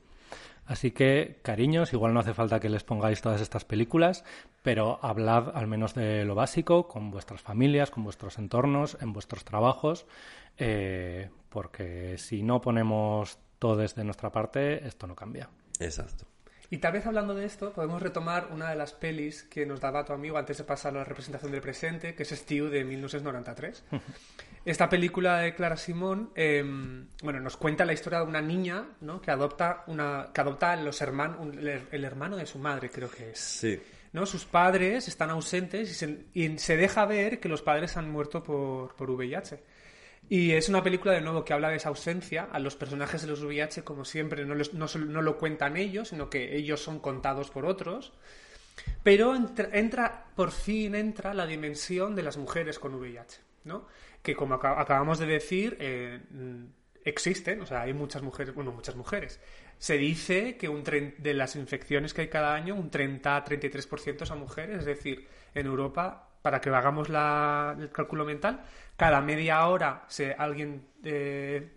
Así que, cariños, igual no hace falta que les pongáis todas estas películas, pero hablad al menos de lo básico con vuestras familias, con vuestros entornos, en vuestros trabajos, eh, porque si no ponemos todo desde nuestra parte, esto no cambia. Exacto. Y tal vez hablando de esto, podemos retomar una de las pelis que nos daba tu amigo antes de pasar a la representación del presente, que es Stew de 1993. Esta película de Clara Simón, eh, bueno, nos cuenta la historia de una niña, ¿no? Que adopta una, que adopta los hermanos, el, el hermano de su madre, creo que es. Sí. ¿no? Sus padres están ausentes y se, y se deja ver que los padres han muerto por, por VIH. Y es una película, de nuevo, que habla de esa ausencia. A los personajes de los VIH, como siempre, no, no, no lo cuentan ellos, sino que ellos son contados por otros. Pero entra, entra- por fin entra la dimensión de las mujeres con VIH, ¿no? Que como aca- acabamos de decir, eh, mm, existen, o sea, hay muchas mujeres, bueno, muchas mujeres. Se dice que un de las infecciones que hay cada año, un 30-33% son mujeres, es decir, en Europa, para que hagamos la- el cálculo mental, cada media hora se, alguien eh,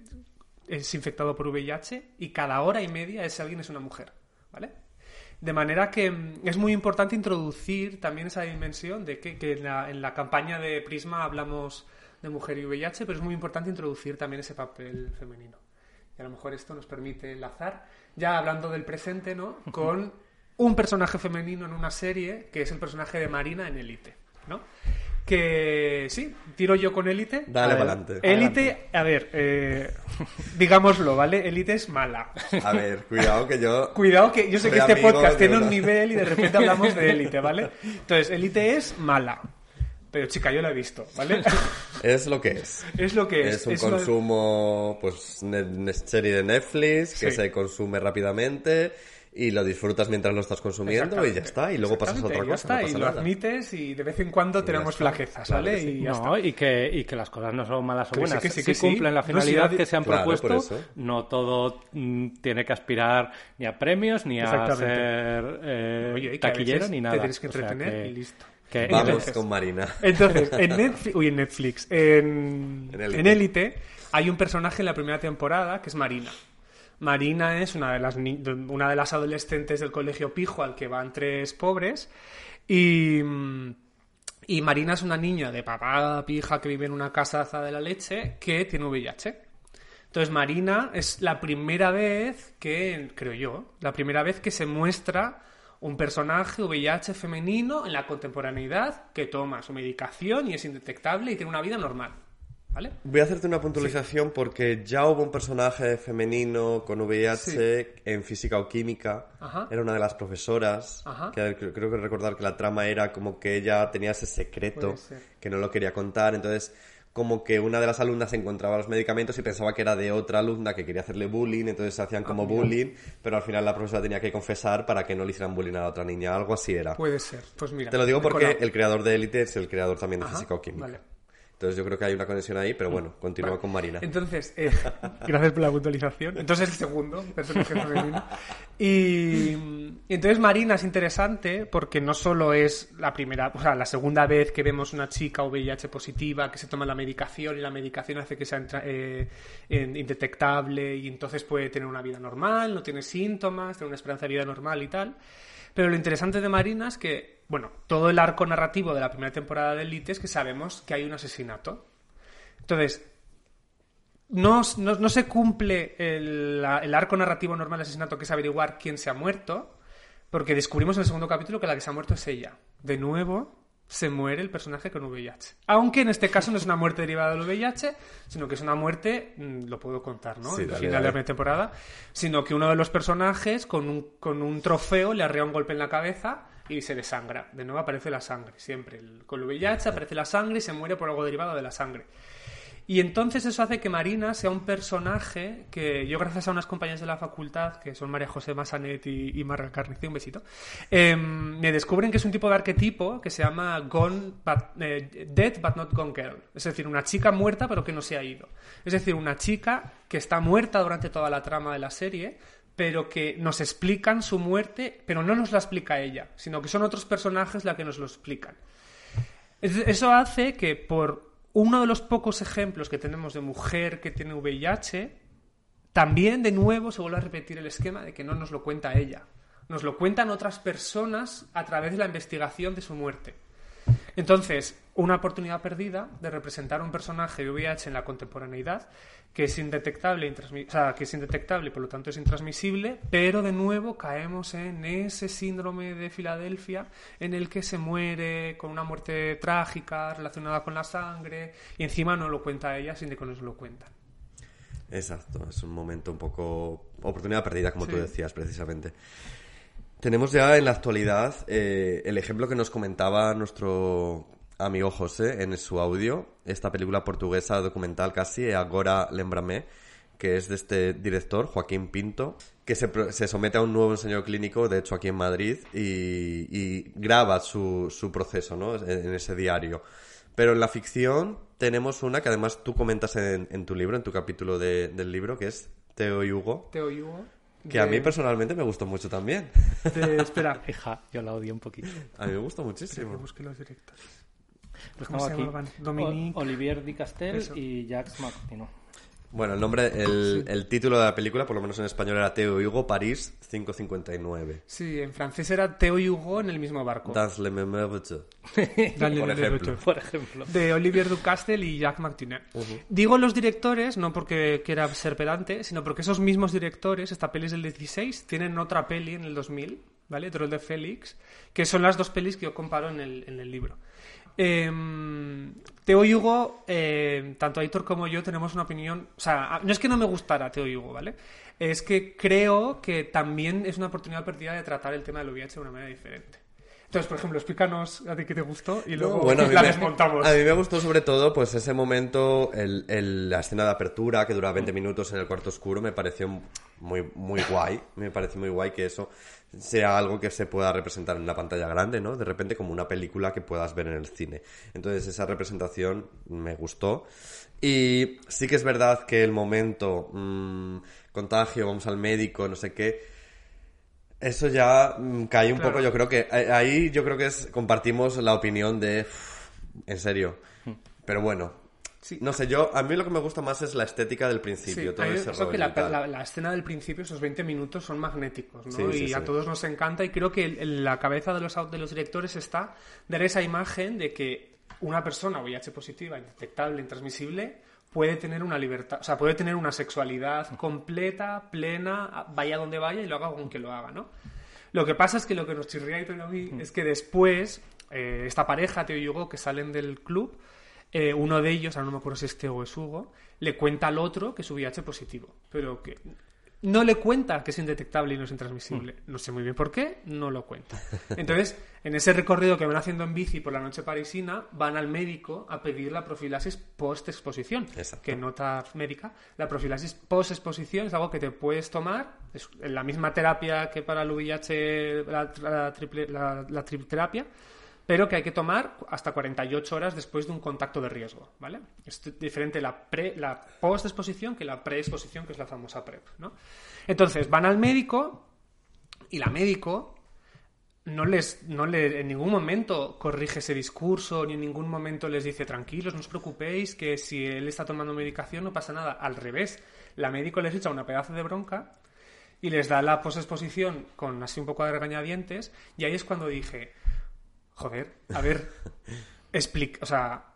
es infectado por VIH y cada hora y media ese alguien es una mujer, ¿vale? De manera que mm, es muy importante introducir también esa dimensión de que, que en, la, en la campaña de Prisma hablamos de mujer y VIH, pero es muy importante introducir también ese papel femenino. Y a lo mejor esto nos permite enlazar, ya hablando del presente, ¿no? Con un personaje femenino en una serie, que es el personaje de Marina en Élite, ¿no? Que sí, tiro yo con Élite. Dale A ver, pa'lante. Élite, a ver, eh, digámoslo, ¿vale? Élite es mala. A ver, cuidado que yo. Cuidado que yo sé que este podcast tiene un nivel y de repente hablamos de élite, ¿vale? Entonces, élite es mala. Pero chica, yo la he visto, ¿vale? Es lo que es. Es lo que es. Es un Es una- consumo, pues, ne- serie de Netflix que Sí. se consume rápidamente y lo disfrutas mientras lo estás consumiendo y ya está. Y luego pasas a otra cosa. ya está, no y lo nada. admites y de vez en cuando tenemos flaquezas, Claro ¿vale? que sí. Y ya No, está. y que, y que las cosas no son malas o Que sí, buenas. que sí, que sí. cumplen la No, finalidad que se han Claro, por propuesto. eso. No todo mm, tiene que aspirar ni a premios, ni a ser eh, Oye, taquillero, ni te nada. tienes que O sea entretener que- y listo. Que- Vamos Entonces- con Marina. Entonces, en Netflix, uy, en Netflix, en, En Élite. hay un personaje en la primera temporada que es Marina. Marina es una de las, ni- de- una de las adolescentes del colegio Pijo al que van tres pobres y, y Marina es una niña de papá pija que vive en una casa de la leche que tiene VIH. Entonces Marina es la primera vez que, creo yo, la primera vez que se muestra un personaje VIH femenino en la contemporaneidad que toma su medicación y es indetectable y tiene una vida normal. ¿Vale? Voy a hacerte una puntualización porque ya hubo un personaje femenino con VIH en física o química. Ajá. Era una de las profesoras. Que creo, que recordar que la trama era como que ella tenía ese secreto que no lo quería contar. Entonces, como que una de las alumnas encontraba los medicamentos y pensaba que era de otra alumna que quería hacerle bullying. Entonces se hacían como bullying. Pero al final la profesora tenía que confesar para que no le hicieran bullying a la otra niña. Algo así era. Puede ser. Pues mira. Te lo digo porque colado. el creador de Elite es el creador también de física o química. vale. Entonces yo creo que hay una conexión ahí, pero bueno, continúa con Marina. Entonces, eh, gracias por la puntualización. Entonces el segundo personaje femenino. Y, entonces Marina es interesante porque no solo es la primera, o sea, la segunda vez que vemos una chica VIH positiva que se toma la medicación y la medicación hace que sea eh, indetectable y entonces puede tener una vida normal, no tiene síntomas, tiene una esperanza de vida normal y tal. Pero lo interesante de Marina es que, bueno, todo el arco narrativo de la primera temporada de Elite es que sabemos que hay un asesinato. Entonces, no, no- no se cumple el, el arco narrativo normal del asesinato, que es averiguar quién se ha muerto, porque descubrimos en el segundo capítulo que la que se ha muerto es ella. De nuevo, se muere el personaje con VIH. Aunque en este caso no es una muerte derivada del VIH, sino que es una muerte, mm, lo puedo contar, ¿no? Sí, dale, final de la primera temporada, sino que uno de los personajes con un, con un trofeo le arrea un golpe en la cabeza y se desangra. De nuevo aparece la sangre, siempre. El- con el VIH aparece la sangre y se muere por algo derivado de la sangre. Y entonces eso hace que Marina sea un personaje que yo, gracias a unas compañeras de la facultad, que son María José Massanet y, y Marga Carnicí, un besito, eh, me descubren que es un tipo de arquetipo que se llama gone but- eh, Dead but not gone girl. Es decir, una chica muerta pero que no se ha ido. Es decir, una chica que está muerta durante toda la trama de la serie, pero que nos explican su muerte, pero no nos la explica ella, sino que son otros personajes la que nos lo explican. Es- Eso hace que por uno de los pocos ejemplos que tenemos de mujer que tiene VIH, también de nuevo se vuelve a repetir el esquema de que no nos lo cuenta ella. Nos lo cuentan otras personas a través de la investigación de su muerte. Entonces, una oportunidad perdida de representar un personaje de VIH en la contemporaneidad que es indetectable, o sea, que es indetectable y por lo tanto es intransmisible, pero de nuevo caemos en ese síndrome de Filadelfia en el que se muere con una muerte trágica relacionada con la sangre y encima no lo cuenta ella sin que nos lo cuentan. Exacto, es un momento un poco oportunidad perdida, como tú decías, precisamente. Tenemos ya en la actualidad eh, el ejemplo que nos comentaba nuestro amigo José en su audio, esta película portuguesa documental casi, Agora Lembrame, que es de este director, Joaquín Pinto, que se, se somete a un nuevo ensayo clínico, de hecho aquí en Madrid, y, y graba su, su proceso ¿no? en, ese diario. Pero en la ficción tenemos una que además tú comentas en, en tu libro, en tu capítulo de- del libro, que es Teo y Hugo, Teo y Hugo. Que a de- mí personalmente me gustó mucho también. de- espera. Hija, yo la odio un poquito. A mí me gustó Que muchísimo. busque los directores. Pues ¿Cómo se aquí llamaban? Dominique. O- Olivier Di Castel Eso. y Jacques Martino. Bueno, el nombre, el, el título de la película, por lo menos en español, era Teo y Hugo, París 559. Sí, en francés era Teo y Hugo en el mismo barco. Dans le même por ejemplo. Por ejemplo. de Olivier Ducastel y Jacques Martinet. Digo los directores, no porque quiera ser pedante, sino porque esos mismos directores, esta peli es del 16, tienen otra peli en el 2000, ¿vale? Troll de Félix, que son las dos pelis que yo comparo en el, en el libro. Eh, Teo Hugo, eh, tanto Aitor como yo tenemos una opinión, o sea, no es que no me gustara Teo Hugo, ¿vale? Es que creo que también es una oportunidad perdida de tratar el tema del VIH de una manera diferente. Entonces, por ejemplo, explícanos a ti qué te gustó y luego Bueno, la me, desmontamos. a mí me gustó sobre todo pues ese momento, el, el- la escena de apertura que dura 20 minutos en el cuarto oscuro, me pareció muy, muy guay. Me pareció muy guay que eso sea algo que se pueda representar en una pantalla grande, ¿no? De repente como una película que puedas ver en el cine. Entonces esa representación me gustó. Y sí que es verdad que el momento, mm, contagio, vamos al médico, no sé qué, eso ya mm, cae un Claro. poco, yo creo que eh, ahí yo creo que es, compartimos la opinión de "Uf, en serio. Pero bueno, Sí. no sé, yo a mí lo que me gusta más es la estética del principio, Sí, todo ese eso rollo que la, la- la escena del principio, esos 20 minutos, son magnéticos, ¿no? Sí, y a todos nos encanta y creo que en la cabeza de los, de los directores está dar esa imagen de que una persona VIH positiva, indetectable, intransmisible, puede tener una libertad, o sea, puede tener una sexualidad completa, plena, vaya donde vaya y lo haga con que lo haga, ¿no? Lo que pasa es que lo que nos chirría y a mí es que después, eh, esta pareja, Teo y Hugo, que salen del club, eh, uno de ellos, ahora no me acuerdo si es Teo o es Hugo, le cuenta al otro que es VIH positivo, pero que no le cuenta que es indetectable y no es intransmisible. No sé muy bien por qué, no lo cuenta. Entonces, en ese recorrido que van haciendo en bici por la noche parisina, van al médico a pedir la profilaxis post-exposición. Que nota médica, la profilaxis post-exposición es algo que te puedes tomar, es la misma terapia que para el VIH, la, la triple- la- la tripterapia, pero que hay que tomar hasta 48 horas después de un contacto de riesgo, ¿vale? Es diferente la, post-exposición que la pre-exposición, que es la famosa PrEP, ¿no? Entonces, van al médico y la médico no les no le, en ningún momento corrige ese discurso ni en ningún momento les dice tranquilos no os preocupéis que si él está tomando medicación no pasa nada al revés la médico les echa una pedazo de bronca y les da la posexposición con así un poco de regañadientes y ahí es cuando dije joder a ver explica o sea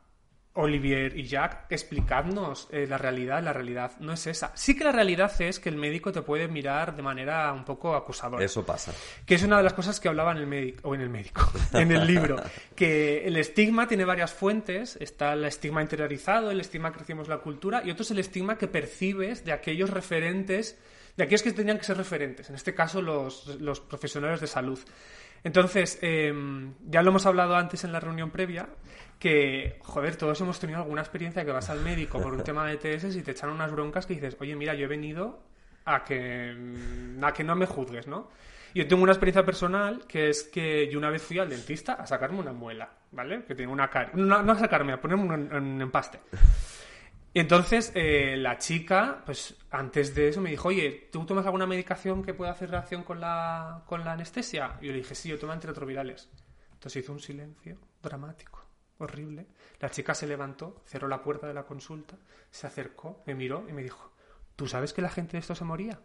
Olivier y Jack, explicadnos eh, la realidad. La realidad no es esa. Sí que la realidad es que el médico te puede mirar de manera un poco acusadora. Eso pasa. Que es una de las cosas que hablaba en el médico, o en el médico, en el libro. Que el estigma tiene varias fuentes. Está el estigma interiorizado, el estigma que recibimos la cultura, y otro es el estigma que percibes de aquellos referentes de aquellos que tendrían que ser referentes, en este caso los, los profesionales de salud. Entonces, eh, ya lo hemos hablado antes en la reunión previa, que, joder, todos hemos tenido alguna experiencia que vas al médico por un tema de TS y te echan unas broncas que dices, oye, mira, yo he venido a que, a que no me juzgues, ¿no? Yo tengo una experiencia personal que es que yo una vez fui al dentista a sacarme una muela, ¿vale? Que tengo una cara. No, no a sacarme, a ponerme un, un empaste. Y entonces eh, la chica, pues antes de eso me dijo, oye, ¿tú tomas alguna medicación que pueda hacer reacción con la, con la anestesia? Y yo le dije, sí, yo tomo antirretrovirales. Entonces hizo un silencio dramático, horrible. La chica se levantó, cerró la puerta de la consulta, se acercó, me miró y me dijo, ¿tú sabes que la gente de esto se moría?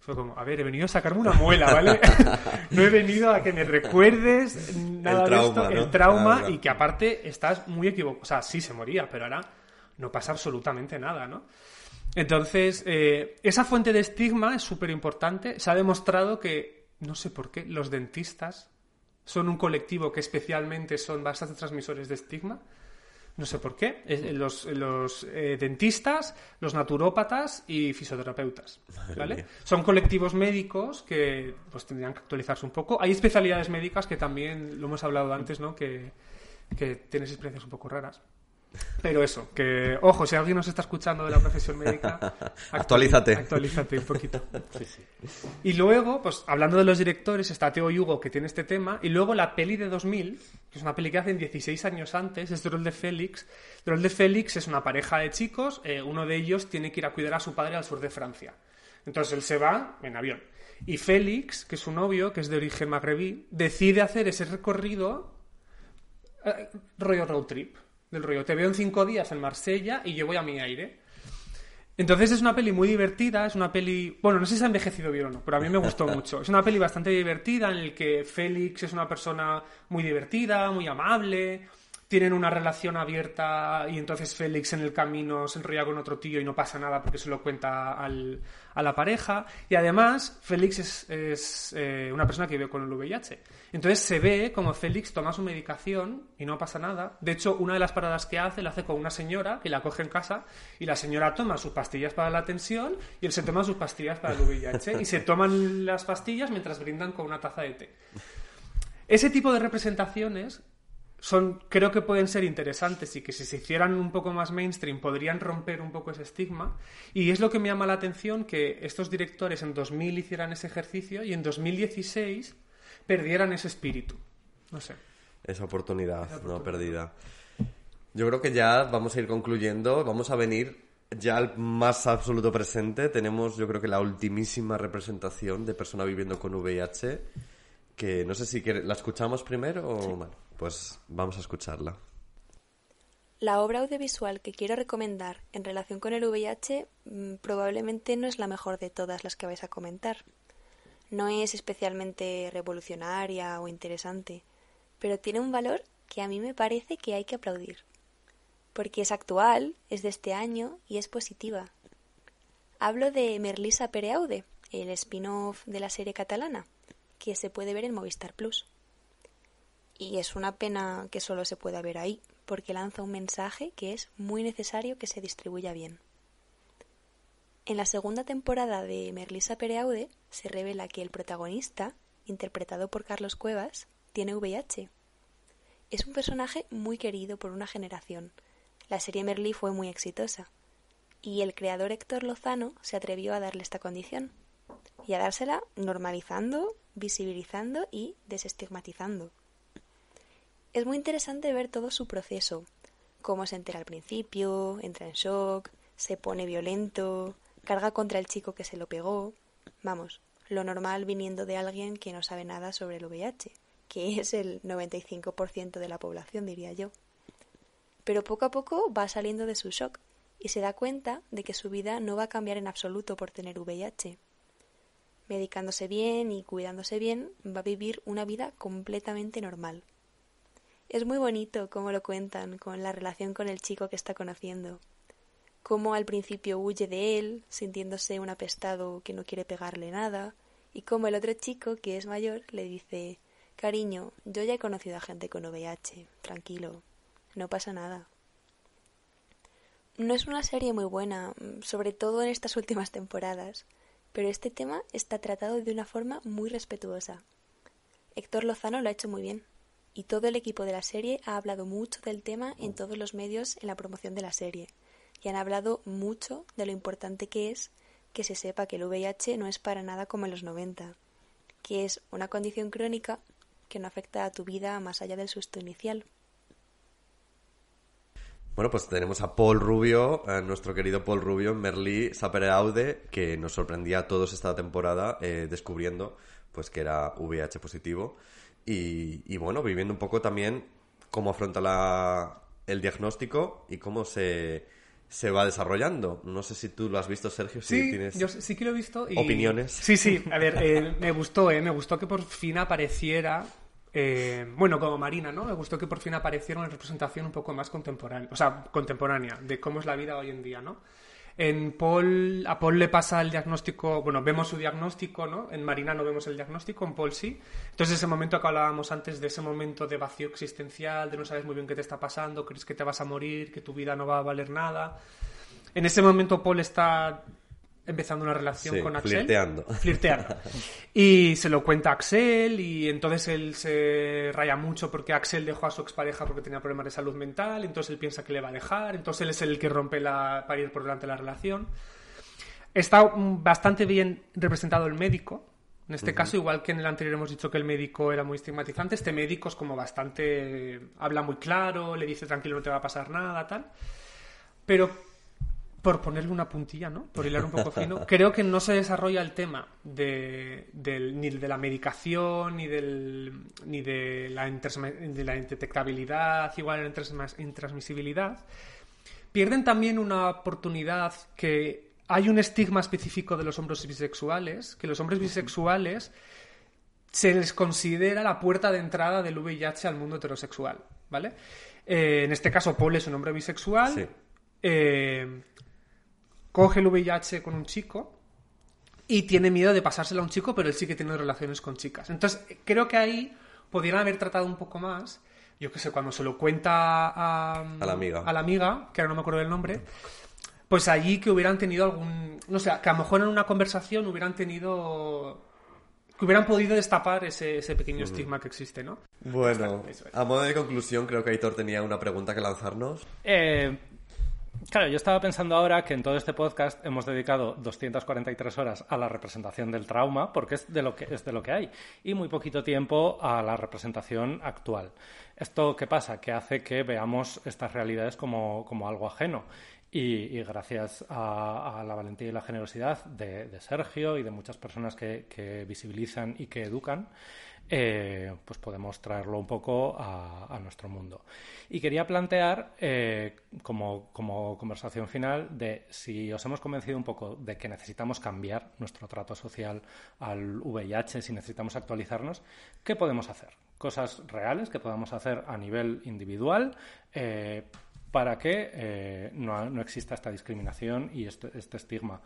Fue como, a ver, he venido a sacarme una muela, ¿vale? no he venido a que me recuerdes nada El trauma, de esto, ¿no? el trauma, y que aparte estás muy equivocado. O sea, sí se moría, pero ahora no pasa absolutamente nada, ¿no? Entonces, eh, esa fuente de estigma es súper importante. Se ha demostrado que, no sé por qué, los dentistas son un colectivo que especialmente son bastante transmisores de estigma. No sé por qué. Es- Los, los, eh, dentistas, los naturópatas y fisioterapeutas. ¿vale? Son colectivos médicos que pues tendrían que actualizarse un poco. Hay especialidades médicas que también lo hemos hablado antes, ¿no? Que, que tienes experiencias un poco raras. Pero eso, que ojo, si alguien nos está escuchando de la profesión médica, Actualízate. Actualízate un poquito. Y luego, pues hablando de los directores, está Teo Yugo que tiene este tema, y luego la peli de 2000, que es una peli que hacen 16 años antes, es Rol de Félix. Rol de Félix es una pareja de chicos, eh, uno de ellos tiene que ir a cuidar a su padre al sur de Francia. Entonces él se va en avión. Y Félix, que es su novio, que es de origen magrebí, decide hacer ese recorrido eh, rollo road trip. Del rollo, te veo en cinco días en Marsella y yo voy a mi aire. Entonces es una peli muy divertida, es una peli... Bueno, no sé si ha envejecido bien o no, pero a mí me gustó mucho. Es una peli bastante divertida en el que Félix es una persona muy divertida, muy amable, tienen una relación abierta y entonces Félix en el camino se enrolla con otro tío y no pasa nada porque se lo cuenta al- a la pareja. Y además Félix es, es, eh, una persona que vive con el VIH. Entonces se ve como Félix toma su medicación y no pasa nada. De hecho, una de las paradas que hace la hace con una señora que la coge en casa y la señora toma sus pastillas para la tensión y él se toma sus pastillas para el VIH y se toman las pastillas mientras brindan con una taza de té. Ese tipo de representaciones son, creo que pueden ser interesantes y que si se hicieran un poco más mainstream podrían romper un poco ese estigma. Y es lo que me llama la atención que estos directores en 2000 hicieran ese ejercicio y en 2016 perdieran ese espíritu. No sé. Esa oportunidad, no perdida. Yo creo que ya vamos a ir concluyendo. Vamos a venir ya al más absoluto presente. Tenemos, yo creo que la ultimísima representación de persona viviendo con VIH. Que no sé si quiere- la escuchamos primero o. Bueno, pues vamos a escucharla. La obra audiovisual que quiero recomendar en relación con el VIH mm, probablemente no es la mejor de todas las que vais a comentar. No es especialmente revolucionaria o interesante, pero tiene un valor que a mí me parece que hay que aplaudir. Porque es actual, es de este año y es positiva. Hablo de Merlisa Pereaude, el spin-off de la serie catalana, que se puede ver en Movistar Plus. Y es una pena que solo se pueda ver ahí, porque lanza un mensaje que es muy necesario que se distribuya bien. En la segunda temporada de Merlisa Pereaude se revela que el protagonista, interpretado por Carlos Cuevas, tiene VIH. Es un personaje muy querido por una generación. La serie Merlí fue muy exitosa. Y el creador Héctor Lozano se atrevió a darle esta condición. Y a dársela normalizando, visibilizando y desestigmatizando. Es muy interesante ver todo su proceso, cómo se entera al principio, entra en shock, se pone violento, carga contra el chico que se lo pegó. Vamos, lo normal viniendo de alguien que no sabe nada sobre el VIH, que es el 95% de la población, diría yo. Pero poco a poco va saliendo de su shock y se da cuenta de que su vida no va a cambiar en absoluto por tener VIH. Medicándose bien y cuidándose bien, va a vivir una vida completamente normal. Es muy bonito cómo lo cuentan con la relación con el chico que está conociendo. Cómo al principio huye de él, sintiéndose un apestado que no quiere pegarle nada, y cómo el otro chico, que es mayor, le dice Cariño, yo ya he conocido a gente con VIH, tranquilo, no pasa nada. No es una serie muy buena, sobre todo en estas últimas temporadas, pero este tema está tratado de una forma muy respetuosa. Héctor Lozano lo ha hecho muy bien, y todo el equipo de la serie ha hablado mucho del tema en todos los medios en la promoción de la serie, y han hablado mucho de lo importante que es que se sepa que el VIH no es para nada como en los 90, que es una condición crónica que no afecta a tu vida más allá del susto inicial. Bueno, pues tenemos a Paul Rubio, a nuestro querido Paul Rubio, Merlí Saperaude, que nos sorprendía a todos esta temporada eh, descubriendo pues que era VIH positivo y, y, bueno, viviendo un poco también cómo afronta la, el diagnóstico y cómo se, se va desarrollando. No sé si tú lo has visto, Sergio, si Sí, tienes yo sí que lo he visto. Y... opiniones. Sí, sí. A ver, eh, me gustó, ¿eh? Me gustó que por fin apareciera... eh, bueno, como Marina, ¿no? Me gustó que por fin apareciera una representación un poco más contemporánea, o sea, contemporánea, de cómo es la vida hoy en día, ¿no? En Paul, a Paul le pasa el diagnóstico, bueno, vemos su diagnóstico, ¿no? En Marina no vemos el diagnóstico, en Paul sí. Entonces ese momento que hablábamos antes de ese momento de vacío existencial, de no sabes muy bien qué te está pasando, crees que te vas a morir, que tu vida no va a valer nada. En ese momento Paul está empezando una relación Sí, con Axel. flirteando. Flirteando. Y se lo cuenta a Axel y entonces él se raya mucho porque Axel dejó a su expareja porque tenía problemas de salud mental, entonces él piensa que le va a dejar, entonces él es el que rompe la para ir por delante de la relación. Está mm, bastante bien representado el médico. En este caso, igual que en el anterior hemos dicho que el médico era muy estigmatizante, este médico es como bastante... habla muy claro, le dice tranquilo, no te va a pasar nada, tal. Pero por ponerle una puntilla, ¿no? Por hilar un poco fino, creo que no se desarrolla el tema de, del- ni de la medicación, ni, del, ni de, la de la indetectabilidad, igual la intersma- intransmisibilidad. Pierden también una oportunidad que hay un estigma específico de los hombres bisexuales, que los hombres bisexuales se les considera la puerta de entrada del VIH al mundo heterosexual, ¿vale? Eh, en este caso, Paul es un hombre bisexual. Sí. eh, coge el VIH con un chico y tiene miedo de pasárselo a un chico, pero él sí que tiene relaciones con chicas. Entonces, creo que ahí podrían haber tratado un poco más. Yo qué sé, cuando se lo cuenta a, A la amiga. a la amiga, que ahora no me acuerdo del nombre, pues allí que hubieran tenido algún. No sé, que a lo mejor en una conversación hubieran tenido. que hubieran podido destapar ese, ese pequeño estigma que existe, ¿no? Bueno, es. a modo de conclusión, creo que Aitor tenía una pregunta que lanzarnos. Eh, claro, yo estaba pensando ahora que en todo este podcast hemos dedicado 243 horas a la representación del trauma, porque es de lo que, es de lo que hay, y muy poquito tiempo a la representación actual. ¿Esto qué pasa? Que hace que veamos estas realidades como, como algo ajeno. Y, gracias a, la valentía y la generosidad de, Sergio y de muchas personas que visibilizan y que educan, eh, pues podemos traerlo un poco a, nuestro mundo. Y quería plantear, eh, como, como conversación final, de si os hemos convencido un poco de que necesitamos cambiar nuestro trato social al VIH, si necesitamos actualizarnos, ¿qué podemos hacer? Cosas reales que podamos hacer a nivel individual. eh, para que no, no exista esta discriminación y este, este estigma.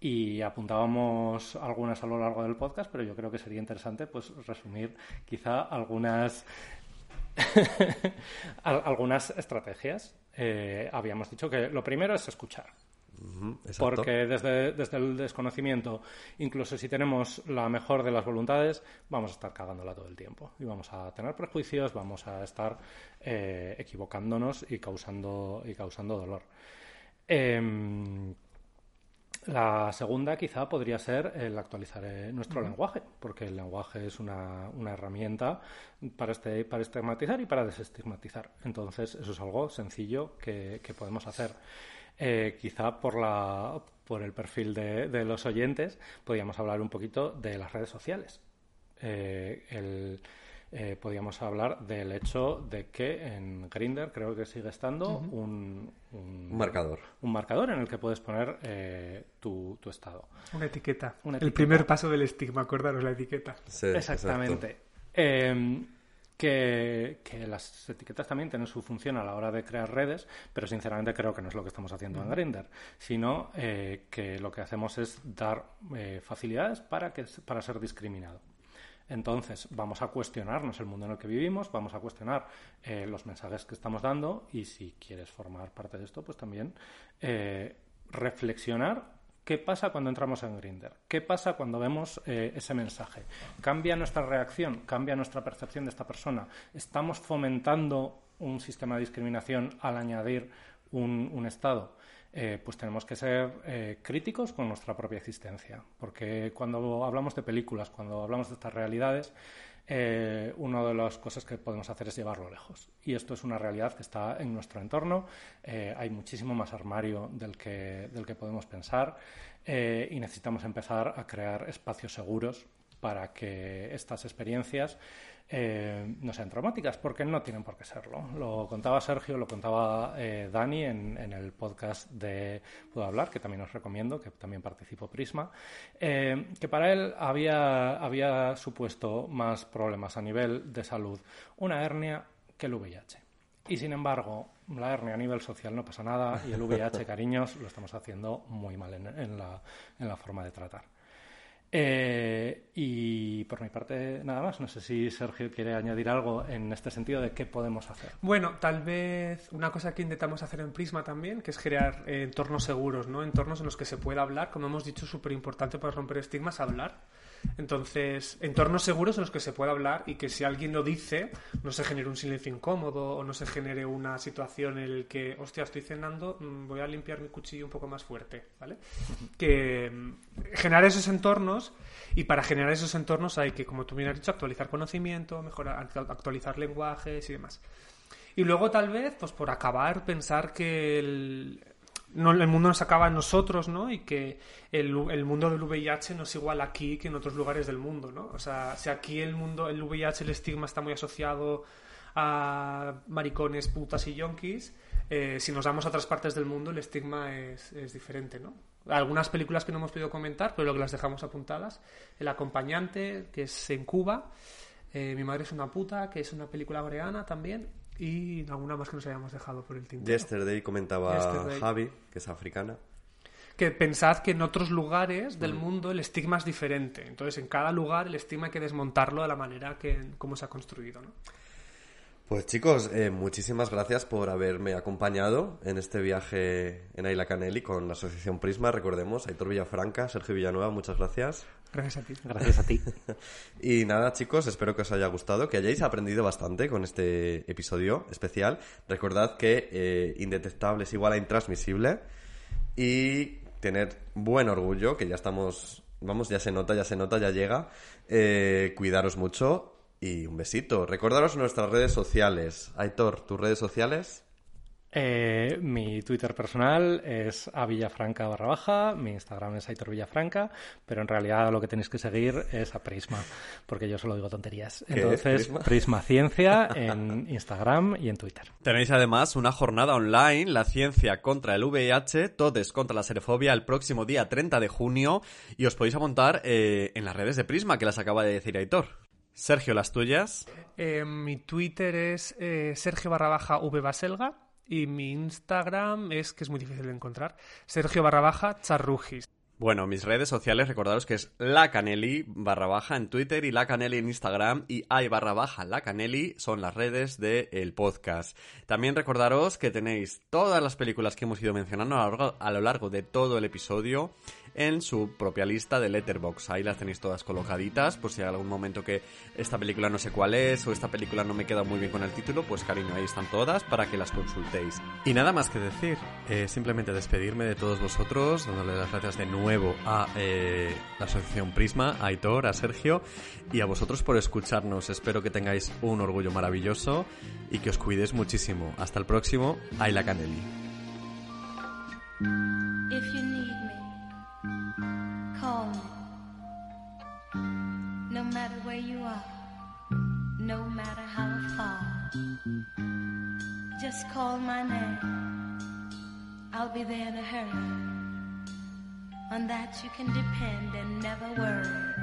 Y apuntábamos algunas a lo largo del podcast, pero yo creo que sería interesante pues resumir quizá algunas al- algunas estrategias. Eh, habíamos dicho que lo primero es escuchar. Porque desde, desde el desconocimiento, incluso si tenemos la mejor de las voluntades, vamos a estar cagándola todo el tiempo. Y vamos a tener prejuicios, vamos a estar eh, equivocándonos y causando, y causando dolor. Em, la segunda quizá podría ser el actualizar eh, nuestro lenguaje, porque el lenguaje es una, una herramienta para, este, para estigmatizar y para desestigmatizar. Entonces, eso es algo sencillo que, que podemos hacer. Eh, quizá por, la, por el perfil de, de los oyentes podríamos hablar un poquito de las redes sociales. Eh, el, eh, podríamos hablar del hecho de que en Grinder creo que sigue estando un, un- Un marcador. un marcador en el que puedes poner eh, tu, tu estado. Una etiqueta. Una El etiqueta. primer paso del estigma, acordaros la etiqueta. Exactamente. Eh, que, que las etiquetas también tienen su función a la hora de crear redes, pero sinceramente creo que no es lo que estamos haciendo en Ujú. Grindr, sino eh, que lo que hacemos es dar eh, facilidades para, que, para ser discriminado. Entonces, vamos a cuestionarnos el mundo en el que vivimos, vamos a cuestionar eh, los mensajes que estamos dando y si quieres formar parte de esto, pues también eh, reflexionar ¿Qué pasa cuando entramos en Grinder? ¿Qué pasa cuando vemos eh, ese mensaje? ¿Cambia nuestra reacción? ¿Cambia nuestra percepción de esta persona? ¿Estamos fomentando un sistema de discriminación al añadir un, un estado? Eh, pues tenemos que ser eh, críticos con nuestra propia existencia. Porque cuando hablamos de películas, cuando hablamos de estas realidades, eh, una de las cosas que podemos hacer es llevarlo lejos. Y esto es una realidad que está en nuestro entorno. Hay muchísimo más armario del que, del que podemos pensar y necesitamos empezar a crear espacios seguros para que estas experiencias eh, no sean traumáticas, porque no tienen por qué serlo. Lo contaba Sergio, lo contaba eh, Dani en, en, el podcast de Puedo Hablar, que también os recomiendo, que también participó Prisma, eh, que para él había, había supuesto más problemas a nivel de salud una hernia que el VIH. Y sin embargo, la hernia a nivel social no pasa nada y el VIH, cariños, lo estamos haciendo muy mal en, en, la, en la forma de tratar. Eh, y por mi parte, nada más. No sé si Sergio quiere añadir algo en este sentido de qué podemos hacer. Bueno, tal vez una cosa que intentamos hacer en Prisma también, que es crear entornos seguros, ¿no? Entornos en los que se pueda hablar, como hemos dicho, súper importante para romper estigmas, hablar. Entonces, entornos seguros en los que se pueda hablar y que si alguien lo dice, no se genere un silencio incómodo o no se genere una situación en la que, hostia, estoy cenando, mm, voy a limpiar mi cuchillo un poco más fuerte, ¿vale? Que mm, generar esos entornos y para generar esos entornos hay que, como tú bien has dicho, actualizar conocimiento, mejorar, actualizar lenguajes y demás. Y luego tal vez, pues por acabar, pensar que el, no, el mundo nos acaba en nosotros, ¿no? Y que el, el, mundo del VIH no es igual aquí que en otros lugares del mundo, ¿no? O sea, si aquí el mundo, el VIH, el estigma está muy asociado a maricones, putas y yonkis, eh, si nos damos a otras partes del mundo el estigma es, es, diferente, ¿no? Algunas películas que no hemos podido comentar, pero que las dejamos apuntadas. El acompañante, que es en Cuba. Eh, Mi madre es una puta, que es una película coreana también y alguna más que nos hayamos dejado por el tintero. Yesterday comentaba Yesterday. Javi, que es africana. Que pensad que en otros lugares del mm. mundo el estigma es diferente. Entonces, en cada lugar el estigma hay que desmontarlo de la manera que como se ha construido, ¿no? Pues chicos, eh, muchísimas gracias por haberme acompañado en este viaje en Aila Canelli con la Asociación Prisma. Recordemos, Aitor Villafranca, Sergio Villanueva, muchas gracias. Gracias a ti. Gracias a ti. y nada, chicos, espero que os haya gustado, que hayáis aprendido bastante con este episodio especial. Recordad que eh, indetectable es igual a intransmisible y tener buen orgullo, que ya estamos, vamos, ya se nota, ya se nota, ya llega. Eh, cuidaros mucho y un besito. Recordaros nuestras redes sociales. Aitor, ¿tus redes sociales? Eh, mi Twitter personal es a Villafranca barra baja, mi Instagram es Aitor Villafranca, pero en realidad lo que tenéis que seguir es a Prisma, porque yo solo digo tonterías. Entonces, Prisma? Prisma? Ciencia en Instagram y en Twitter. Tenéis además una jornada online, la ciencia contra el VIH, todes contra la serofobia, el próximo día 30 de junio, y os podéis apuntar eh, en las redes de Prisma, que las acaba de decir Aitor. Sergio, ¿las tuyas? Eh, mi Twitter es eh, Sergio barra baja V Baselga y mi Instagram es, que es muy difícil de encontrar, Sergio barra baja Charrujis. Bueno, mis redes sociales, recordaros que es la Canelli barra baja en Twitter y la Canelli en Instagram y hay barra baja la Canelli son las redes del el podcast. También recordaros que tenéis todas las películas que hemos ido mencionando a lo largo de todo el episodio en su propia lista de Letterbox. Ahí las tenéis todas colocaditas, por si hay algún momento que esta película no sé cuál es o esta película no me queda muy bien con el título, pues cariño, ahí están todas para que las consultéis. Y nada más que decir, eh, simplemente despedirme de todos vosotros, dándole las gracias de nuevo a eh, la Asociación Prisma, a Aitor, a Sergio y a vosotros por escucharnos. Espero que tengáis un orgullo maravilloso y que os cuidéis muchísimo. Hasta el próximo, Ayla Canelli. Call me. No matter where you are, no matter how far, just call my name. I'll be there to hurry. On that you can depend and never worry.